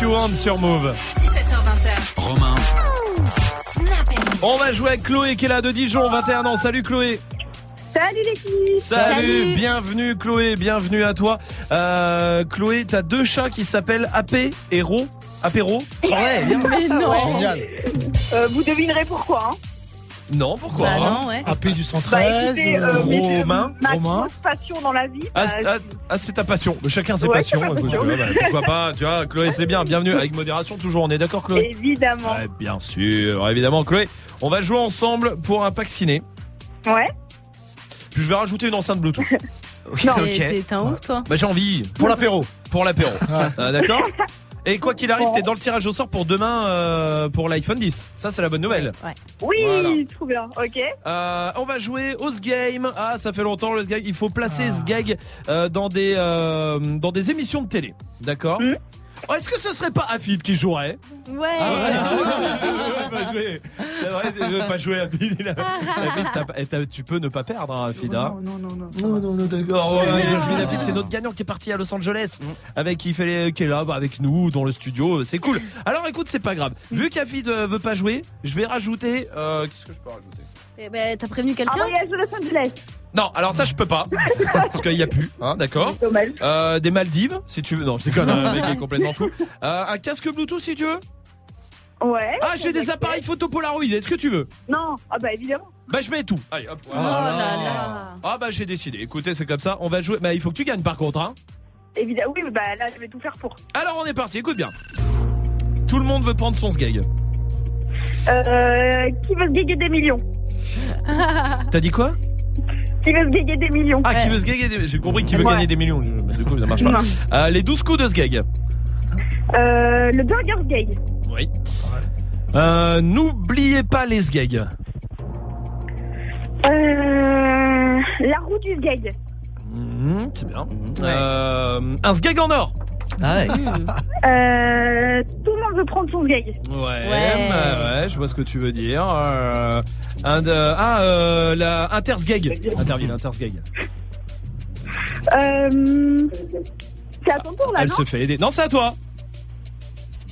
What You Want sur Move. 17h20. Romain. On va jouer avec Chloé qui est là de Dijon, 21 ans. Salut Chloé. Salut l'équipe Salut, bienvenue Chloé, bienvenue à toi. Euh, Chloé, t'as deux chats qui s'appellent Apé et Ro. Apéro Ouais, bien. Mais non. Génial. Euh, Vous devinerez pourquoi. Hein. Non, pourquoi Bah non, ouais. AP du Bah, 113, écoutez, euh, Romain, ma Romain. grosse passion dans la vie. Ah, bah, ah, ah, c'est ta passion. Chacun ses Ouais, passions. passion. ouais, bah, pourquoi pas Tu vois, Chloé, c'est bien. Bienvenue avec modération. Toujours, on est d'accord, Chloé? Évidemment. Ouais, Bien sûr, évidemment, Chloé. On va jouer ensemble pour un pack ciné. Ouais. Puis je vais rajouter une enceinte Bluetooth. Non, mais t'es un ouf, toi. Bah j'ai envie. Pour l'apéro. Pour l'apéro. Euh, D'accord? Et quoi qu'il arrive, t'es dans le tirage au sort pour demain euh, pour l'iPhone 10. Ça, c'est la bonne nouvelle. Oui, Voilà. trop bien. Ok. Euh, on va jouer au Game. Ah, ça fait longtemps le. Il faut placer ce gag euh, dans des euh, dans des émissions de télé. D'accord? Oh, Est-ce que ce serait pas Afid qui jouerait Ouais. Ah ouais, ouais, ouais, pas jouer. C'est vrai, il veut pas jouer Afid. il a- Afid, t'as t'as- tu peux ne pas perdre, hein, Afid. hein. Non, non, non. Non, non, non, d'accord. Ouais, ouais, Yasmine Afid, c'est notre gagnant qui est parti à Los Angeles, avec qui fait les- qui est là, bah, avec nous dans le studio. C'est cool. Alors, écoute, c'est pas grave. Vu qu'Afid euh, veut pas jouer, je vais rajouter. euh, Qu'est-ce que je peux rajouter? Eh ben, t'as prévenu quelqu'un? Un voyage de Los Angeles. Non, alors ça je peux pas, parce qu'il y a plus, hein, d'accord. Euh, des Maldives, si tu veux. Non, c'est comme un mec qui est complètement fou. Euh, un casque Bluetooth si tu veux. Ouais. Ah, j'ai des appareils photo Polaroid. Est-ce que tu veux? Non, ah bah évidemment. Bah je mets tout. Allez, hop. Oh là là. Ah bah j'ai décidé. Écoutez, c'est comme ça. On va jouer. Bah il faut que tu gagnes par contre. Hein. Évidemment, oui, mais bah là, je vais tout faire pour. Alors on est parti. Écoute bien. Tout le monde veut prendre son sgeg. Euh, qui veut se gagner des millions? T'as dit quoi? Qui veut se gagner des millions. Ah, qui veut se gagner des... J'ai compris qui veut Ouais. gagner des millions. Mais du coup, ça marche pas. Euh, les 12 coups de Sgeg. Euh, le Burger Gay. Oui. Euh, N'oubliez pas les Sgeg. Euh, la roue du gay. Mhm, c'est bien. Euh, un Sgeg en or. Ah ouais. Euh, tout le monde veut prendre son gay. Ouais, Ouais. bah ouais, je vois ce que tu veux dire. Euh, ah, euh, la Intersgeg. Interville, Intersgeg. Euh, c'est à ton tour là, Elle non se fait aider. Non, c'est à toi.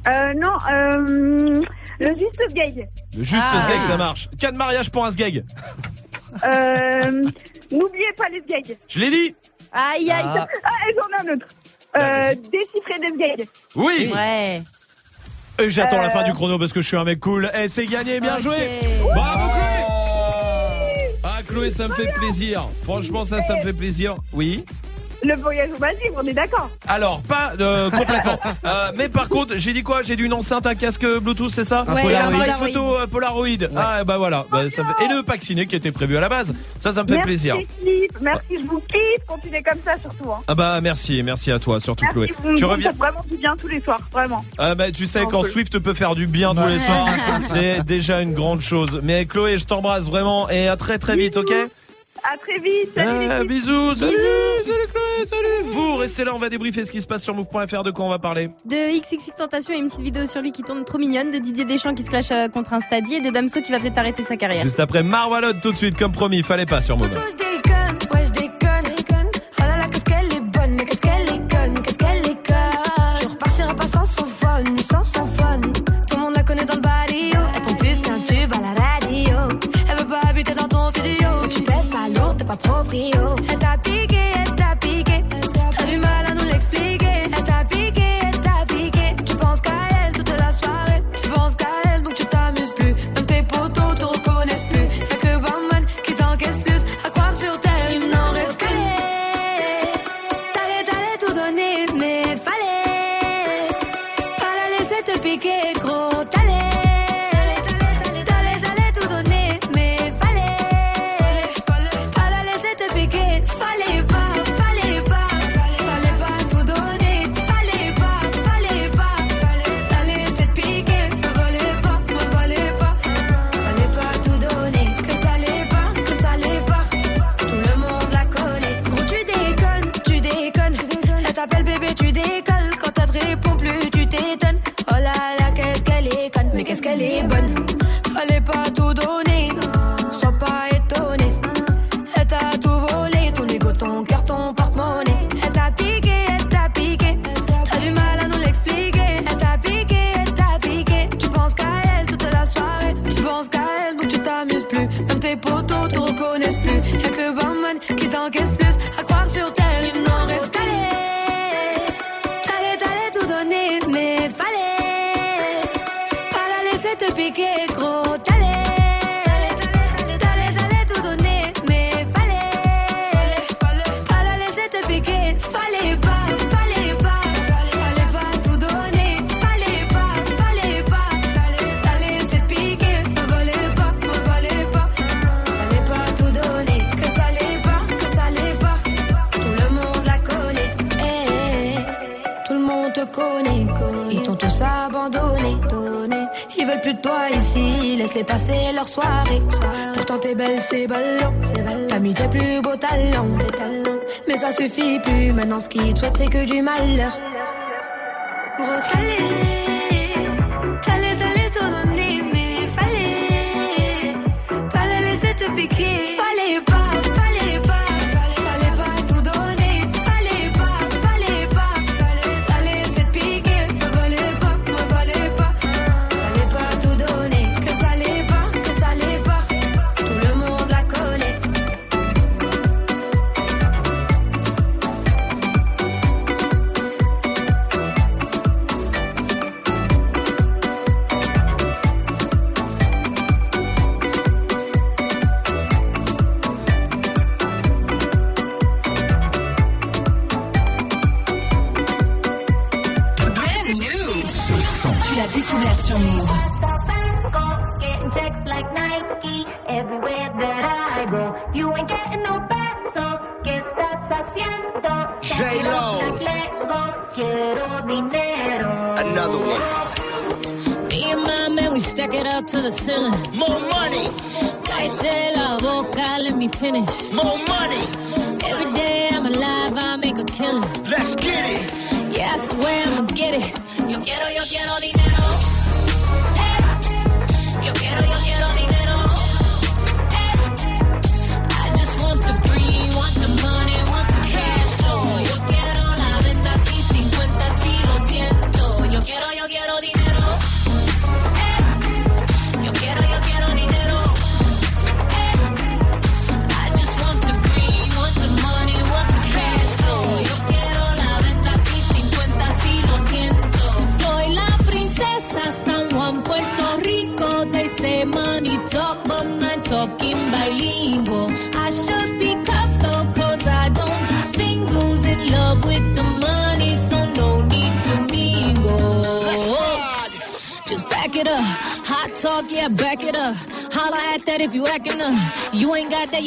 Euh, non, euh, le juste gay. Le juste Ah. Sgeg, ça marche. Cas de mariage pour un Sgeg. Euh, n'oubliez pas les gays. Je l'ai dit. Aïe, aïe. Ah, et j'en ai un autre. Euh, déchiffrer des gays. Oui. Ouais. Et j'attends la Euh. fin du chrono parce que je suis un mec cool. Et c'est gagné, bien joué. Bravo Chloé. Ah Chloé, ça me fait plaisir. Franchement, ça, ça me fait plaisir. Oui. Le voyage au Maldives, on est d'accord. Alors, pas euh, complètement. Euh, mais par contre, j'ai dit quoi? J'ai dit une enceinte, un casque Bluetooth, c'est ça? Un Ouais, Polaroid. un Une Polaroid. photo euh, Polaroid. Ah, bah voilà. Bah, ça fait- Et le pack ciné qui était prévu à la base. Ça, ça me fait merci plaisir. merci, je vous kiffe. Continuez comme ça surtout. Hein. Ah bah merci, merci à toi, surtout Chloé. Vous Tu reviens vraiment du bien tous les soirs, vraiment. Ah bah tu sais quand cool. Swift peut faire du bien tous les soirs, c'est déjà une grande chose. Mais Chloé, je t'embrasse vraiment et à très très vite, ok? À très vite. Salut Ah. Bisous, salut, Bisous. salut Chloé, salut. Vous restez là, on va débriefer ce qui se passe sur move.fr. De quoi on va parler De XXX Tentation et une petite vidéo sur lui qui tourne trop mignonne, de Didier Deschamps qui se clash euh, contre un stadier et de Damso qui va peut-être arrêter sa carrière. Juste après Marwalot tout de suite, comme promis, fallait pas sur Move. Pas proprio. Elle t'a piqué, elle c'est ballon. T'as mis tes plus beaux talents. Mais ça suffit plus. Maintenant ce qu'ils te souhaitent c'est que du malheur. The ceiling.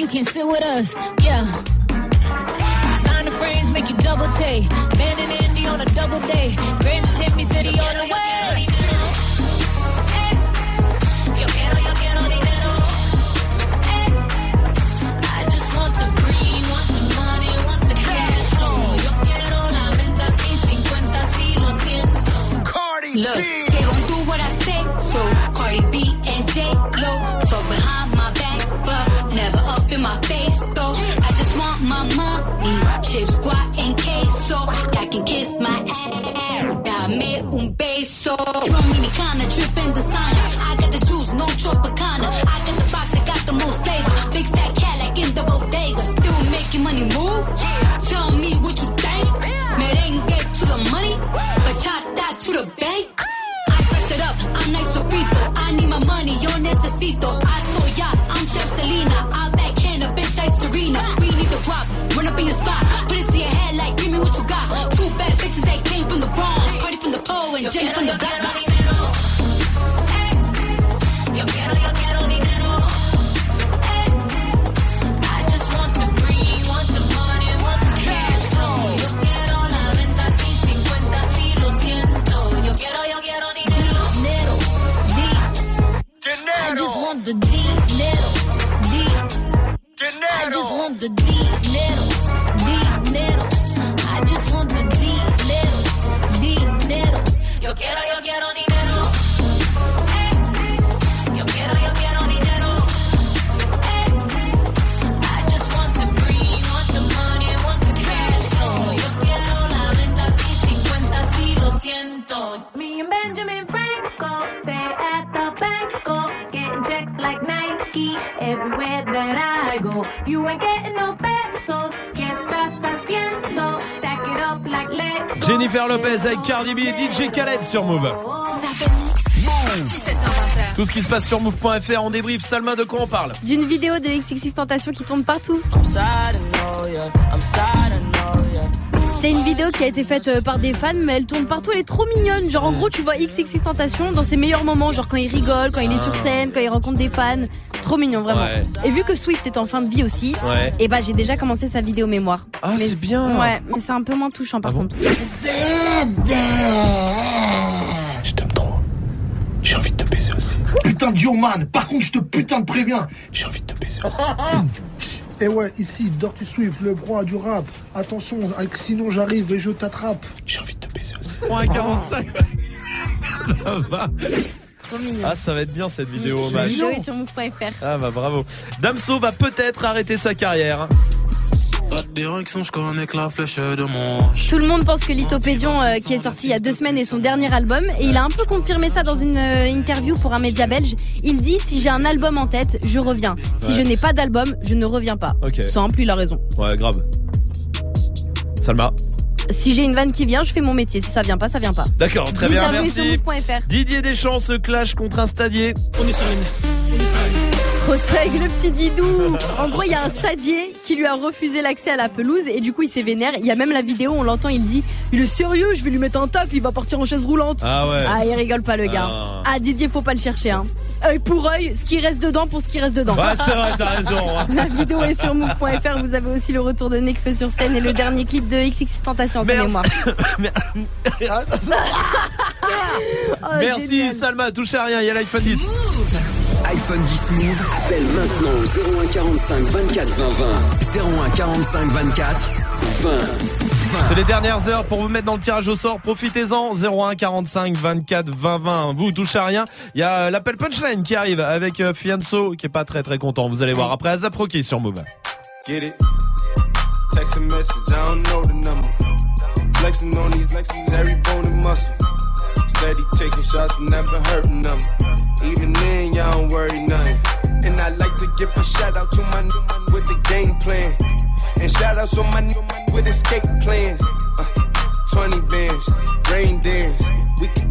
You can sit the bank. I spice it up, I'm nice sofrito. I need my money, yo necesito. I told ya, I'm Chef Selena. I backhand a bitch like Serena. We need the guap, run up in your spot. Put it to your head like, give me what you got. Two bad bitches that came from the Bronx. Cardi from the pole and Jenny from the block. Want the dinero, di. I just want the dinero, dinero. I just want the dinero, dinero. Yo quiero, yo quiero dinero. Jennifer Lopez avec Cardi B et DJ Khaled sur Move. Tout ce qui se passe sur move.fr, on débrief. Salma, de quoi on parle D'une vidéo de XXX Tentation qui tourne partout. C'est une vidéo qui a été faite euh, par des fans, mais elle tourne partout, elle est trop mignonne. Genre en gros, tu vois XXX Tentation dans ses meilleurs moments, genre quand il rigole, quand il est sur scène, quand il rencontre des fans. Trop mignon, vraiment. Ouais. Et vu que Swift est en fin de vie aussi, Ouais. et bah j'ai déjà commencé sa vidéo mémoire. Ah, Mais c'est bien. Ouais, mais c'est un peu moins touchant par contre. Je t'aime trop. J'ai envie de te baiser aussi. Putain de yo man, par contre je te putain de préviens. J'ai envie de te baiser aussi. Et ouais, ici, Dirty Swift, le roi du rap. Attention, avec- sinon j'arrive et je t'attrape. J'ai envie de te baiser aussi. 3,45. Ça va. Trop mignon. Ah, ça va être bien cette vidéo hommage. sur move.fr. Ah bah bravo. Damso va peut-être arrêter sa carrière. Pas de direction, je connais que la flèche de manche. Tout le monde pense que Lithopédion, euh, qui est sorti il y a deux semaines, est son dernier album. Et il a un peu confirmé ça dans une euh, interview pour un média belge. Il dit Si j'ai un album en tête, je reviens. Si Ouais. je n'ai pas d'album, je ne reviens pas. Ok. Simple, il a raison. Ouais, grave. Salma. Si j'ai une vanne qui vient, je fais mon métier. Si ça vient pas, ça vient pas. D'accord, très bien, merci. Didier Deschamps se clash contre un stadier. On est sur les Trop trop le petit Didou. En gros, il y a un stadier qui lui a refusé l'accès à la pelouse et du coup, il s'est vénère. Il y a même la vidéo, on l'entend, il dit Il est sérieux, je vais lui mettre un tacle, il va partir en chaise roulante. Ah ouais. Ah, il rigole pas, le gars. Ah. Ah, Didier, faut pas le chercher, hein. Œil pour œil, ce qui reste dedans pour ce qui reste dedans. Ouais, c'est vrai, t'as raison. hein. La vidéo est sur move.fr. Vous avez aussi le retour de Nekfeu sur scène et le dernier clip de XX Tentation, c'est. Oh, Merci génial. Salma, touchez à rien, il y a l'iPhone 10. iPhone 10 Move, appelle maintenant au 01 45 24 20 20. 01 45 24 20 20. C'est les dernières heures pour vous mettre dans le tirage au sort. Profitez-en. 01 45 24 20 20. Vous touchez à rien. Il y a euh, l'appel punchline qui arrive avec euh, Fianso qui est pas très très content. Vous allez voir après Azap sur Move. Get it? Text a message, I don't know the number. Flexing on these flexing every bone and muscle. Steady taking shots, never hurting them. Even then, y'all don't worry nothing. And I like to give a shout out to my new man with the game plan. And shout outs to my new man with escape plans. Uh, 20 bands, rain dance. We can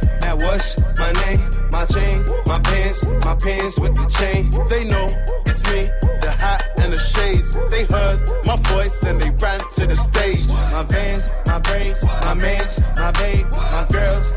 that my name, my chain, my pants, my pants with the chain. They know it's me, the hat and the shades. They heard my voice and they ran to the stage. My vans, my braids, my mans, my babe, my girls,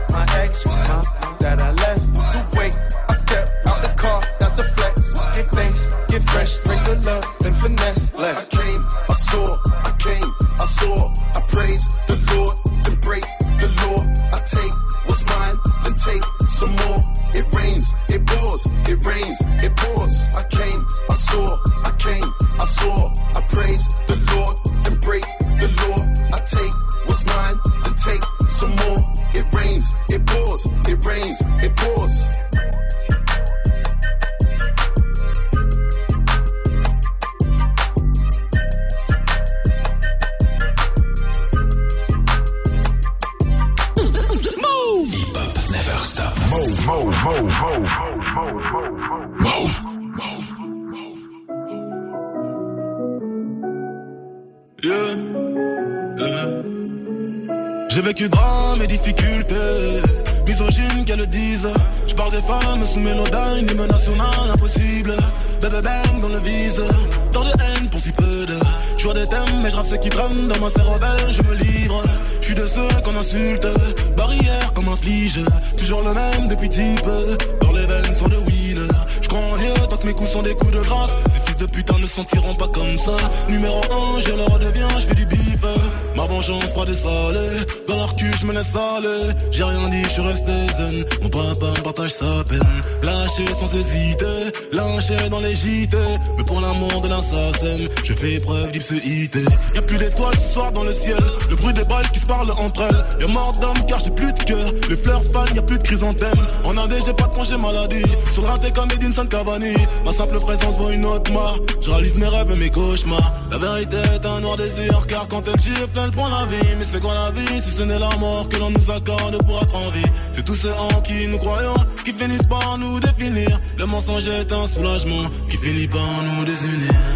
papa me partage sa peine. Lâché sans hésiter. Lynché dans les JT. Mais pour l'amour de l'assassin, je fais preuve d'ipséité. Y'a plus d'étoiles ce soir dans le ciel. Le bruit des balles qui se parlent entre elles. Y'a mort d'homme car j'ai plus de cœur. Les fleurs fanent, y'a plus de chrysanthème. En Indé, j'ai pas de congé maladie. Sur le raté comme Edinson Cavani. Ma simple présence vaut une autre mort. Je réalise mes rêves et mes cauchemars. La vérité est un noir désir. Car quand elle gifle, elle prend la vie. Mais c'est quoi la vie si ce n'est la mort que l'on nous accorde pour être en vie? Tous ceux en qui nous croyons qui finissent par nous définir. Le mensonge est un soulagement qui finit par nous désunir.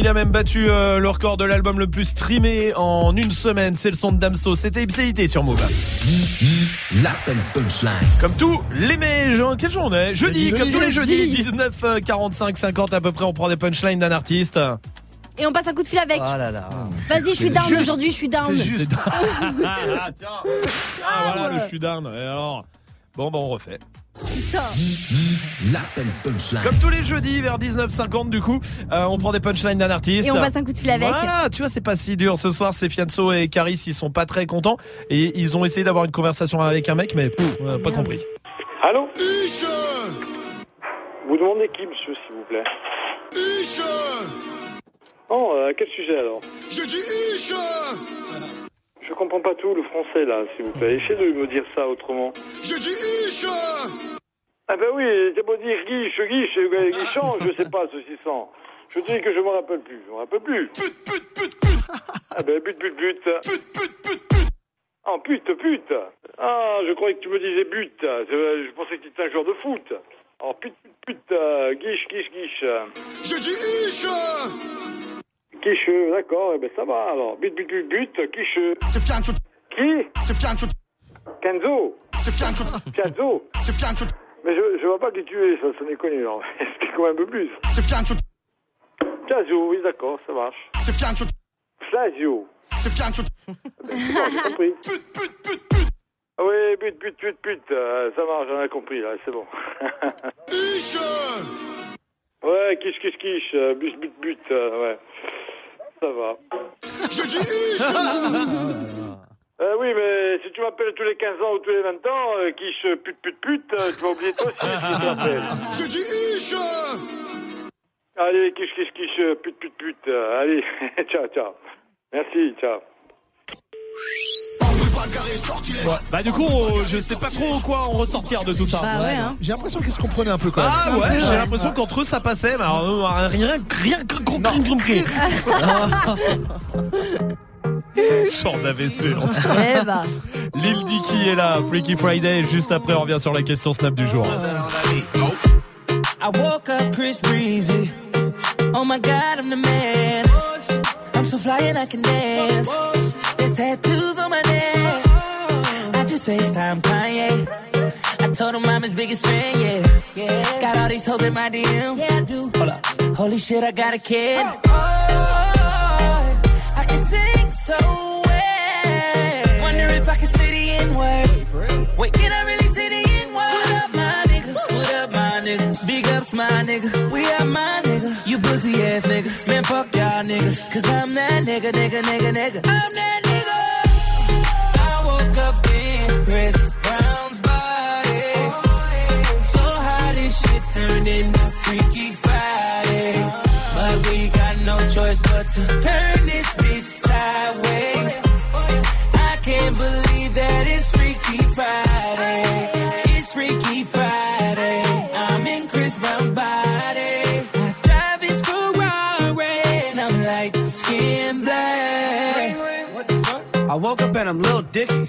Il a même battu euh, le record de l'album le plus streamé en une semaine. C'est le son de Damso. C'était Ipséité sur Move. L'appel punchline. Comme tous les mais Jean, quelle journée? Jeudi, Jeudi, comme tous les jeudi. jeudis, 19, euh, 45, 50 à peu près, on prend des punchlines d'un artiste. Et on passe un coup de fil avec. Oh là là. Vas-y, je suis down Juste. aujourd'hui, je suis down. ah, tiens. Ah, voilà le shoodown. Et alors? Bon, bah on refait. Putain. L'appel punchline. Comme tous les jeudis vers 19h50 du coup, euh, on prend des punchlines d'un artiste. Et on passe un coup de fil avec. Voilà, tu vois, c'est pas si dur. Ce soir, c'est Fianso et Caris, ils sont pas très contents. Et ils ont essayé d'avoir une conversation avec un mec, mais pff, on a pas compris. Allô Vous demandez qui, monsieur, s'il vous plaît Oh, euh, à quel sujet alors Je dis Isha Je comprends pas tout le français là, s'il vous plaît. Essayez de me dire ça autrement. Je dis Isha Ah ben oui, c'est pour dire guiche, guiche, euh, guichon, je sais pas, ceci sent. Je dis que je me rappelle plus, je me rappelle plus. Pute, pute, pute, pute Ah ben but, but, but. Pute, pute, pute, pute Ah pute, pute Ah, je croyais que tu me disais but. Je pensais que tu étais un joueur de foot. Oh pute, pute, pute, euh, guiche, guiche, guiche. Je dis Isha Quicheux, d'accord, eh ben ça va alors. But, but, but, but, quicheux. Qui? Kenzo C'est Fiancho Fianzo C'est Fiancho Mais je, je vois pas qui tu es, ça, ça n'est connu alors. Explique moi un peu plus. Fianzo, oui d'accord, ça marche. C'est Fiancho Flavio. C'est Fiancho J'ai compris. Ah oui, but, but, but, but, euh, ça marche, j'en ai compris là, c'est bon. ouais, quiche, quiche, quiche, euh, but, but, but, euh, ouais. Ça va. Je dis Euh, oui, mais si tu m'appelles tous les 15 ans ou tous les 20 ans, euh, quiche, pute, pute, pute, euh, tu vas oublier toi aussi si tu m'appelles. Je dis Isha Allez, quiche, quiche, quiche, pute, pute, pute, euh, allez, ciao, ciao. Merci, ciao. Ouais. Bah du coup, je sais pas trop quoi en ressortir de tout ça. Bah ouais, hein. J'ai l'impression qu'ils se comprenaient un peu quand même. Ah ouais, j'ai l'impression qu'entre eux ça passait, mais alors, euh, rien, rien compris, compris. Genre d'AVC. Eh bah. Lil Dicky est là, Freaky Friday. Juste après, on revient sur la question Snap du jour. I woke up Chris Breezy. Oh my god, I'm the man. I'm so fly and I can dance. There's tattoos on my neck. Just FaceTime Kanye. I told him I'm his biggest fan, yeah. yeah. Got all these hoes in my DM. Yeah, I do. Hold up. Holy shit, I got a kid. Oh, I can sing so well. Wonder if I can say the N word. Wait, can I really say the N word? What up, my nigga? What up, my nigga? Big ups, my nigga. We are my nigga. You pussy ass nigga. Man, fuck y'all niggas. Cause I'm that nigga, nigga, nigga, nigga. I'm that nigga. Turn this shit turnin' a freaky friday but we got no choice but to take this bitch sideways. I can't believe that it's Freaky Friday. It's Freaky Friday. I'm in Chris Brown's body. I Ferrari and I'm like skin black. I woke up and I'm Lil Dicky.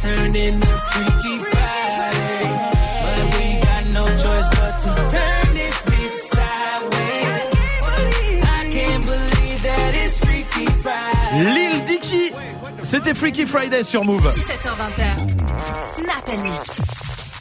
turned into Freaky Friday. But we got no choice but to turn this bitch sideways. I can't believe that it's Freaky Friday. Lil Dicky. C'était Freaky Friday sur Move. 17h20. Snap and mix.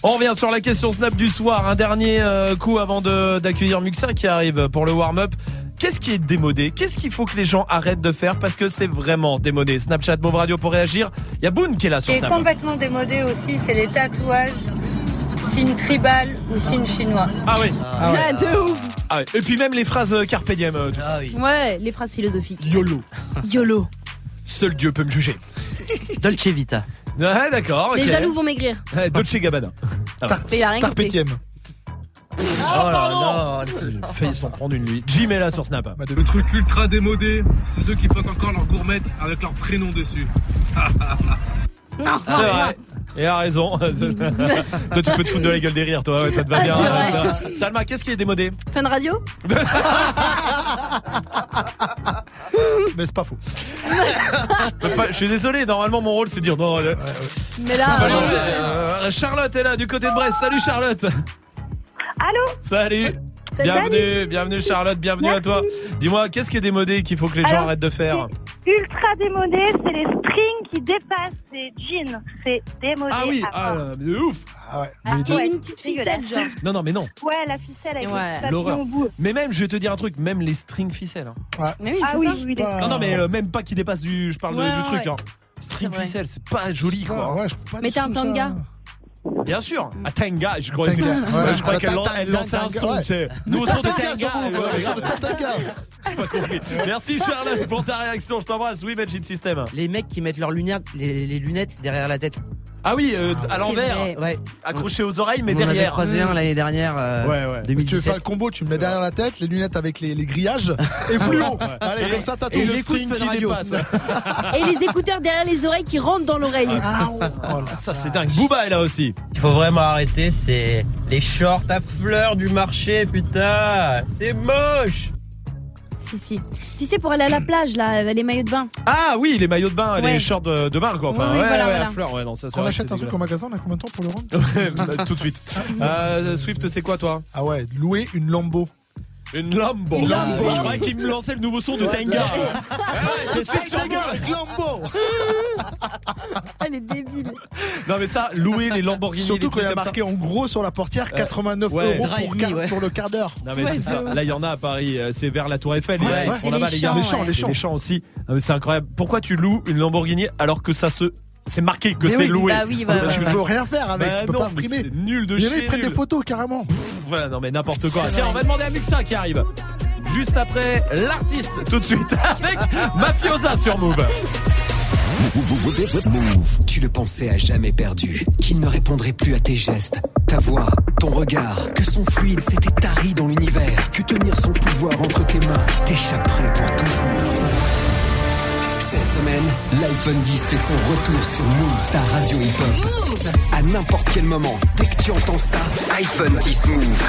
On revient sur la question Snap du soir. Un dernier euh, coup avant de- d'accueillir Muxa qui arrive pour le warm-up. Qu'est-ce qui est démodé? Qu'est-ce qu'il faut que les gens arrêtent de faire? Parce que c'est vraiment démodé Snapchat, Move Radio pour réagir. Il y a Boone qui est là Ce sur qui est complètement démodé aussi, c'est les tatouages, signe tribal ou signe chinois. Ah oui. Ah, de ouf. Ah ouais. Et puis même les phrases euh, carpe diem. euh, tout ça. Ouais, les phrases philosophiques. YOLO. YOLO. Seul Dieu peut me juger. Dolce Vita. Ouais, d'accord. Les jaloux vont maigrir. Ouais, Dolce Gabbana. Ah ouais. Mais il a rien Carpe compris. diem. Oh là là, failli s'en prendre une nuit. Jim est là sur Snap. Le truc ultra démodé, c'est ceux qui portent encore leur gourmette avec leur prénom dessus. C'est vrai. Et a raison. toi, tu peux te foutre de la gueule des rires, toi. Ouais, ça te va Ah, bien. ça va. Salma, qu'est-ce qui est démodé de radio Mais c'est pas faux. Je peux pas- Je suis désolé, normalement mon rôle c'est de dire non. le- Mais là. Allez, euh, Charlotte est là du côté de Brest. Salut Charlotte. Allô Salut. Salut. Bienvenue, bienvenue Charlotte, bienvenue à toi. Dis-moi, qu'est-ce qui est démodé qu'il faut que les gens Alors, arrêtent de faire Ultra démodé, c'est les strings qui dépassent des jeans. C'est démodé. Ah oui, ah, mais de ouf. Ah ouais. Ah, Mais une petite ficelle, genre. Non, non, mais non. Ouais, la ficelle avec Ouais. L'horreur. au bout. Mais même, je vais te dire un truc, même les string ficelles. hein. Mais oui, Ah c'est oui, ça. oui, les- Non, non, mais euh, même pas qui dépasse du. Je parle de- Ouais, du truc. ouais. Hein. String ficelle, c'est pas joli quoi. Ouais, je trouve pas Mais t'as un tanga. Bien sûr, à Tanga, je croyais, Tanga, Ouais, je croyais qu'elle elle lançait un son, ouais. tu sais. Nous, au son de pas compris. Merci Charlotte pour ta réaction, je t'embrasse. Oui, Magic System. Les mecs qui mettent leurs lunettes, les, les lunettes derrière la tête. Ah oui, euh, à l'envers. Ouais. accroché aux oreilles, mais On derrière. croisé un l'année dernière. euh, Ouais, ouais. Si tu veux 2017. faire le combo, tu me mets derrière la tête, les lunettes avec les, les grillages et fluo. Allez, comme ça, t'as tout. Le string qui dépasse. Et les écouteurs derrière les oreilles qui rentrent dans l'oreille. Ah, oh. Ça, c'est dingue. Booba est là aussi. Il faut vraiment arrêter, c'est les shorts à fleurs du marché, putain. C'est moche. Si, si. Tu sais, pour aller à la plage, là, les maillots de bain. Ah oui, les maillots de bain, les shorts de, de bain, quoi. Enfin, Oui, oui, ouais, voilà, ouais, voilà. fleurs, ouais, non, ça, vrai achète un truc au magasin, on a combien de temps pour le rendre dégueulasse. Tout de suite. Euh, Swift, c'est quoi, toi? Ah ouais, louer une Lambo. Une Lambo. Une Lambo. Je croyais qu'il me lançait le nouveau son de Tenga. Tout de suite sur Move. avec Lambo Elle est débile. Non, mais ça, louer les Lamborghini. Surtout les quand il y a ça. marqué en gros sur la portière 89 ouais, euros pour, me, quart- ouais. pour le quart d'heure. Non mais Ouais, c'est ça. Là il y en a à Paris, euh, c'est vers la Tour Eiffel, Ouais, ils sont là-bas les les gars. champs, Les champs, ouais. les champs. Les champs aussi. Ah, mais C'est incroyable. Pourquoi tu loues une Lamborghini alors que ça se c'est marqué que c'est oui, loué bah oui, bah Ah, ouais, tu peux rien faire avec, Bah tu peux non, pas frimer. c'est nul de chez ils prennent des photos carrément. Voilà, non mais n'importe quoi. Tiens, on va demander à Muxa qui arrive. Juste après l'artiste, tout de suite, avec Mafiosa sur Move. Move. Tu le pensais à jamais perdu, qu'il ne répondrait plus à tes gestes, ta voix, ton regard, que son fluide s'était tari dans l'univers, que tenir son pouvoir entre tes mains t'échapperait pour toujours. Cette semaine, l'iPhone 10 fait son retour sur Move, ta radio hip-hop. À n'importe quel moment, dès que tu entends ça, iPhone 10 Move.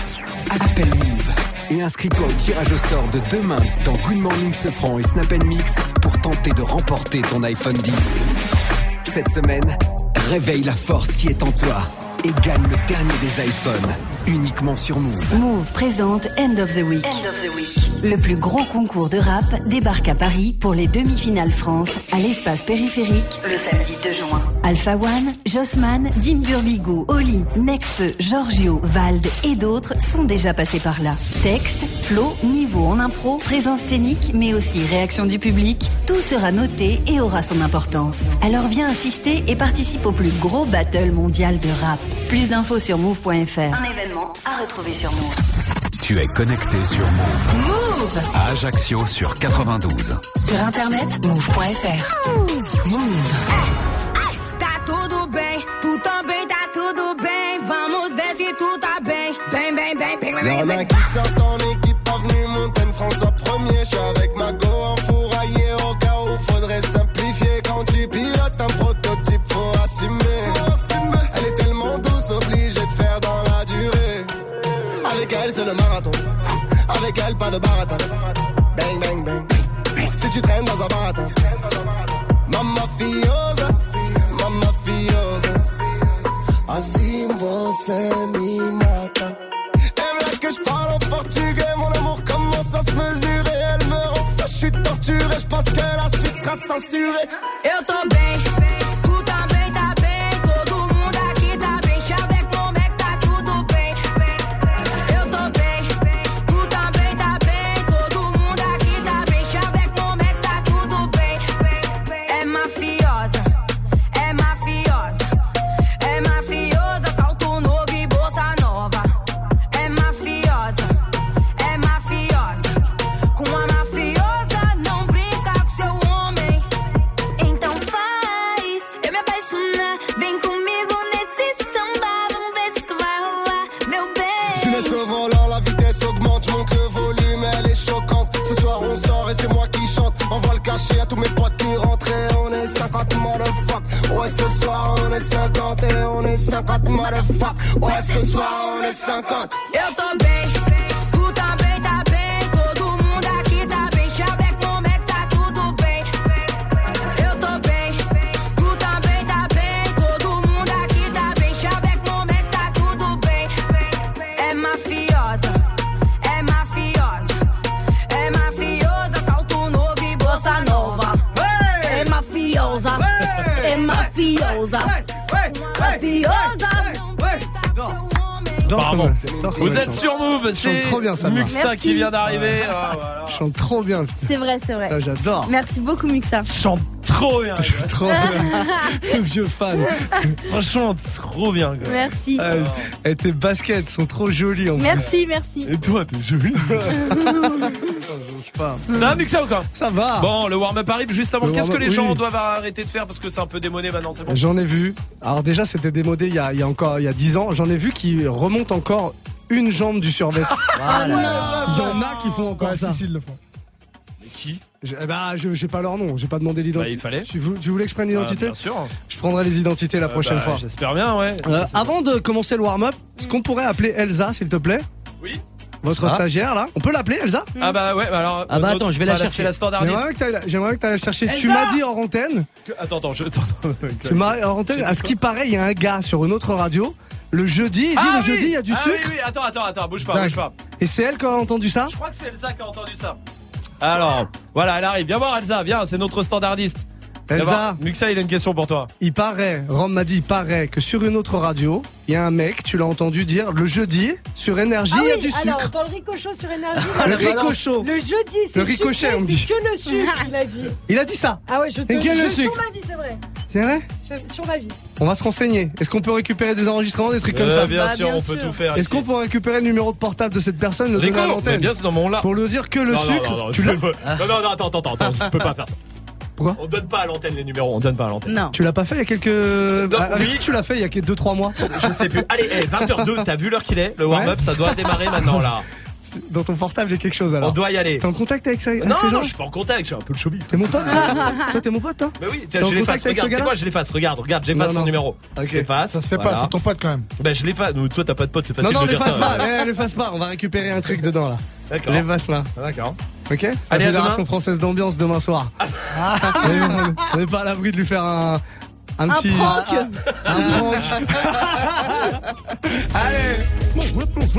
Appelle Move et inscris-toi au tirage au sort de demain dans Good Morning Sofran et Snap Mix pour tenter de remporter ton iPhone 10. Cette semaine, réveille la force qui est en toi et gagne le dernier des iPhones uniquement sur Move. Move présente End of the Week. Le plus gros concours de rap débarque à Paris pour les demi-finales France à l'espace périphérique le samedi 2 juin. Alpha One, Jossman, Dean Burbigo, Oli, Necfeu, Giorgio, Vald et d'autres sont déjà passés par là. Texte, flow, niveau en impro, présence scénique, mais aussi réaction du public, tout sera noté et aura son importance. Alors viens assister et participe au plus gros battle mondial de rap. Plus d'infos sur move.fr. Un événement à retrouver sur move. Tu es connecté sur move. Move à Ajaccio sur 92. Sur internet move.fr. Move. move. Hey, hey, tá tudo bem, tu também tá tudo bem. Vamos ver si tu tá bem. Bem, bem, bem, bem, bem, bem. Y'en a qui s'attendent et qui parlent montagne. François 1er, pas de. Bang, bang, bang. Si tu traînes dans un baratin. Mamma fiosa, mamma fiosa. Assim você me mata. Que je parle en portugais, mon amour commence à se mesurer. Elle me rend je suis torturé, je pense que la suite sera censurée. Eu tô bem, ce soir on est 50. Eu Ce Vous êtes sur Move, Je chante c'est trop bien, Salma. Muxa qui vient d'arriver. Ah, voilà. Je chante trop bien. C'est vrai, c'est vrai. J'adore. Merci beaucoup, Muxa. Chante trop bien. Trop bien. Le vieux fan. Franchement, trop bien. quoi. Merci. Euh, et tes baskets sont trop jolies en plus. Merci, merci. Et toi, t'es joli. Pas. Ça va, Muxa ou quoi Ça va. Bon, le warm-up arrive juste avant. Qu'est-ce que les gens oui. doivent arrêter de faire parce que c'est un peu démodé maintenant, c'est bon? J'en ai vu. Alors déjà, c'était démodé il y a, il y a encore il y a 10 ans. J'en ai vu qui remontent encore une jambe du survêt. Ah. Il y en a qui font encore Ouais, ça. si, si, ils le font. Mais qui? Je, eh ben, je j'ai pas leur nom. J'ai pas demandé l'identité. Bah, il fallait. Tu, vou- tu voulais que je prenne l'identité? Ah, Bien sûr. Je prendrai les identités la Euh, prochaine bah, fois. J'espère bien, ouais. Euh, avant de commencer le warm-up, est-ce qu'on pourrait appeler Elsa, s'il te plaît? Oui. Votre Ah. stagiaire là On peut l'appeler Elsa Ah bah ouais, bah alors. Ah bah euh, attends, je vais la voilà, chercher. C'est la standardiste. J'aimerais que tu ailles la chercher. Tu m'as dit hors antenne. Que- Attends, attends, je. Attends, attends. Tu m'as hors antenne. À ce qui paraît, il y a un gars sur une autre radio. Le jeudi, il dit Ah le oui jeudi, il y a du Ah sucre. Oui, oui, attends, attends, attends, bouge pas, bouge pas. Et c'est elle qui a entendu ça Je crois que c'est Elsa qui a entendu ça. Alors, voilà, elle arrive. Viens voir Elsa, viens, c'est notre standardiste. Elsa. Muxa, il a une question pour toi. Il paraît, Rome m'a dit, il paraît que sur une autre radio, il y a un mec, tu l'as entendu dire, le jeudi, sur énergie, Ah il y a oui, du alors sucre. dans le ricochet sur énergie. Le ricochet. Le jeudi, c'est Le ricochet, sucré, on dit. C'est que le sucre, il a dit. Il a dit ça. Ah ouais, je te Et quel je, le sur sucre ma vie, c'est vrai. C'est vrai Sur- Sur ma vie. On va se renseigner. Est-ce qu'on peut récupérer des enregistrements, des trucs comme Euh, ça bien Bah, sûr, bien on peut sûr. tout faire. Est-ce ici. qu'on peut récupérer le numéro de portable de cette personne, le Rico, donner à mais l'antenne bien, c'est dans mon là. Pour lui dire que le Non, non, sucre, non, non, tu je l'as peux pas. Non, non, non, attends, attends, attends, on peut pas faire ça. Pourquoi On donne pas à l'antenne les numéros, on donne pas à l'antenne. Non. tu l'as pas fait il y a quelques. Avec oui. qui tu l'as fait il y a 2-3 mois Je sais plus. Allez, eh, 20h02, t'as vu l'heure qu'il est Le warm-up, ça doit démarrer maintenant là. Dans ton portable, il y a quelque chose alors. On doit y aller. T'es en contact avec ça Non, non, je suis pas en contact, je suis un peu le showbiz. T'es mon pote toi t'es mon pote, toi Bah oui, T'es tiens, en je l'efface, contact avec ce regarde, c'est quoi, je l'efface, regarde, regarde, j'efface Non, son non. numéro. Ok. Je l'efface. Ça se fait pas, c'est ton pote quand même. Bah je l'efface, toi t'as pas de pote, c'est Non, facile non, de dire l'efface ça. pas, eh, l'efface pas, on va récupérer un truc dedans là. D'accord. L'efface pas. D'accord. Ok Allez, la à Fédération demain. française d'ambiance demain soir. Et on- on n'est pas à l'abri de lui faire un. Un Un petit. prank. Un prank. Allez